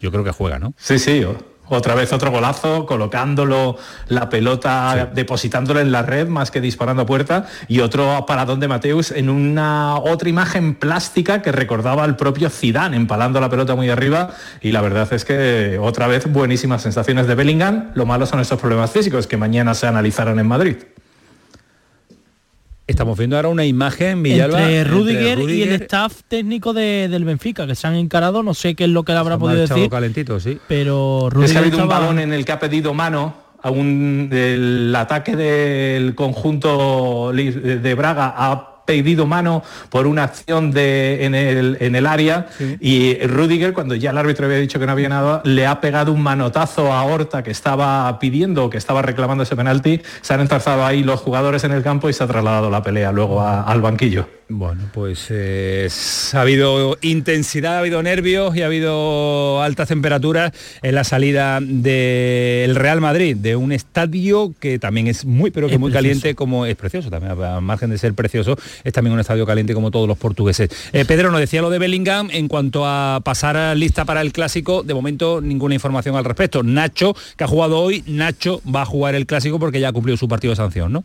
Yo creo que juega, ¿no? Sí, sí. o- Otra vez otro golazo, colocándolo la pelota, depositándolo en la red más que disparando a puerta. Y otro paradón de Mateus en una otra imagen plástica que recordaba al propio Zidane, empalando la pelota muy arriba. Y la verdad es que otra vez buenísimas sensaciones de Bellingham. Lo malo son estos problemas físicos que mañana se analizarán en Madrid. Estamos viendo ahora una imagen, Villalba, entre entre Rudiger, y el Rudiger, staff técnico de- del Benfica, que se han encarado, no sé qué es lo que le habrá podido decir, calentito, sí. pero Rudiger que ha habido un estaba- balón en el que ha pedido mano Aún el ataque del conjunto de Braga ha pedido mano por una acción de, en, el, en el área y Rudiger, cuando ya el árbitro había dicho que no había nada, le ha pegado un manotazo a Horta que estaba pidiendo, que estaba reclamando ese penalti. Se han entarzado ahí los jugadores en el campo y se ha trasladado la pelea luego al banquillo. Bueno, pues eh, ha habido intensidad, ha habido nervios y ha habido altas temperaturas en la salida del Real Madrid, de un estadio que también es muy, pero que muy caliente, como es precioso también, a margen de ser precioso, es también un estadio caliente como todos los portugueses. Eh, Pedro nos decía lo de Bellingham en cuanto a pasar lista para el clásico, de momento ninguna información al respecto. Nacho, que ha jugado hoy, Nacho va a jugar el clásico porque ya ha cumplido su partido de sanción, ¿no?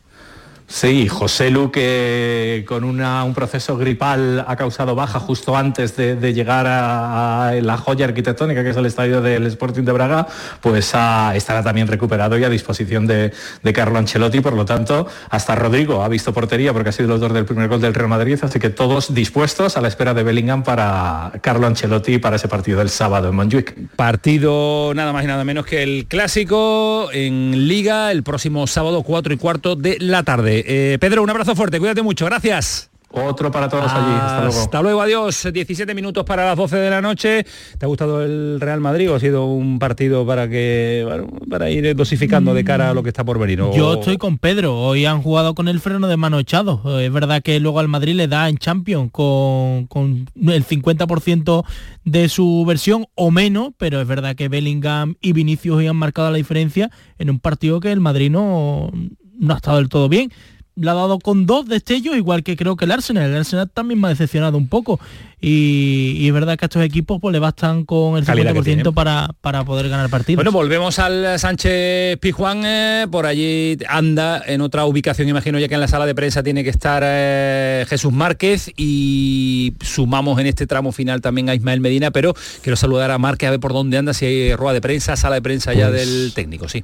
Sí, José Luque con un proceso gripal ha causado baja justo antes de, llegar a, la joya arquitectónica que es el estadio del Sporting de Braga, pues estará también recuperado y a disposición de, Carlo Ancelotti, por lo tanto, hasta Rodrigo ha visto portería porque ha sido el autor del primer gol del Real Madrid, así que todos dispuestos a la espera de Bellingham para Carlo Ancelotti para ese partido del sábado en Montjuic. Partido nada más y nada menos que el clásico en Liga el próximo sábado 4 y cuarto de la tarde. Eh, Pedro, un abrazo fuerte, cuídate mucho, gracias. Otro para todos allí. Hasta luego. Hasta luego, adiós. 17 minutos para las 12 de la noche. ¿Te ha gustado el Real Madrid o ha sido un partido para que para ir dosificando de cara a lo que está por venir? Yo estoy con Pedro. Hoy han jugado con el freno de mano echado. Es verdad que luego al Madrid le da en Champions con, con el 50% de su versión o menos, pero es verdad que Bellingham y Vinicius hoy han marcado la diferencia en un partido que el Madrid no, no ha estado del todo bien le ha dado con dos destellos, igual que creo que el Arsenal. El Arsenal también me ha decepcionado un poco. Y, es verdad que estos equipos pues, le bastan con el 50% para, para poder ganar partidos. Bueno, volvemos al Sánchez Pijuán. Eh, por allí anda en otra ubicación, imagino ya que en la sala de prensa tiene que estar eh, Jesús Márquez. Y sumamos en este tramo final también a Ismael Medina, pero quiero saludar a Márquez a ver por dónde anda, si hay rueda de prensa, sala de prensa ya pues del técnico, sí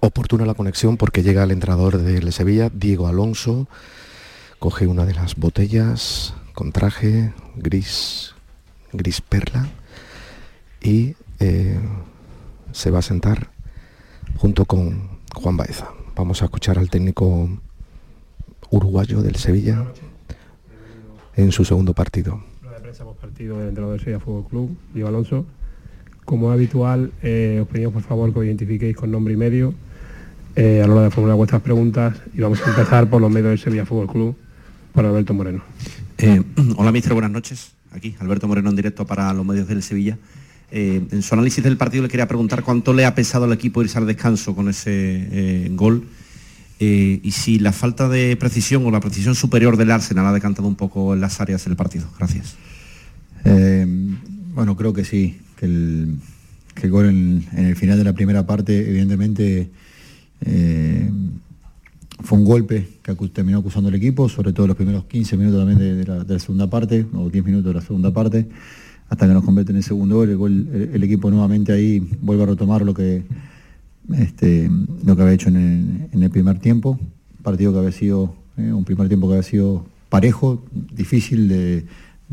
oportuna la conexión porque llega el entrenador del Sevilla, Diego Alonso, coge una de las botellas con traje gris, gris perla y eh, se va a sentar junto con Juan Baeza. Vamos a escuchar al técnico uruguayo del Sevilla en su segundo partido. partido del entrenador del Sevilla Fútbol Club, Diego Alonso. Como habitual, eh, os pedimos por favor que os identifiquéis con nombre y medio eh, a la hora de formular vuestras preguntas y vamos a empezar por los medios del Sevilla Fútbol Club por Alberto Moreno. Eh, hola, mister, buenas noches. Aquí, Alberto Moreno en directo para los medios del Sevilla. en su análisis del partido le quería preguntar cuánto le ha pesado al equipo irse al descanso con ese gol y si la falta de precisión o la precisión superior del Arsenal ha decantado un poco en las áreas del partido. Gracias. bueno, creo que sí, que el, gol en, el final de la primera parte, evidentemente, eh, fue un golpe que terminó acusando el equipo, sobre todo los primeros 15 minutos también de, la, segunda parte, o 10 minutos de la segunda parte, hasta que nos convierte en el segundo gol. El, equipo nuevamente ahí vuelve a retomar lo que, este, lo que había hecho en el, primer tiempo, partido que había sido, eh, un primer tiempo que había sido parejo, difícil de,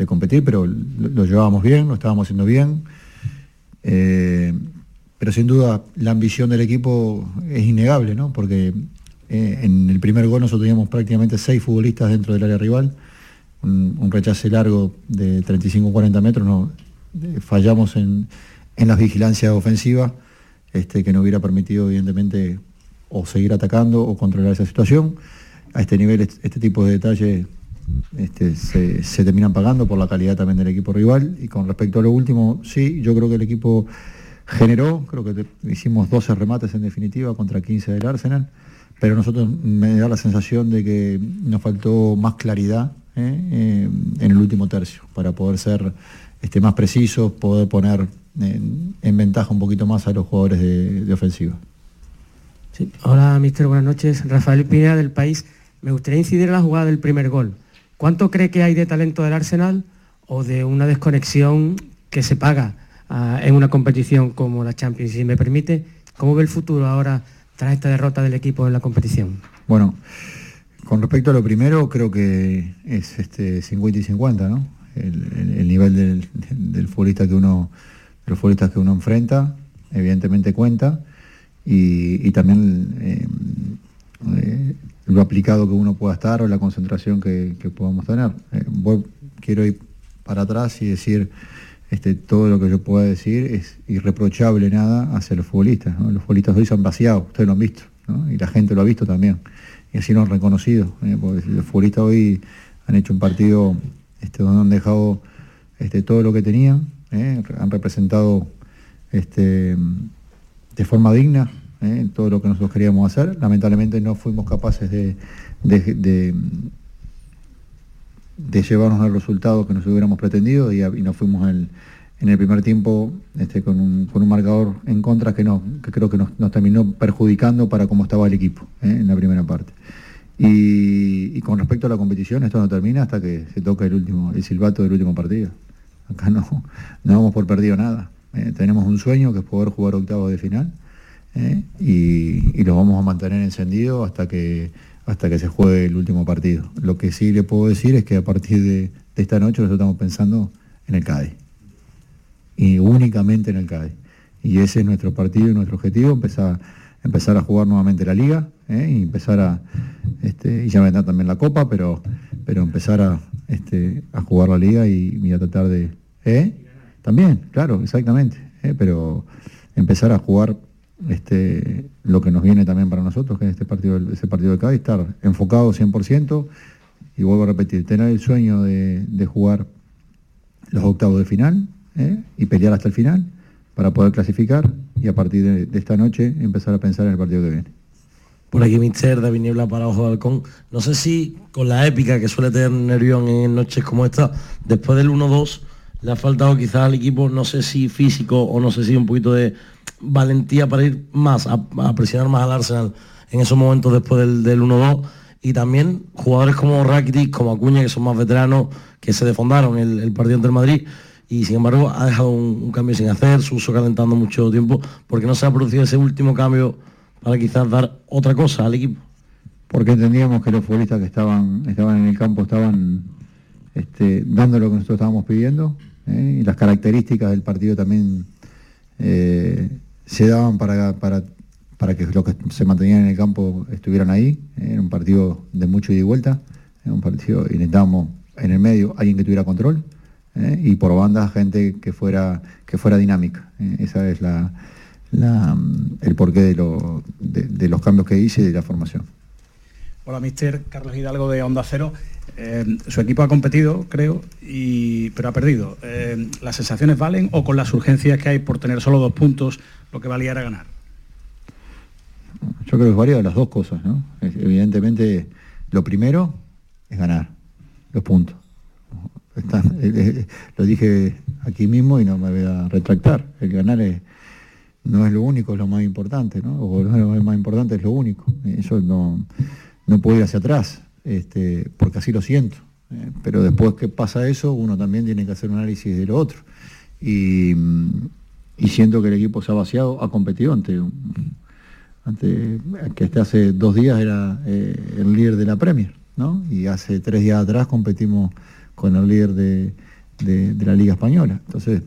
competir, pero lo, llevábamos bien, lo estábamos haciendo bien. Eh, pero sin duda la ambición del equipo es innegable, ¿no? Porque eh, en el primer gol nosotros teníamos prácticamente seis futbolistas dentro del área rival, un, rechace largo de 35-40 metros, no, fallamos en, en las vigilancias ofensivas, este, que no hubiera permitido evidentemente o seguir atacando o controlar esa situación. A este nivel este tipo de detalles este, se, terminan pagando por la calidad también del equipo rival. Y con respecto a lo último, sí, yo creo que el equipo generó, creo que hicimos 12 remates en definitiva contra 15 del Arsenal, pero nosotros me da la sensación de que nos faltó más claridad ¿eh? Eh, en el último tercio para poder ser este, más precisos, poder poner en, ventaja un poquito más a los jugadores de, ofensiva. Hola, mister, buenas noches. Rafael Pineda del País. Me gustaría incidir en la jugada del primer gol. ¿Cuánto cree que hay de talento del Arsenal o de una desconexión que se paga? en una competición como la Champions. Si me permite, ¿cómo ve el futuro ahora tras esta derrota del equipo en la competición? Bueno, con respecto a lo primero, creo que es este 50 y 50, ¿no? El, nivel del, futbolista que uno, de los futbolistas que uno enfrenta, evidentemente cuenta. y, también eh, eh, lo aplicado que uno pueda estar o la concentración que, podamos tener. quiero ir para atrás y decir este, todo lo que yo pueda decir es irreprochable nada hacia los futbolistas. Los futbolistas hoy se han vaciado, ustedes lo han visto, y la gente lo ha visto también, y así lo han reconocido, porque los futbolistas hoy han hecho un partido este, donde han dejado este, todo lo que tenían, han representado este, de forma digna ¿eh? todo lo que nosotros queríamos hacer. Lamentablemente no fuimos capaces de, de, llevarnos al resultado que nos hubiéramos pretendido y, y nos fuimos en el, primer tiempo este, con, un, marcador en contra que, no, que creo que nos, terminó perjudicando para cómo estaba el equipo ¿eh? en la primera parte. Y, con respecto a la competición, esto no termina hasta que se toca el último, el silbato del último partido. Acá no, no vamos por perdido nada. ¿eh? tenemos un sueño que es poder jugar octavos de final ¿eh? y, lo vamos a mantener encendido hasta que, hasta que se juegue el último partido. Lo que sí le puedo decir es que a partir de, esta noche nosotros estamos pensando en el Cádiz y únicamente en el Cádiz. Y ese es nuestro partido y nuestro objetivo, empezar, empezar a jugar nuevamente la liga ¿eh? y empezar a, este, y ya vendrá también la copa, pero, pero empezar a, este, a jugar la liga y, a tratar de... También, claro, exactamente. ¿eh? pero empezar a jugar este, lo que nos viene también para nosotros, que es este partido, ese partido de Cádiz, estar enfocado 100% y vuelvo a repetir, tener el sueño de, jugar los octavos de final ¿eh? y pelear hasta el final para poder clasificar y a partir de, esta noche empezar a pensar en el partido que viene. Por aquí Mister David Niebla para Ojo de Halcón. No sé si con la épica que suele tener Nervión en noches como esta, después del 1-2, le ha faltado quizás al equipo, no sé si físico o no sé si un poquito de valentía para ir más, a, presionar más al Arsenal en esos momentos después del, 1-2 y también jugadores como Rakitic, como Acuña, que son más veteranos, que se defondaron el, el partido ante el Madrid y sin embargo ha dejado un, cambio sin hacer, su uso calentando mucho tiempo, porque no se ha producido ese último cambio para quizás dar otra cosa al equipo. Porque entendíamos que los futbolistas que estaban, estaban en el campo estaban este, dando lo que nosotros estábamos pidiendo ¿eh? y las características del partido también eh, se daban para, para, que los que se mantenían en el campo estuvieran ahí. Era un partido de mucho ida y vuelta, era un partido y necesitábamos en el medio alguien que tuviera control ¿eh? y por banda gente que fuera, que fuera dinámica. esa es la, el porqué de, de los cambios que hice y de la formación. Hola, mister Carlos Hidalgo de Onda Cero. Eh, su equipo ha competido, creo, y, pero ha perdido. Eh, ¿Las sensaciones valen o con las urgencias que hay por tener solo dos puntos lo que valía era ganar? Yo creo que de las dos cosas, ¿no? Evidentemente, lo primero es ganar los puntos. Eh, lo dije aquí mismo y no me voy a retractar. El ganar no es lo único, es lo más importante, ¿no? O lo más importante es lo único. Eso no no puedo ir hacia atrás, este, porque así lo siento. Eh, pero después que pasa eso, uno también tiene que hacer un análisis de lo otro. Y, siento que el equipo se ha vaciado, ha competido ante, ante que este hace dos días era eh, el líder de la Premier, ¿no? Y hace tres días atrás competimos con el líder de, la Liga Española. Entonces,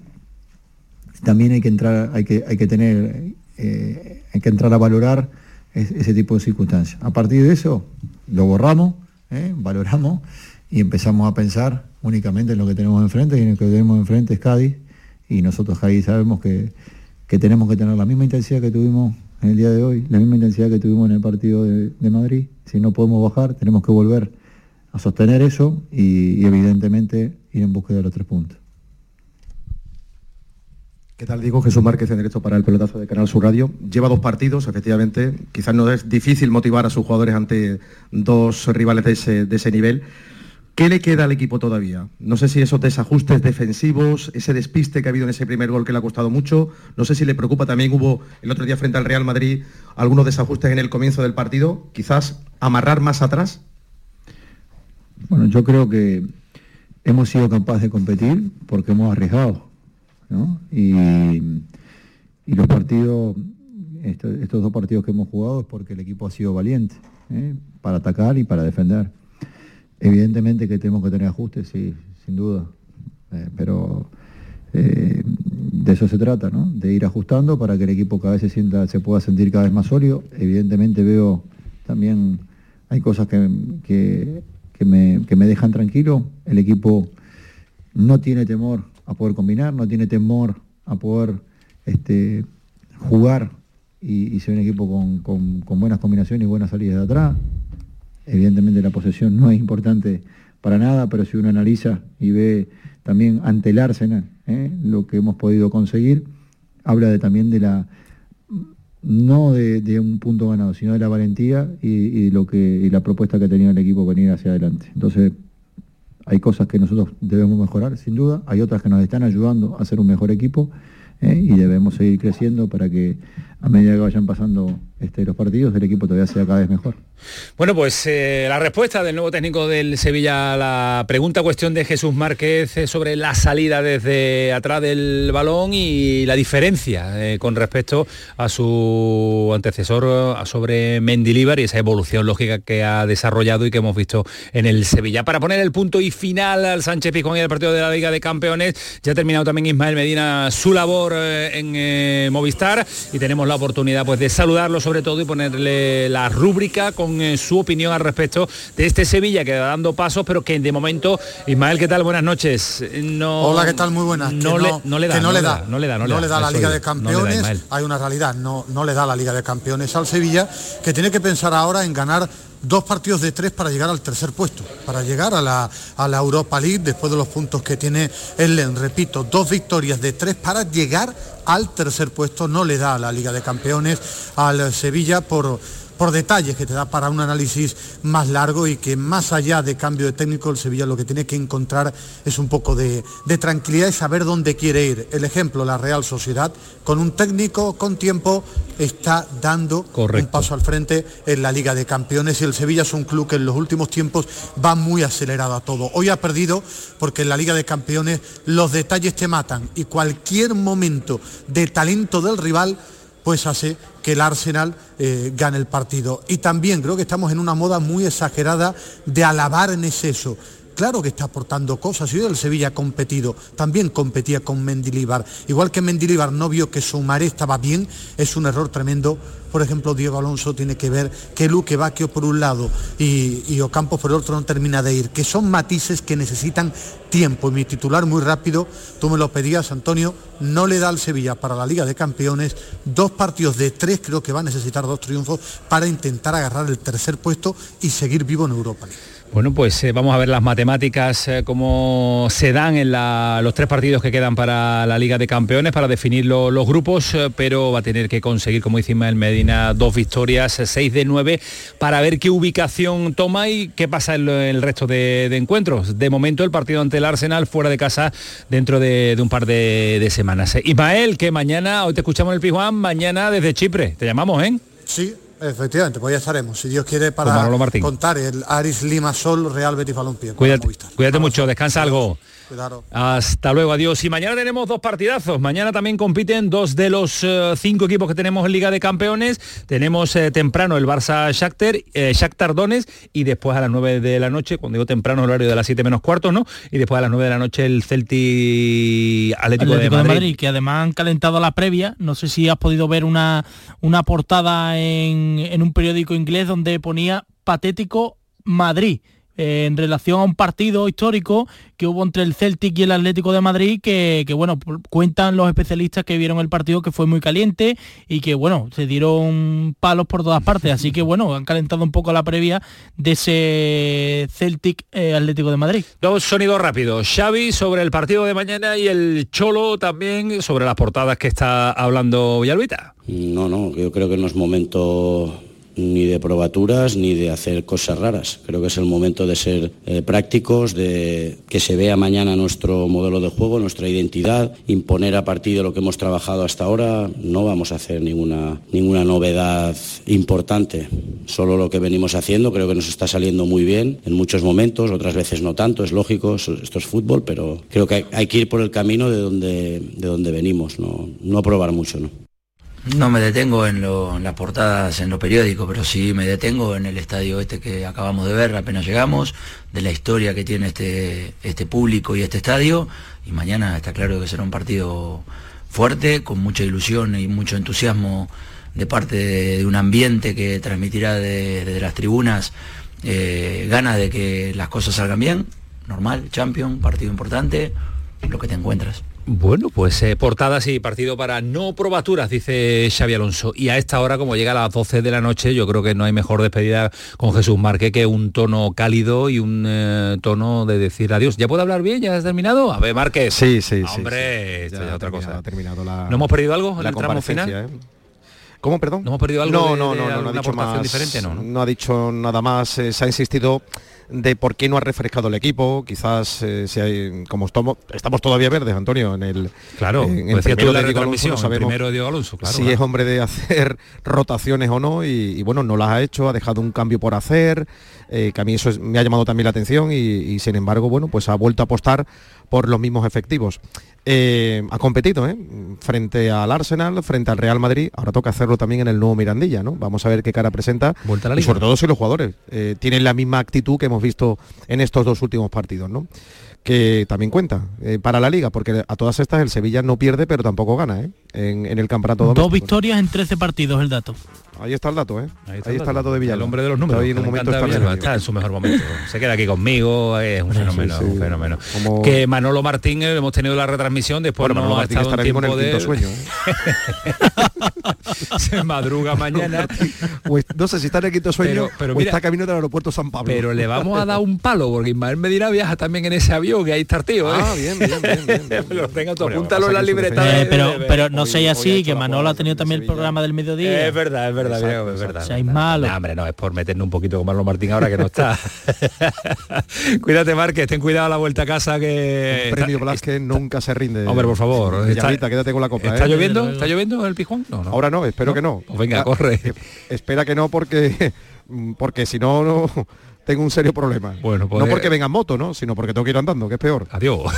también hay que entrar, hay que, hay que tener, eh, hay que entrar a valorar ese tipo de circunstancias. A partir de eso lo borramos, ¿eh? valoramos y empezamos a pensar únicamente en lo que tenemos enfrente y en lo que tenemos enfrente es Cádiz y nosotros ahí sabemos que, tenemos que tener la misma intensidad que tuvimos en el día de hoy, la misma intensidad que tuvimos en el partido de, Madrid. Si no podemos bajar, tenemos que volver a sostener eso y, y evidentemente ir en búsqueda de los tres puntos. ¿Qué tal? Digo Jesús Márquez en directo para el pelotazo de Canal Sur Radio. Lleva dos partidos, efectivamente. Quizás no es difícil motivar a sus jugadores ante dos rivales de ese, nivel. ¿Qué le queda al equipo todavía? No sé si esos desajustes defensivos, ese despiste que ha habido en ese primer gol que le ha costado mucho. No sé si le preocupa también, hubo el otro día frente al Real Madrid algunos desajustes en el comienzo del partido. Quizás amarrar más atrás. Bueno, yo creo que hemos sido capaces de competir porque hemos arriesgado y, los partidos, estos, dos partidos que hemos jugado es porque el equipo ha sido valiente ¿eh? para atacar y para defender. Evidentemente que tenemos que tener ajustes, sí, sin duda, eh, pero eh, de eso se trata, ¿no? De ir ajustando para que el equipo cada vez se sienta, se pueda sentir cada vez más sólido. Evidentemente veo también hay cosas que, que, me, que me dejan tranquilo. El equipo no tiene temor a poder combinar, no tiene temor a poder este, jugar y, ser un equipo con, buenas combinaciones y buenas salidas de atrás. Evidentemente la posesión no es importante para nada, pero si uno analiza y ve también ante el Arsenal ¿eh? lo que hemos podido conseguir, habla de, también de la no de, un punto ganado, sino de la valentía y, lo que, y la propuesta que ha tenido el equipo venir hacia adelante. Entonces, hay cosas que nosotros debemos mejorar, sin duda, hay otras que nos están ayudando a ser un mejor equipo ¿eh? y debemos seguir creciendo para que a medida que vayan pasando este, los partidos el equipo todavía sea cada vez mejor. Bueno, pues eh, la respuesta del nuevo técnico del Sevilla a la pregunta cuestión de Jesús Márquez eh, sobre la salida desde atrás del balón y la diferencia con respecto a su antecesor sobre Mendilibar y esa evolución lógica que ha desarrollado y que hemos visto en el Sevilla. Para poner el punto y final al Sánchez Pizjuán y el partido de la Liga de Campeones, ya ha terminado también Ismael Medina su labor en Movistar y tenemos la oportunidad pues, de saludarlo sobre todo y ponerle la rúbrica con eh, su opinión al respecto de este Sevilla que va dando pasos, pero que de momento, Ismael, ¿qué tal? Buenas noches. No, Hola, ¿qué tal? Muy buenas. No, le, no le da, no, le da, no le da, no le da, la Liga de Campeones. Hay una realidad, no, no le da la Liga de Campeones al Sevilla, que tiene que pensar ahora en ganar dos partidos de tres para llegar al tercer puesto, para llegar a la, a la Europa League después de los puntos que tiene el. Repito, dos victorias de tres para llegar al tercer puesto. No le da a la Liga de Campeones al Sevilla por por detalles que te da para un análisis más largo y que más allá de cambio de técnico, el Sevilla lo que tiene que encontrar es un poco de, tranquilidad y saber dónde quiere ir. El ejemplo, la Real Sociedad, con un técnico con tiempo, está dando un paso al frente en la Liga de Campeones y el Sevilla es un club que en los últimos tiempos va muy acelerado a todo. Hoy ha perdido porque en la Liga de Campeones los detalles te matan y cualquier momento de talento del rival pues hace que el Arsenal eh, gane el partido. Y también creo que estamos en una moda muy exagerada de alabar en exceso claro que está aportando cosas. Y el Sevilla ha competido, también competía con Mendilibar. Igual que Mendilibar no vio que Soumaré estaba bien, es un error tremendo. Por ejemplo, Diego Alonso tiene que ver que Luque Vaquio por un lado y, y Ocampos por el otro no termina de ir, que son matices que necesitan tiempo. Y mi titular muy rápido, tú me lo pedías, Antonio, no le da al Sevilla para la Liga de Campeones dos partidos de tres, creo que va a necesitar dos triunfos para intentar agarrar el tercer puesto y seguir vivo en Europa bueno, pues eh, vamos a ver las matemáticas, eh, cómo se dan en los tres partidos que quedan para la Liga de Campeones, para definir los grupos, eh, pero va a tener que conseguir, como dice el Medina, dos victorias, seis de nueve, para ver qué ubicación toma y qué pasa en el resto de, encuentros. De momento, el partido ante el Arsenal fuera de casa dentro de, un par de, semanas. Ismael, que mañana, hoy te escuchamos en el Pijuán, mañana desde Chipre, te llamamos, ¿eh? Sí, Efectivamente, pues ya estaremos, si Dios quiere, para contar el Aris Lima Sol Real Betis Balompié. Cuídate, cuídate mucho, descansa algo. Hasta luego, adiós. Y mañana tenemos dos partidazos. Mañana también compiten dos de los eh, cinco equipos que tenemos en Liga de Campeones. Tenemos eh, temprano el Barça Shakhtar, eh, Shakhtar Donetsk y después a las 9 de la noche, cuando digo temprano, el horario de las 7 menos cuarto, ¿no? Y después a las 9 de la noche el Celtic Atlético, de, Madrid. Que además han calentado la previa. No sé si has podido ver una, una portada en, en un periódico inglés donde ponía patético Madrid en relación a un partido histórico que hubo entre el Celtic y el Atlético de Madrid que, bueno, cuentan los especialistas que vieron el partido que fue muy caliente y que bueno, se dieron palos por todas partes, así que bueno, han calentado un poco la previa de ese Celtic eh, Atlético de Madrid. Dos sonidos rápidos, Xavi sobre el partido de mañana y el Cholo también sobre las portadas que está hablando Villalbita. No, no, yo creo que no es momento ni de probaturas ni de hacer cosas raras. Creo que es el momento de ser eh, prácticos, de que se vea mañana nuestro modelo de juego, nuestra identidad, imponer a partir de lo que hemos trabajado hasta ahora. No vamos a hacer ninguna, ninguna novedad importante, solo lo que venimos haciendo. Creo que nos está saliendo muy bien en muchos momentos, otras veces no tanto, es lógico, esto es fútbol, pero creo que hay, que ir por el camino de donde, de donde venimos, no, no probar mucho. ¿no? No me detengo en, las portadas en lo periódico, pero sí me detengo en el estadio este que acabamos de ver apenas llegamos, de la historia que tiene este, este público y este estadio. Y mañana está claro que será un partido fuerte, con mucha ilusión y mucho entusiasmo de parte de, un ambiente que transmitirá desde las tribunas eh, ganas de que las cosas salgan bien, normal, champion, partido importante, lo que te encuentras. Bueno, pues eh, portadas y partido para no probaturas, dice Xavi Alonso. Y a esta hora, como llega a las 12 de la noche, yo creo que no hay mejor despedida con Jesús Marque que un tono cálido y un eh, tono de decir adiós. ¿Ya puedo hablar bien? ¿Ya has terminado? A ver, Márquez. Sí, sí, sí. Hombre, esto ya otra cosa. Terminado la, ¿No hemos perdido algo en el tramo final? ¿eh? ¿Cómo, perdón? ¿No hemos perdido algo no, de, no, de no, no, no, ha dicho más, diferente? No, no, ha dicho nada más. se ha insistido de por qué no ha refrescado el equipo, quizás eh, si hay, como estamos, estamos todavía verdes, Antonio, en el claro, en el primero de Diego Alonso, no sabemos primero Diego Alonso, claro, si claro. es hombre de hacer rotaciones o no, y, y, bueno, no las ha hecho, ha dejado un cambio por hacer, eh, que a mí eso es, me ha llamado también la atención y, y, sin embargo, bueno, pues ha vuelto a apostar por los mismos efectivos. Eh, ha competido ¿eh? frente al Arsenal, frente al Real Madrid. Ahora toca hacerlo también en el nuevo Mirandilla, ¿no? Vamos a ver qué cara presenta. Vuelta a la y sobre todo si los jugadores eh, tienen la misma actitud que hemos visto en estos dos últimos partidos, ¿no? Que también cuenta eh, para la liga, porque a todas estas el Sevilla no pierde, pero tampoco gana ¿eh? en, en, el campeonato Dos victorias en 13 partidos el dato. Ahí está el dato, ¿eh? Ahí está, Ahí está el dato de Villalba. El hombre de los números. en un momento está, Villalba, está, en su mejor momento. Se queda aquí conmigo, es un fenómeno, sí, sí. un fenómeno. Como... Que Manolo Martín eh, hemos tenido la retransmisión, después bueno, no Manolo ha estado en mismo en el de... quinto sueño. ¿eh? Se madruga mañana. pues no sé si está en el quinto sueño pero, pero o mira, está camino del aeropuerto San Pablo. Pero le vamos a dar un palo, porque Ismael Medina viaja también en ese avión, que ahí está el tío, ¿eh? Ah, bien, bien, bien. bien, bien. lo tenga tú, apúntalo en la libreta. Eh, pero, pero no sé así, que Manolo ha tenido también el programa del mediodía. Es verdad, es verdad, Es verdad. Seáis malo. No, hombre, no, es por meternos un poquito con Marlon Martín ahora que no está. Cuídate, Márquez, ten cuidado a la vuelta a casa que... El premio Blasque nunca se rinde. Hombre, por favor. Está... quédate con la copa. ¿Está ¿eh? lloviendo? ¿Está lloviendo el Pijón? No, no. Ahora no, espero ¿No? que no. Pues venga, ah, corre. Espera que no porque porque si no, no tengo un serio problema. Bueno, pues, no porque venga en moto, ¿no? Sino porque tengo que ir andando, que es peor. Adiós.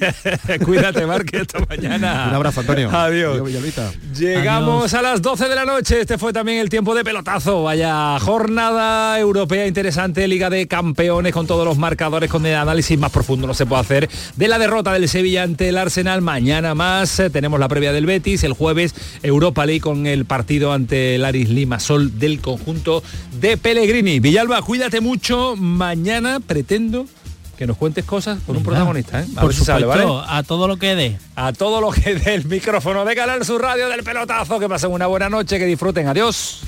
Cuídate, Marque, esta mañana. Un abrazo, Antonio. Adiós. Adiós Llegamos Adiós. a las 12 de la noche. Este fue también el tiempo de pelotazo. Vaya jornada europea interesante, Liga de Campeones con todos los marcadores, con el análisis más profundo no se puede hacer de la derrota del Sevilla ante el Arsenal. Mañana más tenemos la previa del Betis, el jueves Europa League con el partido ante el Aris Limasol del conjunto de Pellegrini. Villalba, cuídate mucho. Mañana pretendo que nos cuentes cosas con un protagonista, ¿eh? A Por sale, ¿vale? a todo lo que dé. A todo lo que dé el micrófono de Canal Sur Radio del pelotazo. Que pasen una buena noche, que disfruten. Adiós.